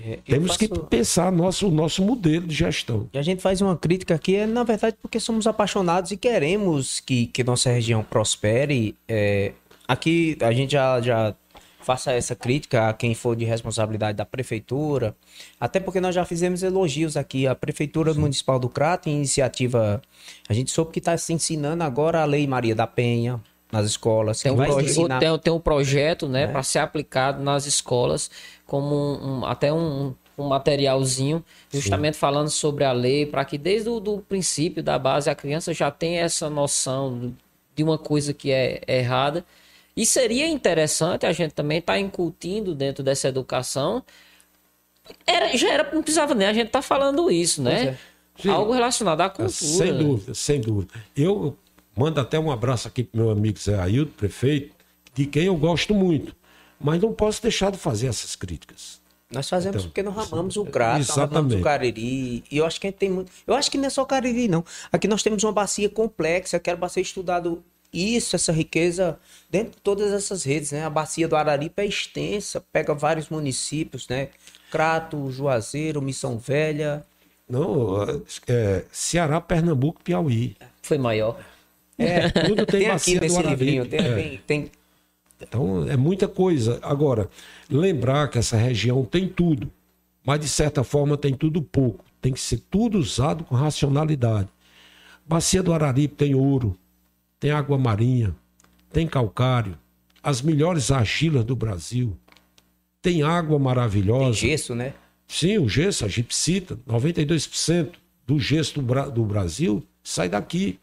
É, Temos que faço- pensar nosso, o nosso modelo de gestão. E a gente faz uma crítica aqui, é, na verdade, porque somos apaixonados e queremos que, que nossa região prospere. É, aqui a gente já, já faça essa crítica a quem for de responsabilidade da prefeitura, até porque nós já fizemos elogios aqui à Prefeitura Municipal do Crato, em iniciativa. A gente soube que está se ensinando agora a Lei Maria da Penha nas escolas. Tem um, proje- tem, tem um projeto, né, para ser aplicado nas escolas como um- um- até um, um materialzinho, justamente falando sobre a lei, para que desde o princípio da base a criança já tenha essa noção de uma coisa que é errada. E seria interessante a gente também estar incutindo dentro dessa educação. Era, já era, não precisava nem a gente estar falando isso, né? Sim. Algo relacionado à cultura. Sem dúvida, sem dúvida. Eu mando até um abraço aqui para meu amigo Zé Ailton, prefeito, de quem eu gosto muito. Mas não posso deixar de fazer essas críticas. Nós fazemos Então, porque nós ramamos o Crato, nós exatamente. o Cariri. E eu acho que a gente tem muito. Eu acho que não é só Cariri, não. Aqui nós temos uma bacia complexa, que era para ser estudado isso, essa riqueza, dentro de todas essas redes, né? A bacia do Araripe é extensa, pega vários municípios, né? Crato, Juazeiro, Missão Velha. Não, é, Ceará, Pernambuco, Piauí. Foi maior. É, Tudo tem, [laughs] tem bacia aqui do nesse Araripe. livrinho, tem, É. tem, tem- Então, é muita coisa. Agora, lembrar que essa região tem tudo, mas de certa forma tem tudo pouco. Tem que ser tudo usado com racionalidade. Bacia do Araripe tem ouro, tem água marinha, tem calcário, as melhores argilas do Brasil, tem água tem maravilhosa. gesso, né? Sim, o gesso, a gipsita, 92% do gesso do Brasil sai daqui.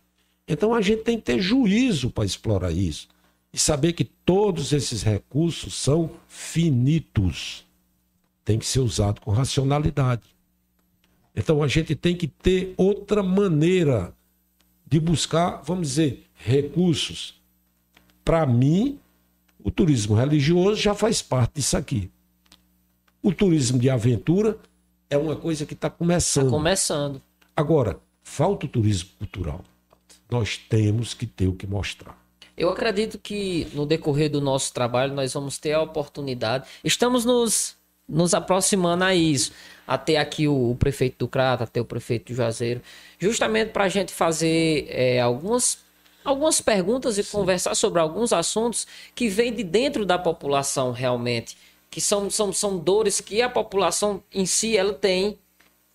Então a gente tem que ter juízo para explorar isso. E saber que todos esses recursos são finitos. Tem que ser usado com racionalidade. Então a gente tem que ter outra maneira de buscar, vamos dizer, recursos. Para mim, o turismo religioso já faz parte disso aqui. O turismo de aventura é uma coisa que está começando. Começando. Agora, falta o turismo cultural. Nós temos que ter o que mostrar. Eu acredito que no decorrer do nosso trabalho nós vamos ter a oportunidade. Estamos nos, nos aproximando a isso. A ter aqui o, o prefeito do Crato, a ter o prefeito do Juazeiro. Justamente para a gente fazer é, algumas, algumas perguntas e conversar sobre alguns assuntos que vêm de dentro da população realmente. Que são, são, são dores que a população em si ela tem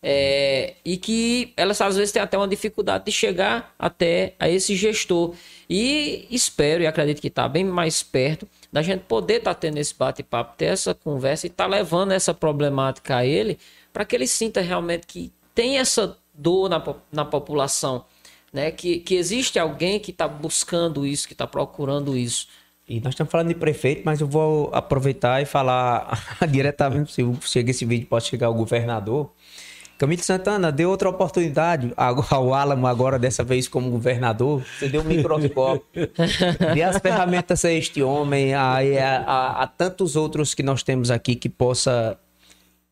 é, e que elas às vezes têm até uma dificuldade de chegar até a esse gestor. E espero e acredito que está bem mais perto da gente poder estar tendo esse bate-papo, ter essa conversa e estar levando essa problemática a ele para que ele sinta realmente que tem essa dor na, na população, né? que, que existe alguém que está buscando isso, que está procurando isso. E nós estamos falando de prefeito, mas eu vou aproveitar e falar [laughs] diretamente, se chega esse vídeo, pode chegar o governador. Camilo Santana deu outra oportunidade ao [laughs] Álamo agora, dessa vez como governador. Você deu um microscópio. [laughs] Dê as ferramentas a este homem, a, a, a, tantos outros que nós temos aqui que possa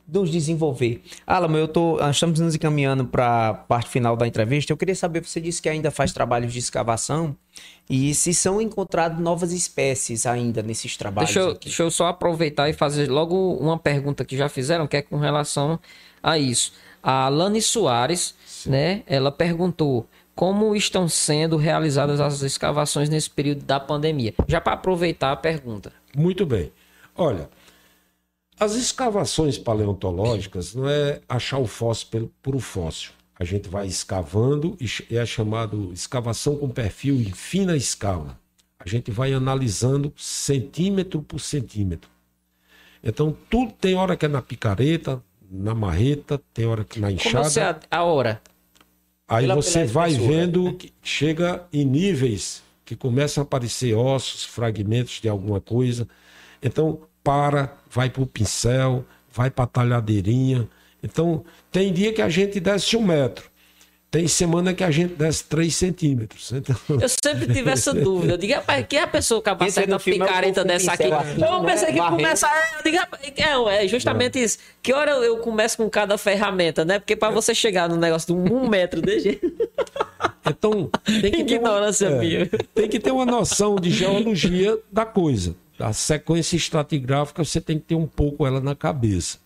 nos desenvolver. Alamo, eu tô, estamos nos encaminhando para a parte final da entrevista. Eu queria saber, você disse que ainda faz trabalhos de escavação e se são encontradas novas espécies ainda nesses trabalhos. Deixa eu, deixa eu só aproveitar e fazer logo uma pergunta que já fizeram, que é com relação a isso. A Lani Soares, Sim. né, ela perguntou como estão sendo realizadas as escavações nesse período da pandemia. Já para aproveitar a pergunta. Muito bem. Olha, as escavações paleontológicas não é achar o fóssil pelo, por o fóssil. A gente vai escavando e é chamado escavação com perfil em fina escala. A gente vai analisando centímetro por centímetro. Então, tudo tem hora que é na picareta, na marreta, tem hora que na enxada. Como você a, a hora? Aí pela, você pela vai vendo que chega em níveis que começam a aparecer ossos, fragmentos de alguma coisa. Então, para, vai para o pincel, vai para a talhadeirinha. Então, tem dia que a gente desce um metro. Tem semana que a gente desce 3 centímetros. Então... Eu sempre tive essa dúvida. Eu digo, rapaz, que é a pessoa capaz de uma picareta dessa aqui? Assim, eu pensei que começa. Eu digo, é, é justamente isso. Que hora eu começo com cada ferramenta, né? Porque para você chegar no negócio de um metro de jeito. Então, [laughs] tem que, ter uma, é, tem que ter uma noção de geologia da coisa a sequência estratigráfica você tem que ter um pouco ela na cabeça.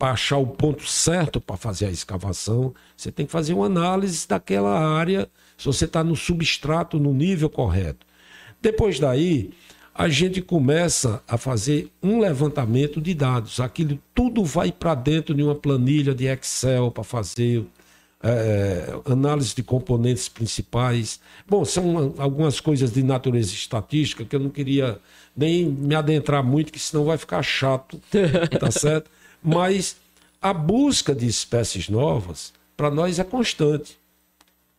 Para achar o ponto certo para fazer a escavação, você tem que fazer uma análise daquela área, se você está no substrato, no nível correto. Depois daí, a gente começa a fazer um levantamento de dados. Aquilo tudo vai para dentro de uma planilha de Excel para fazer é, análise de componentes principais. Bom, são algumas coisas de natureza estatística que eu não queria nem me adentrar muito, que senão vai ficar chato, tá certo? [laughs] Mas a busca de espécies novas, para nós, é constante.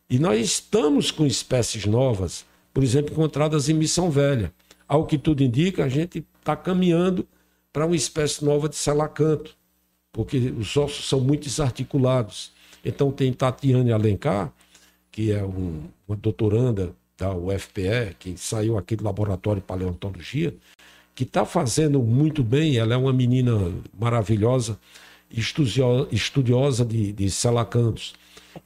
E nós estamos com espécies novas, por exemplo, encontradas em Missão Velha. Ao que tudo indica, a gente está caminhando para uma espécie nova de selacanto, porque os ossos são muito desarticulados. Então tem Tatiane Alencar, que é um, uma doutoranda da UFPE, que saiu aqui do Laboratório de Paleontologia, que está fazendo muito bem. Ela é uma menina maravilhosa, estudiosa de, de selacantos.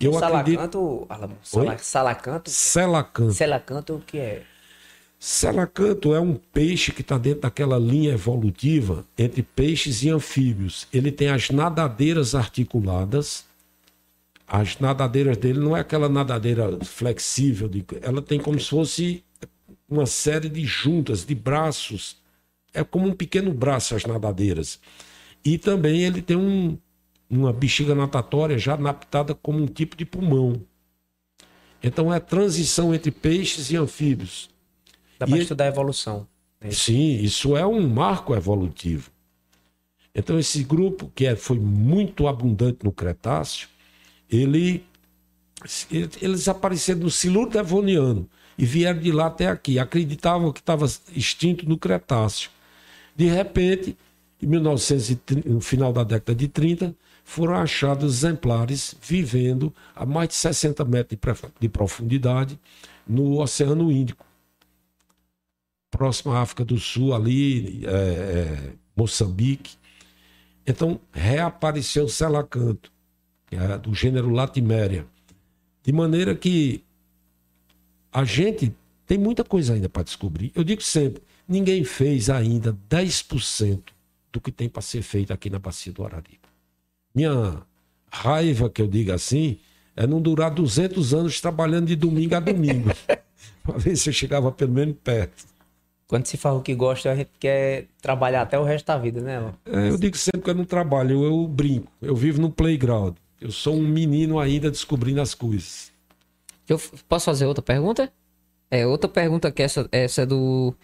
Eu salacanto, acredito... Sala, salacanto? Selacanto. Selacanto o que é? Selacanto é um peixe que está dentro daquela linha evolutiva entre peixes e anfíbios. Ele tem as nadadeiras articuladas, as nadadeiras dele não é aquela nadadeira flexível, de, ela tem como se fosse uma série de juntas, de braços. É como um pequeno braço as nadadeiras. E também ele tem um, uma bexiga natatória já adaptada como um tipo de pulmão. Então é transição entre peixes e anfíbios. Dá para estudar a evolução. Né? Sim, isso é um marco evolutivo. Então esse grupo, que é, foi muito abundante no Cretáceo, ele, eles apareceram no Siluro Devoniano e vieram de lá até aqui. Acreditavam que estava extinto no Cretáceo. De repente, em 1930, no final da década de 30, foram achados exemplares vivendo a mais de 60 metros de profundidade no Oceano Índico. Próximo à África do Sul, ali, é, é, Moçambique. Então, reapareceu o selacanto é do gênero Latiméria. De maneira que a gente tem muita coisa ainda para descobrir. Eu digo sempre, ninguém fez ainda 10% do que tem para ser feito aqui na Bacia do Araripe. Minha raiva, que eu diga assim, é não durar 200 anos trabalhando de domingo a domingo. [laughs] para ver se eu chegava pelo menos perto. Quando se fala o que gosta, a gente quer trabalhar até o resto da vida, né? É, eu digo sempre que eu não trabalho, eu, eu brinco. Eu vivo no playground. Eu sou um menino ainda descobrindo as coisas. Eu posso fazer outra pergunta? É, outra pergunta que essa, essa é do,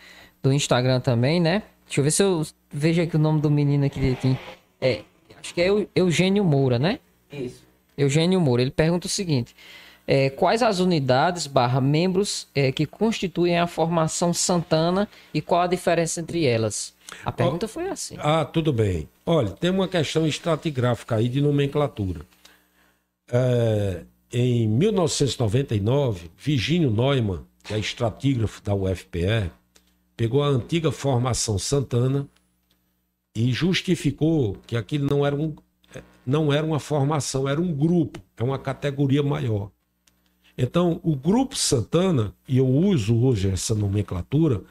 do Instagram também, né? Deixa eu ver se eu vejo aqui o nome do menino aqui. aqui. É, acho que é Eugênio Moura, né? Isso. Eugênio Moura. Ele pergunta o seguinte: é, quais as unidades barra membros é, que constituem a formação Santana e qual a diferença entre elas? A pergunta foi assim. Ah, tudo bem. Olha, tem uma questão estratigráfica aí de nomenclatura. É, em 1999, Virgínio Neumann, que é estratígrafo da UFPE, pegou a antiga formação Santana e justificou que aquilo não era, um, não era uma formação, era um grupo, é uma categoria maior. Então, o grupo Santana, e eu uso hoje essa nomenclatura,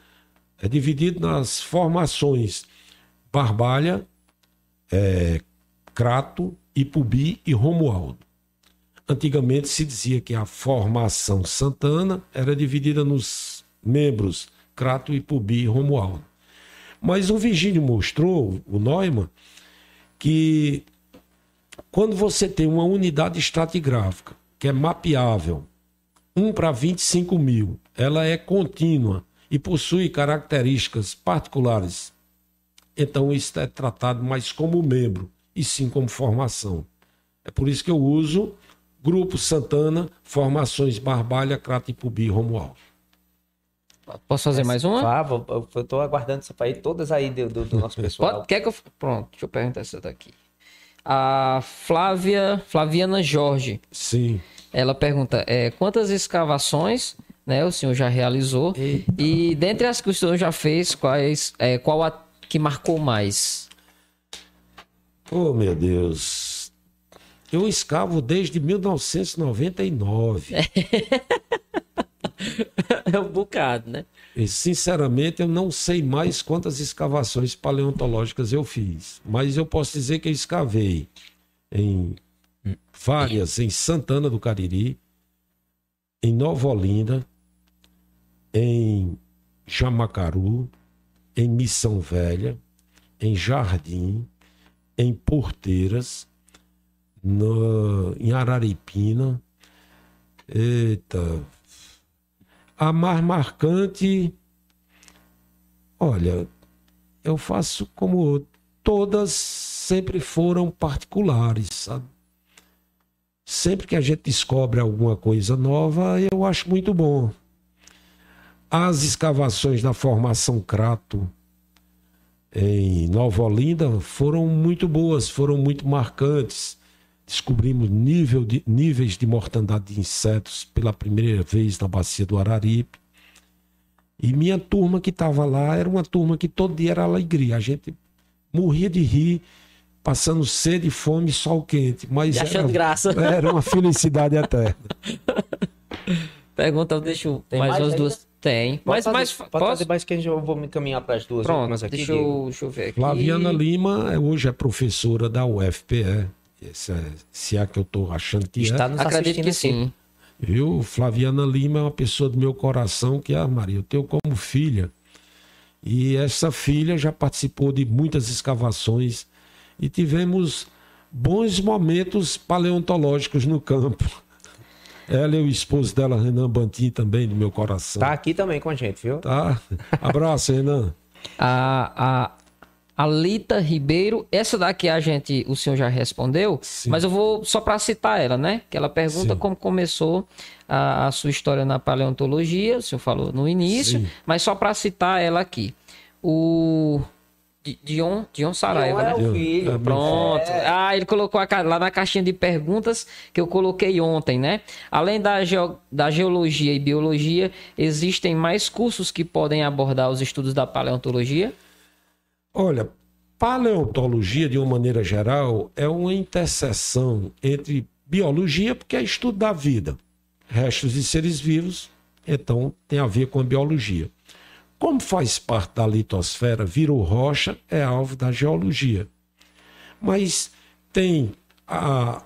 é dividido nas formações Barbalha, é, Crato, Ipubi e Romualdo. Antigamente se dizia que a formação Santana era dividida nos membros Crato, Ipubi e Romualdo. Mas o Virgínio mostrou, o Neumann, que quando você tem uma unidade estratigráfica que é mapeável, 1 para 25 mil, ela é contínua e possui características particulares, então isso é tratado mais como membro e sim como formação. É por isso que eu uso Grupo Santana, Formações Barbalha, Crato, e Romualdo. Posso fazer mais uma? Fábio, eu tô aguardando essa aí, todas aí do, do, do nosso [laughs] pessoal. Pode, quer que eu... Pronto, deixa eu perguntar essa daqui. A Flávia, Flaviana Jorge. Sim. Ela pergunta, é, quantas escavações né, o senhor já realizou? Eita. E dentre as que o senhor já fez, quais, é, qual a que marcou mais? Oh, meu Deus. Eu escavo desde 1999. [laughs] [laughs] é um bocado, né? E, sinceramente, eu não sei mais quantas escavações paleontológicas eu fiz, mas eu posso dizer que eu escavei em várias, em Santana do Cariri, em Nova Olinda, em Jamacaru, em Missão Velha, em Jardim, em Porteiras, no, em Araripina. Eita, a mais marcante, olha, eu faço como todas sempre foram particulares, sabe? Sempre que a gente descobre alguma coisa nova, eu acho muito bom. As escavações da formação Crato em Nova Olinda foram muito boas, foram muito marcantes descobrimos nível de, níveis de mortandade de insetos pela primeira vez na bacia do Araripe. E minha turma que estava lá era uma turma que todo dia era alegria. A gente morria de rir, passando sede, fome, sol quente. Mas achando era, graça. [laughs] Era uma felicidade eterna. [laughs] Pergunta, deixa eu. Tem mais, mais duas. Tem. Pode mas, fazer, mas pode posso? fazer mais que eu vou me encaminhar para as duas Pronto, aqui. Deixa eu, deixa eu ver aqui. Flaviana Lima hoje é professora da UFPE. Se é, se é que eu estou achando que Está é. nos Acredito que sim. Viu? Flaviana Lima é uma pessoa do meu coração que, ah, Maria, eu tenho como filha. E essa filha já participou de muitas escavações e tivemos bons momentos paleontológicos no campo. [laughs] Ela e o esposo dela, Renan Bantin, também do meu coração. Tá aqui também com a gente, viu? Tá. Abraço, Renan. [laughs] A, a, Alita Ribeiro, essa daqui a gente, o senhor já respondeu, Sim. mas eu vou só para citar ela, né? Que ela pergunta Sim. como começou a, a, sua história na paleontologia, o senhor falou no início, Sim. mas só para citar ela aqui. O Dion, Dion Saraiva, Dion é né? o filho. Pronto. É. Ah, ele colocou a, lá na caixinha de perguntas que eu coloquei ontem, né? Além da, geo, da geologia e biologia, existem mais cursos que podem abordar os estudos da paleontologia? Olha, paleontologia, de uma maneira geral, é uma interseção entre biologia, porque é estudo da vida, restos de seres vivos, então tem a ver com a biologia. Como faz parte da litosfera, virou rocha, é alvo da geologia. Mas tem a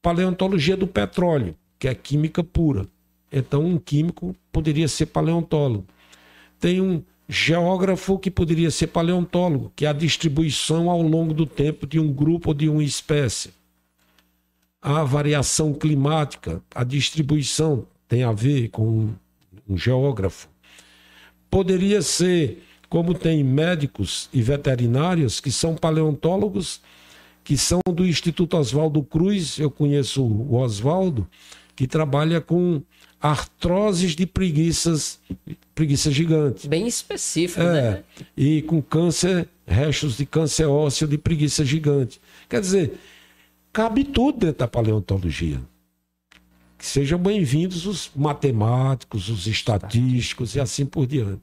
paleontologia do petróleo, que é química pura. Então, um químico poderia ser paleontólogo. Tem um geógrafo que poderia ser paleontólogo, que é a distribuição ao longo do tempo de um grupo ou de uma espécie. A variação climática, a distribuição tem a ver com um geógrafo. Poderia ser, como tem médicos e veterinários que são paleontólogos, que são do Instituto Oswaldo Cruz, eu conheço o Oswaldo, que trabalha com artroses de preguiças, preguiça gigante. Bem específico, É, né? e com câncer, restos de câncer ósseo de preguiça gigante. Quer dizer, cabe tudo dentro da paleontologia. Que sejam bem-vindos os matemáticos, os estatísticos e assim por diante.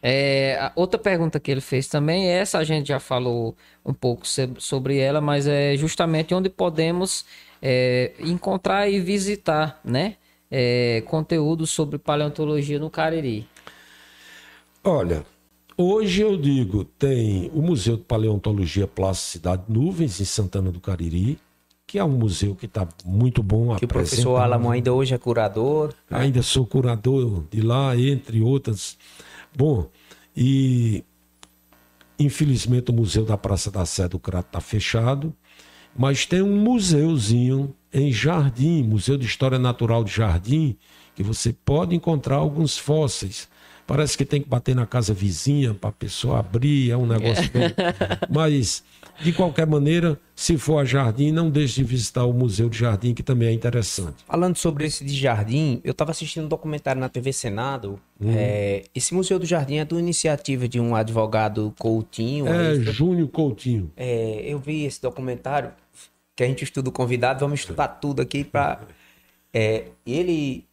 É, outra pergunta que ele fez também, essa a gente já falou um pouco sobre ela, mas é justamente onde podemos é, encontrar e visitar, né? É, conteúdo sobre paleontologia no Cariri. Olha, hoje eu digo, tem o Museu de Paleontologia Plasticidade Nuvens, em Santana do Cariri, que é um museu que está muito bom. Que o professor. Alamo ainda hoje é curador. Ainda sou curador de lá, entre outras. Bom, e infelizmente o Museu da Praça da Sé do Crato está fechado, mas tem um museuzinho em Jardim, Museu de História Natural de Jardim, que você pode encontrar alguns fósseis. Parece que tem que bater na casa vizinha para a pessoa abrir, é um negócio bem... [laughs] Mas, de qualquer maneira, se for a Jardim, não deixe de visitar o Museu de Jardim, que também é interessante. Falando sobre esse de jardim, eu estava assistindo um documentário na TV Senado. É, esse Museu do Jardim é de uma iniciativa de um advogado Coutinho. É? Júnior Coutinho. É, eu vi esse documentário que a gente estuda o convidado, vamos estudar tudo aqui para ele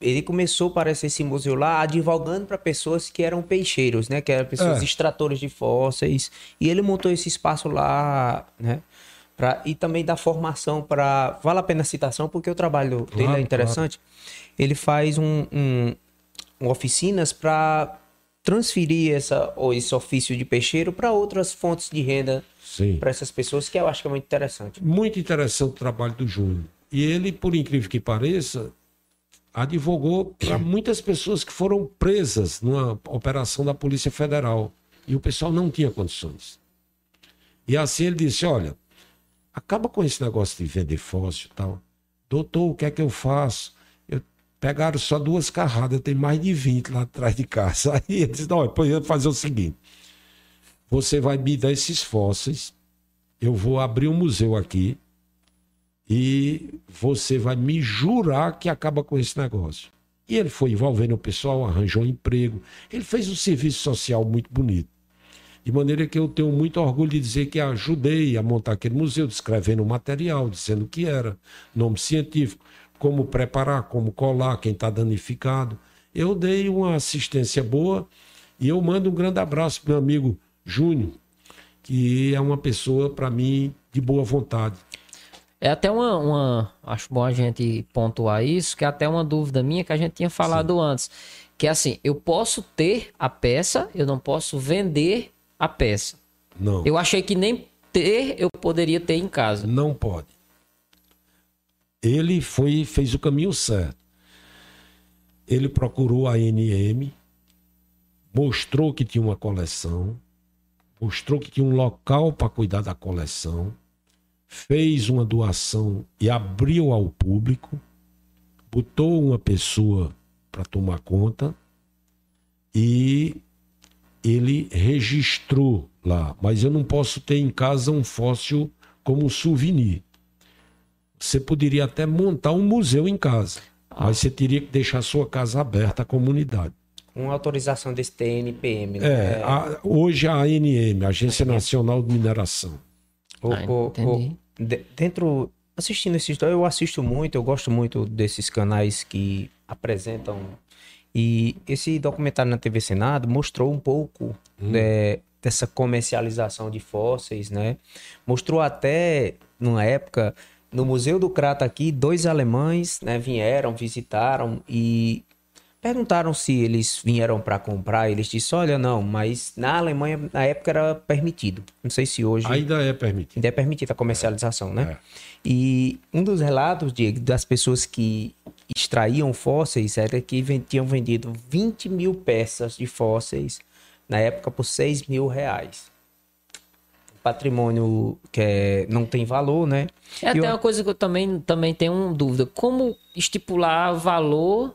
ele começou parece esse museu lá advogando para pessoas que eram peixeiros, né, que eram pessoas É. extratores de fósseis, e ele montou esse espaço lá, né? Pra, e também dá formação para. Vale a pena a citação, porque o trabalho dele Claro, é interessante. Ele faz um, um- um oficinas para transferir essa, ou esse ofício de peixeiro para outras fontes de renda para essas pessoas, que eu acho que é muito interessante. Muito interessante o trabalho do Júnior. E ele, por incrível que pareça, advogou para [clears throat] muitas pessoas que foram presas numa operação da Polícia Federal. E o pessoal não tinha condições. E assim ele disse: olha, acaba com esse negócio de vender fóssil e tal. Doutor, o que é que eu faço? Pegaram só duas carradas, tenho mais de 20 lá atrás de casa. [laughs] Aí ele disse: não, depois eu vou fazer o seguinte: você vai me dar esses fósseis, eu vou abrir um museu aqui e você vai me jurar que acaba com esse negócio. E ele foi envolvendo o pessoal, arranjou um emprego. Ele fez um serviço social muito bonito. De maneira que eu tenho muito orgulho de dizer que ajudei a montar aquele museu, descrevendo o material, dizendo o que era, nome científico, como preparar, como colar, quem está danificado. Eu dei uma assistência boa e eu mando um grande abraço para meu amigo Júnior, que é uma pessoa, para mim, de boa vontade. É até uma, uma- Acho bom a gente pontuar isso, que é até uma dúvida minha que a gente tinha falado antes. Que é assim, eu posso ter a peça, eu não posso vender a peça. Não. Eu achei que nem ter eu poderia ter em casa. Não pode. Ele foi fez o caminho certo. Ele procurou a ANM, mostrou que tinha uma coleção, mostrou que tinha um local para cuidar da coleção, fez uma doação e abriu ao público, botou uma pessoa para tomar conta e ele registrou lá. Mas eu não posso ter em casa um fóssil como souvenir. Você poderia até montar um museu em casa, mas você teria que deixar a sua casa aberta à comunidade. Com autorização desse TNPM, né? É, a- hoje a ANM, Agência Nacional de Mineração. O- Ah, o- entendi. o- de- dentro, assistindo esse história, eu assisto muito, eu gosto muito desses canais que apresentam. E esse documentário na TV Senado mostrou um pouco né, dessa comercialização de fósseis, né? Mostrou até, numa época, no Museu do Crato aqui, dois alemães né, vieram, visitaram e perguntaram se eles vieram para comprar. Eles disseram, olha, não, mas na Alemanha, na época, era permitido. Não sei se hoje... Ainda é permitido. Ainda é permitida a comercialização, né? É. E um dos relatos, Diego, das pessoas que extraíam fósseis era que tinham vendido 20 mil peças de fósseis na época por 6 mil reais. Patrimônio que é- não tem valor, né? É até eu- uma coisa que eu também, também tenho uma dúvida. Como estipular valor...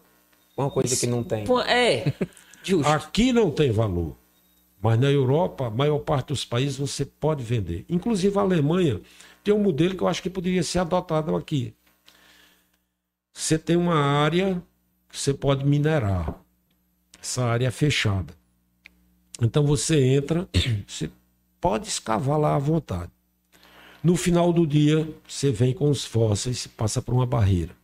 Uma coisa que não tem. É, [laughs] justo. Aqui não tem valor. Mas na Europa, a maior parte dos países você pode vender. Inclusive a Alemanha tem um modelo que eu acho que poderia ser adotado aqui. você tem uma área que você pode minerar. Essa área é fechada. Então você entra, [clears throat] você pode escavar lá à vontade. No final do dia, você vem com os fósseis e passa por uma barreira.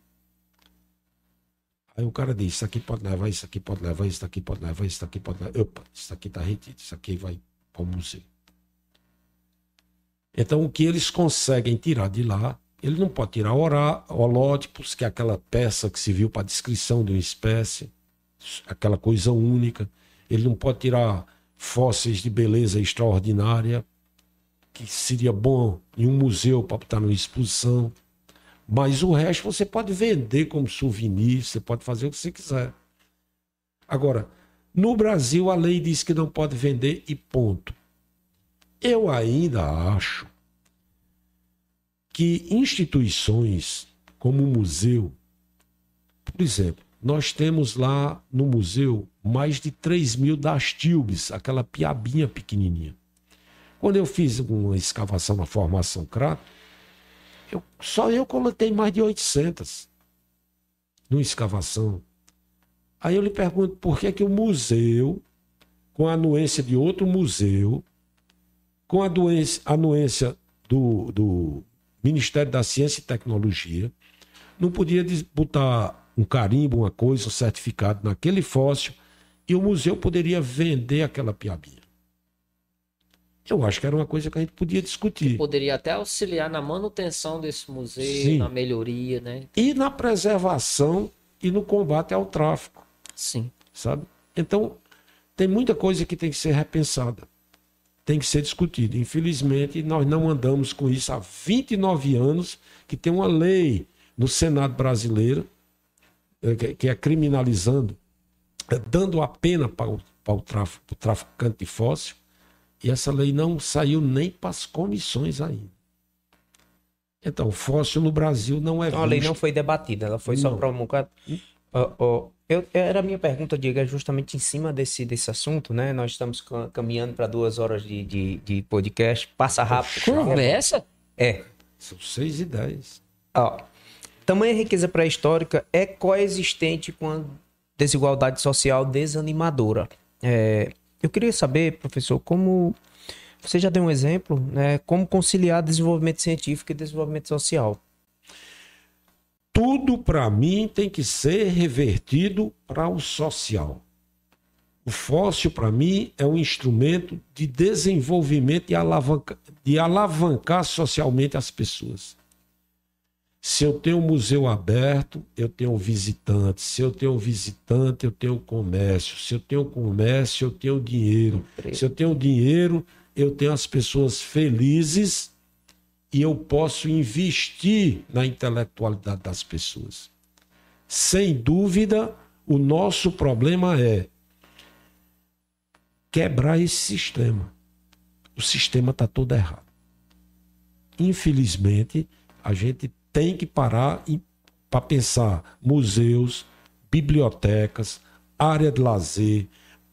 Aí o cara diz: Isso aqui pode levar, isso aqui pode levar, isso aqui pode levar, isso aqui pode levar. Opa, isso aqui está retido, isso aqui vai para o museu. Então, o que eles conseguem tirar de lá, ele não pode tirar holótipos, que é aquela peça que se viu para descrição de uma espécie, aquela coisa única. Ele não pode tirar fósseis de beleza extraordinária, que seria bom em um museu para estar numa exposição. Mas o resto você pode vender como souvenir, você pode fazer o que você quiser. Agora, no Brasil a lei diz que não pode vender e ponto. Eu ainda acho que instituições como o museu, por exemplo, nós temos lá no museu mais de 3 mil das tilbes, aquela piabinha pequenininha. Quando eu fiz uma escavação na formação Crato, eu, só eu coletei mais de 800 numa escavação. Aí eu lhe pergunto por que, que o museu, com a anuência de outro museu, com a anuência do, do Ministério da Ciência e Tecnologia, não podia botar um carimbo, uma coisa, um certificado naquele fóssil e o museu poderia vender aquela piabinha. Eu acho que era uma coisa que a gente podia discutir. Que poderia até auxiliar na manutenção desse museu, Sim. na melhoria, né? E na preservação e no combate ao tráfico. Sim. Sabe? Então, tem muita coisa que tem que ser repensada. Tem que ser discutida. Infelizmente, nós não andamos com isso há 29 anos, que tem uma lei no Senado brasileiro que é criminalizando, é dando a pena para o, para o, tráfico, para o traficante de fóssil e essa lei não saiu nem para as comissões ainda. Então, fóssil no Brasil não é então, A lei não foi debatida, ela foi não. só promulgada. Uh, eu, era a minha pergunta, Diego, é justamente em cima desse, desse assunto, né? Nós estamos caminhando para duas horas de, de, de, podcast. Passa rápido. Conversa? É. São seis e dez. Ó, tamanha riqueza pré-histórica é coexistente com a desigualdade social desanimadora. É, eu queria saber, professor, como você já deu um exemplo, né? Como conciliar desenvolvimento científico e desenvolvimento social? Tudo para mim tem que ser revertido para o social. O fóssil, para mim, é um instrumento de desenvolvimento e alavanca, de alavancar socialmente as pessoas. Se eu tenho um museu aberto, eu tenho um visitante. Se eu tenho visitante, eu tenho comércio. Se eu tenho comércio, eu tenho dinheiro. Se eu tenho dinheiro, eu tenho as pessoas felizes e eu posso investir na intelectualidade das pessoas. Sem dúvida, o nosso problema é quebrar esse sistema. O sistema está todo errado. Infelizmente, a gente tem que parar para pensar museus, bibliotecas, área de lazer,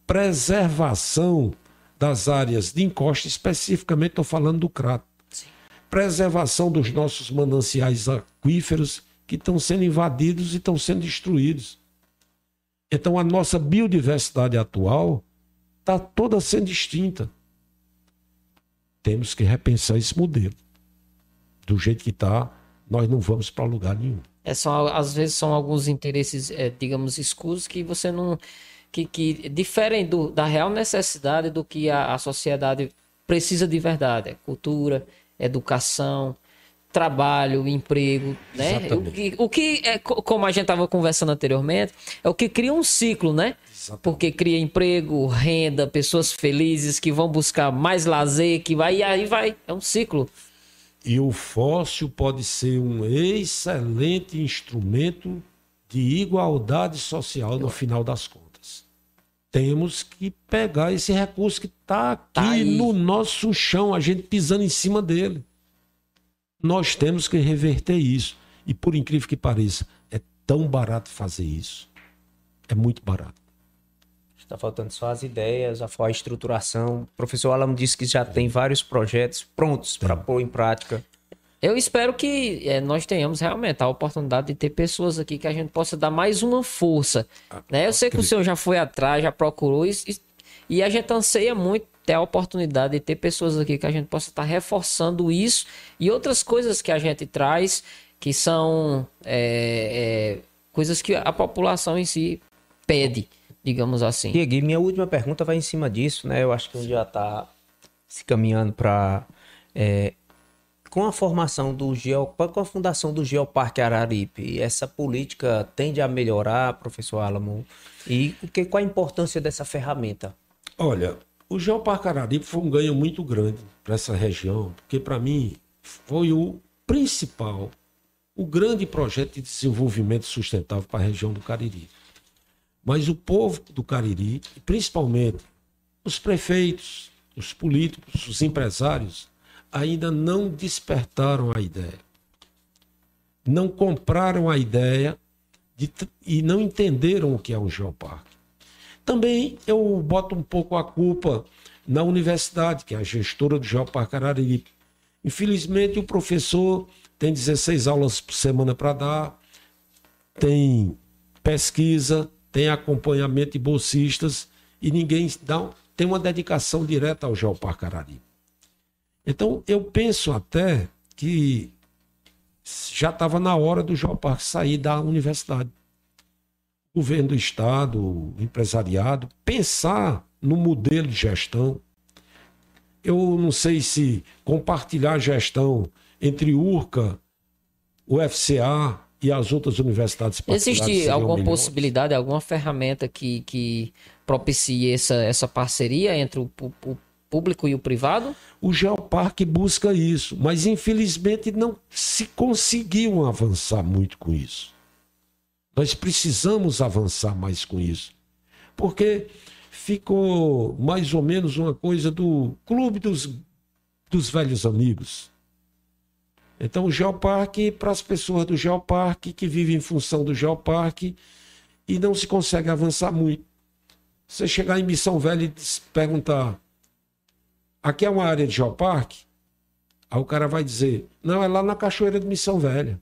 preservação das áreas de encosta, especificamente estou falando do crato. Sim. Preservação dos nossos mananciais aquíferos que estão sendo invadidos e estão sendo destruídos. Então a nossa biodiversidade atual está toda sendo extinta. Temos que repensar esse modelo. Do jeito que está, nós não vamos para lugar nenhum. É só, às vezes são alguns interesses, é, digamos, escusos que você não. que, que diferem do, da real necessidade do que a, a sociedade precisa de verdade. É cultura, educação, trabalho, emprego, né? O que, o que é, como a gente estava conversando anteriormente, é o que cria um ciclo, né? Exatamente. Porque cria emprego, renda, pessoas felizes que vão buscar mais lazer, que vai e aí vai, é um ciclo. E o fóssil pode ser um excelente instrumento de igualdade social no final das contas. Temos que pegar esse recurso que está aqui tá no nosso chão, a gente pisando em cima dele. Nós temos que reverter isso. E por incrível que pareça, é tão barato fazer isso. É muito barato. Está faltando só as ideias, a, a estruturação. O professor Alan disse que já tem vários projetos prontos para pôr em prática. Eu espero que é, nós tenhamos realmente a oportunidade de ter pessoas aqui que a gente possa dar mais uma força. Né? Eu sei que o senhor já foi atrás, já procurou, e, e a gente anseia muito ter a oportunidade de ter pessoas aqui que a gente possa estar reforçando isso e outras coisas que a gente traz que são é, é, coisas que a população em si pede, digamos assim. Diego, minha última pergunta vai em cima disso, né? Eu acho que já está se caminhando para é, com a formação do Geo, com a fundação do Geoparque Araripe, essa política tende a melhorar, professor Alamo? E que, qual a importância dessa ferramenta? Olha, o Geoparque Araripe foi um ganho muito grande para essa região, porque para mim foi o principal, o grande projeto de desenvolvimento sustentável para a região do Cariri. Mas o povo do Cariri, principalmente os prefeitos, os políticos, os empresários, ainda não despertaram a ideia. Não compraram a ideia de, e não entenderam o que é um geoparque. Também eu boto um pouco a culpa na universidade, que é a gestora do Geoparque Araripe. Infelizmente, o professor tem 16 aulas por semana para dar, tem pesquisa, tem acompanhamento de bolsistas e ninguém dá, tem uma dedicação direta ao Geoparque Araripe. Então, eu penso até que já estava na hora do Geoparque sair da universidade governo do Estado, o empresariado, pensar no modelo de gestão. Eu não sei se compartilhar a gestão entre URCA, o FCA e as outras universidades Existe alguma possibilidade, alguma ferramenta que, que propicie essa, essa parceria entre o, o público e o privado? O Geoparque busca isso, mas infelizmente não se conseguiu avançar muito com isso. Nós precisamos avançar mais com isso. Porque ficou mais ou menos uma coisa do clube dos, dos velhos amigos. Então, o Geoparque, para as pessoas do Geoparque, que vivem em função do Geoparque, e não se consegue avançar muito. Você chegar em Missão Velha e perguntar: aqui é uma área de Geoparque? Aí o cara vai dizer: não, é lá na Cachoeira de Missão Velha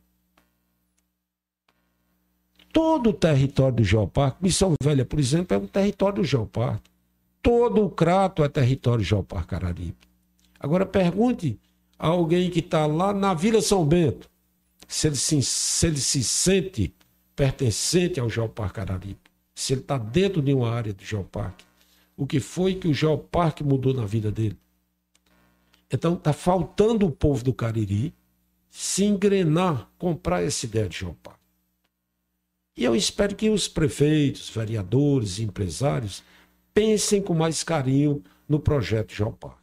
todo o território do Geoparque. Missão Velha, por exemplo, é um território do Geoparque. Todo o Crato é território do Geoparque Araripe. Agora pergunte alguém que está lá na Vila São Bento se ele se, se, ele se sente pertencente ao Geoparque Araripe, se ele está dentro de uma área do Geoparque. O que foi que o Geoparque mudou na vida dele? Então está faltando o povo do Cariri se engrenar, comprar essa ideia de Geoparque. E eu espero que os prefeitos, vereadores empresários pensem com mais carinho no projeto Geoparque.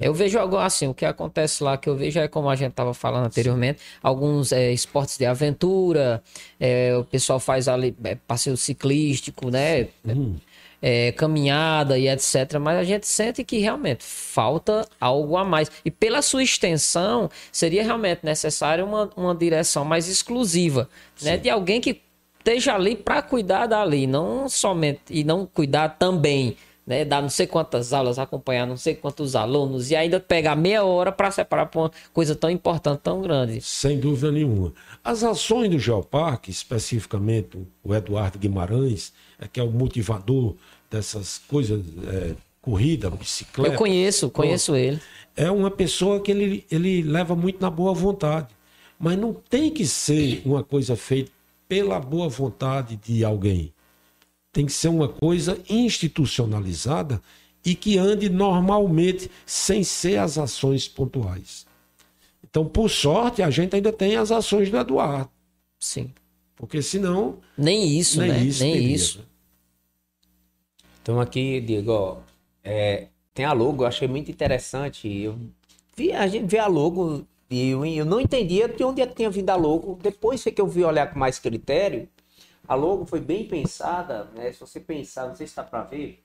Eu vejo algo assim, o que acontece lá que eu vejo é como a gente estava falando anteriormente, Sim. alguns é, esportes de aventura, é, o pessoal faz ali é, passeio ciclístico, né? Hum é, caminhada e etc. Mas a gente sente que realmente falta algo a mais. E pela sua extensão, seria realmente necessário uma, uma direção mais exclusiva, né? De alguém que esteja ali para cuidar dali, não somente e não cuidar também. Né, dar não sei quantas aulas, acompanhar não sei quantos alunos e ainda pegar meia hora para separar para uma coisa tão importante, tão grande. Sem dúvida nenhuma. As ações do Geoparque, especificamente o Eduardo Guimarães, é que é o motivador dessas coisas, é, corrida, bicicleta. Eu conheço, conheço ele. É uma pessoa que ele, ele leva muito na boa vontade. Mas não tem que ser uma coisa feita pela boa vontade de alguém. Tem que ser uma coisa institucionalizada e que ande normalmente, sem ser as ações pontuais. Então, por sorte, a gente ainda tem as ações do Eduardo. Sim. Porque senão. Nem isso, nem né? Isso nem teria, isso. Né? Então aqui, Diego, ó, é, tem a logo, eu achei muito interessante. Eu vi, a gente vê a logo e eu, eu não entendia de onde é que tinha vindo a logo. Depois foi que eu vi olhar com mais critério. A logo foi bem pensada, né? Se você pensar, não sei se está para ver,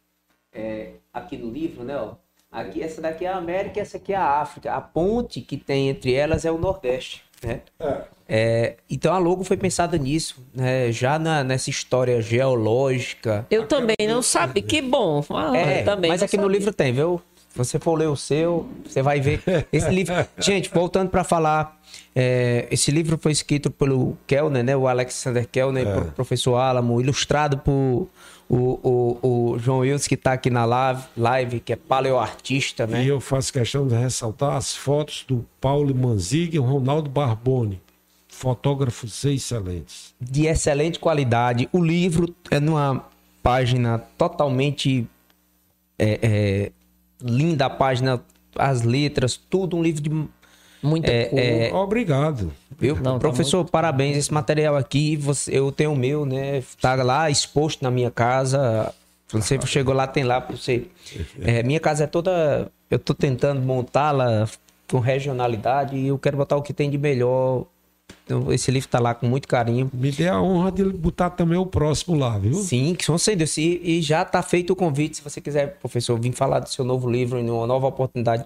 é, aqui no livro, né? Ó, aqui, essa daqui é a América, essa aqui é a África. A ponte que tem entre elas é o Nordeste. Né? É. É, então a logo foi pensada nisso, né? já na, nessa história geológica. Eu também não sabia, que bom. Ah, é, também mas aqui sabia. no livro tem, viu? Se você for ler o seu, você vai ver esse livro. [laughs] Gente, voltando para falar, é, esse livro foi escrito pelo Kellner, né? O Alexander Kellner, é. professor Alamo, ilustrado por o, o, o João Wilson, que está aqui na live, live, que é paleoartista, né? E eu faço questão de ressaltar as fotos do Paulo Manzig e o Ronaldo Barboni, fotógrafos excelentes. De excelente qualidade. O livro é numa página totalmente é, é, linda a página, as letras, tudo um livro de muita é, é, Obrigado. Viu? Não, Professor, tá muito... parabéns. Esse material aqui, você, eu tenho o meu, né? Tá lá exposto na minha casa. Você chegou lá, tem lá para você. É, minha casa é toda. Eu tô tentando montá-la com regionalidade e eu quero botar o que tem de melhor então, esse livro está lá com muito carinho. Me dê a honra de botar também o próximo lá, viu? Sim, que são sem Deus. E, e já está feito o convite, se você quiser, professor, vir falar do seu novo livro em uma nova oportunidade.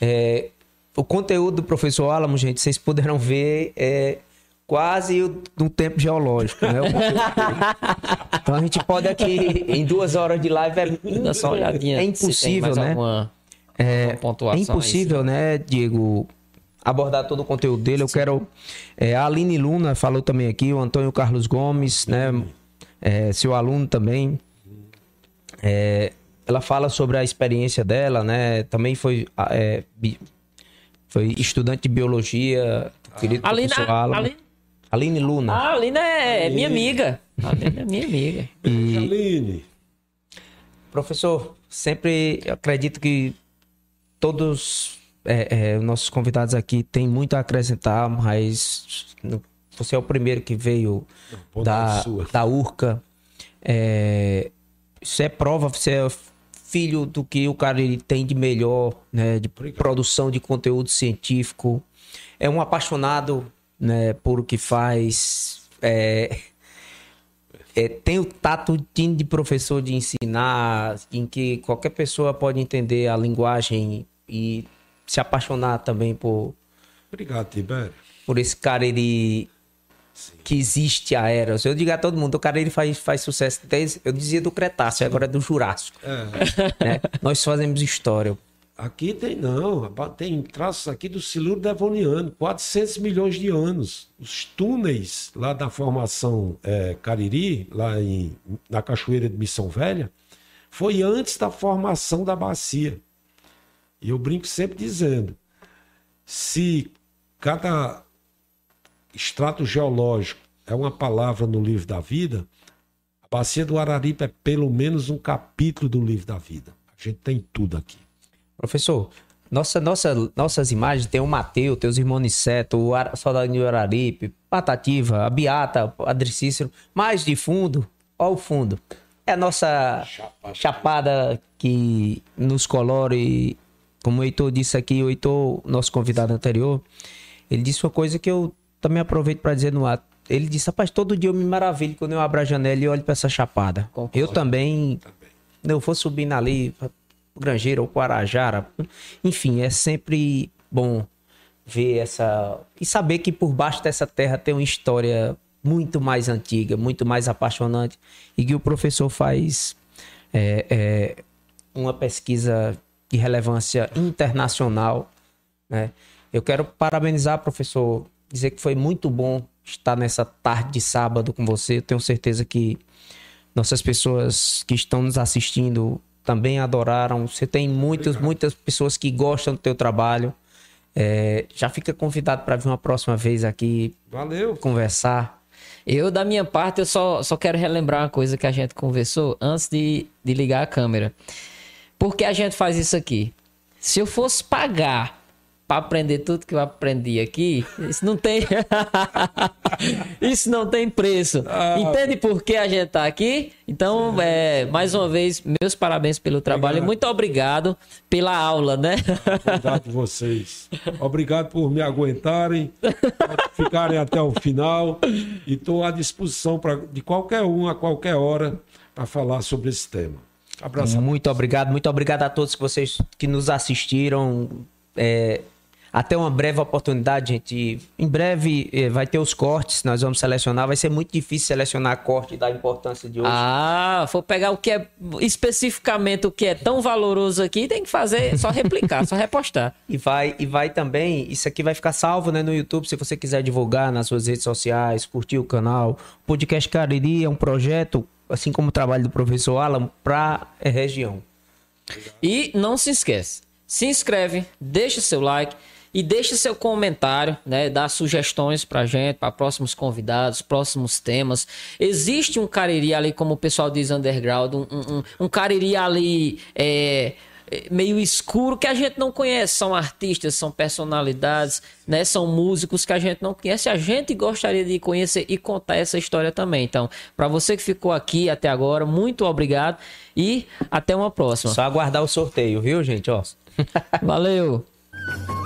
É, o conteúdo do professor Alamo, gente, vocês puderam ver é quase no tempo geológico, né? então a gente pode aqui, em duas horas de live, é, só olhadinha, é impossível, né? Alguma, é, alguma é impossível, né, Diego? Abordar todo o conteúdo dele. Eu quero. É, a Aline Luna falou também aqui, o Antônio Carlos Gomes, né? É, seu aluno também. É, ela fala sobre a experiência dela, né? Também foi, é, foi estudante de biologia, querido Aline, professor Alan. Aline... Aline Luna. Ah, a Aline é Aline. minha amiga. A Aline é minha amiga. [laughs] E... Aline. Professor, sempre acredito que todos é, é, nossos convidados aqui têm muito a acrescentar, mas você é o primeiro que veio da, da URCA. É, isso é prova, você é filho do que o cara ele tem de melhor, né, de produção de conteúdo científico. É um apaixonado né, por o que faz. É, é, tem o tato de professor de ensinar, em que qualquer pessoa pode entender a linguagem e se apaixonar também por. Obrigado, Tibério. Por esse cara, ele. Sim. Que existe a era. Eu digo a todo mundo, o cara ele faz, faz sucesso desde. Eu dizia do Cretáceo, agora é do Jurássico. É. [laughs] Né? Nós fazemos história. Aqui tem não, tem traços aqui do Silúrio Devoniano, 400 milhões de anos. Os túneis lá da formação é, Cariri, lá em, na Cachoeira de Missão Velha, foi antes da formação da bacia. E eu brinco sempre dizendo: se cada extrato geológico é uma palavra no livro da vida, a bacia do Araripe é pelo menos um capítulo do livro da vida. A gente tem tudo aqui. Professor, nossa, nossa, nossas imagens tem o Mateus, tem os irmãos Niceto, o Ar, Soldadinho Araripe, Patativa, a Beata, Adri Cícero, mais de fundo, ó o fundo. É a nossa chapada, chapada que nos colore como o Heitor disse aqui, o Heitor, nosso convidado anterior, ele disse uma coisa que eu também aproveito para dizer no ato. Ele disse, rapaz, todo dia eu me maravilho quando eu abro a janela e olho para essa chapada. Concordo. Eu também, também. eu for subindo ali, o Grangeiro ou Guarajara, enfim, é sempre bom ver essa. E saber que por baixo dessa terra tem uma história muito mais antiga, muito mais apaixonante, e que o professor faz é, é, uma pesquisa de relevância internacional. Né? Eu quero parabenizar, professor, dizer que foi muito bom estar nessa tarde de sábado com você. Eu tenho certeza que nossas pessoas que estão nos assistindo também adoraram. Você tem muitas, muitas pessoas que gostam do teu trabalho. É, já fica convidado para vir uma próxima vez aqui. Valeu. Conversar. Eu, da minha parte, eu só, só quero relembrar uma coisa que a gente conversou antes de, de ligar a câmera. Por que a gente faz isso aqui? Se eu fosse pagar para aprender tudo que eu aprendi aqui, isso não tem [laughs] isso não tem preço. Ah, Entende por que a gente tá aqui? Então, é, mais uma vez, meus parabéns pelo trabalho obrigado. e muito obrigado pela aula, né? Obrigado [laughs] vocês. Obrigado por me aguentarem, ficarem até o final e estou à disposição pra, de qualquer um a qualquer hora para falar sobre esse tema. Abraço. Muito obrigado, muito obrigado a todos que vocês que nos assistiram. É, Até uma breve oportunidade, gente. Em breve eh, vai ter os cortes, nós vamos selecionar. Vai ser muito difícil selecionar corte da importância de hoje. Ah, for pegar o que é especificamente o que é tão valoroso aqui, tem que fazer, só replicar, só repostar. E vai, e vai também, isso aqui vai ficar salvo né, no YouTube, se você quiser divulgar nas suas redes sociais, curtir o canal. O Podcast Cariri é um projeto, assim como o trabalho do professor Alan, para a região. E não se esquece, se inscreve, deixa seu like e deixe seu comentário, né? Dá sugestões pra gente, para próximos convidados, próximos temas. Existe um cariri ali, como o pessoal diz underground, um, um, um cariri ali é, meio escuro que a gente não conhece. São artistas, são personalidades, né? São músicos que a gente não conhece. A gente gostaria de conhecer e contar essa história também. Então, para você que ficou aqui até agora, muito obrigado e até uma próxima. Só aguardar o sorteio, viu, gente? Ó. Valeu! [laughs]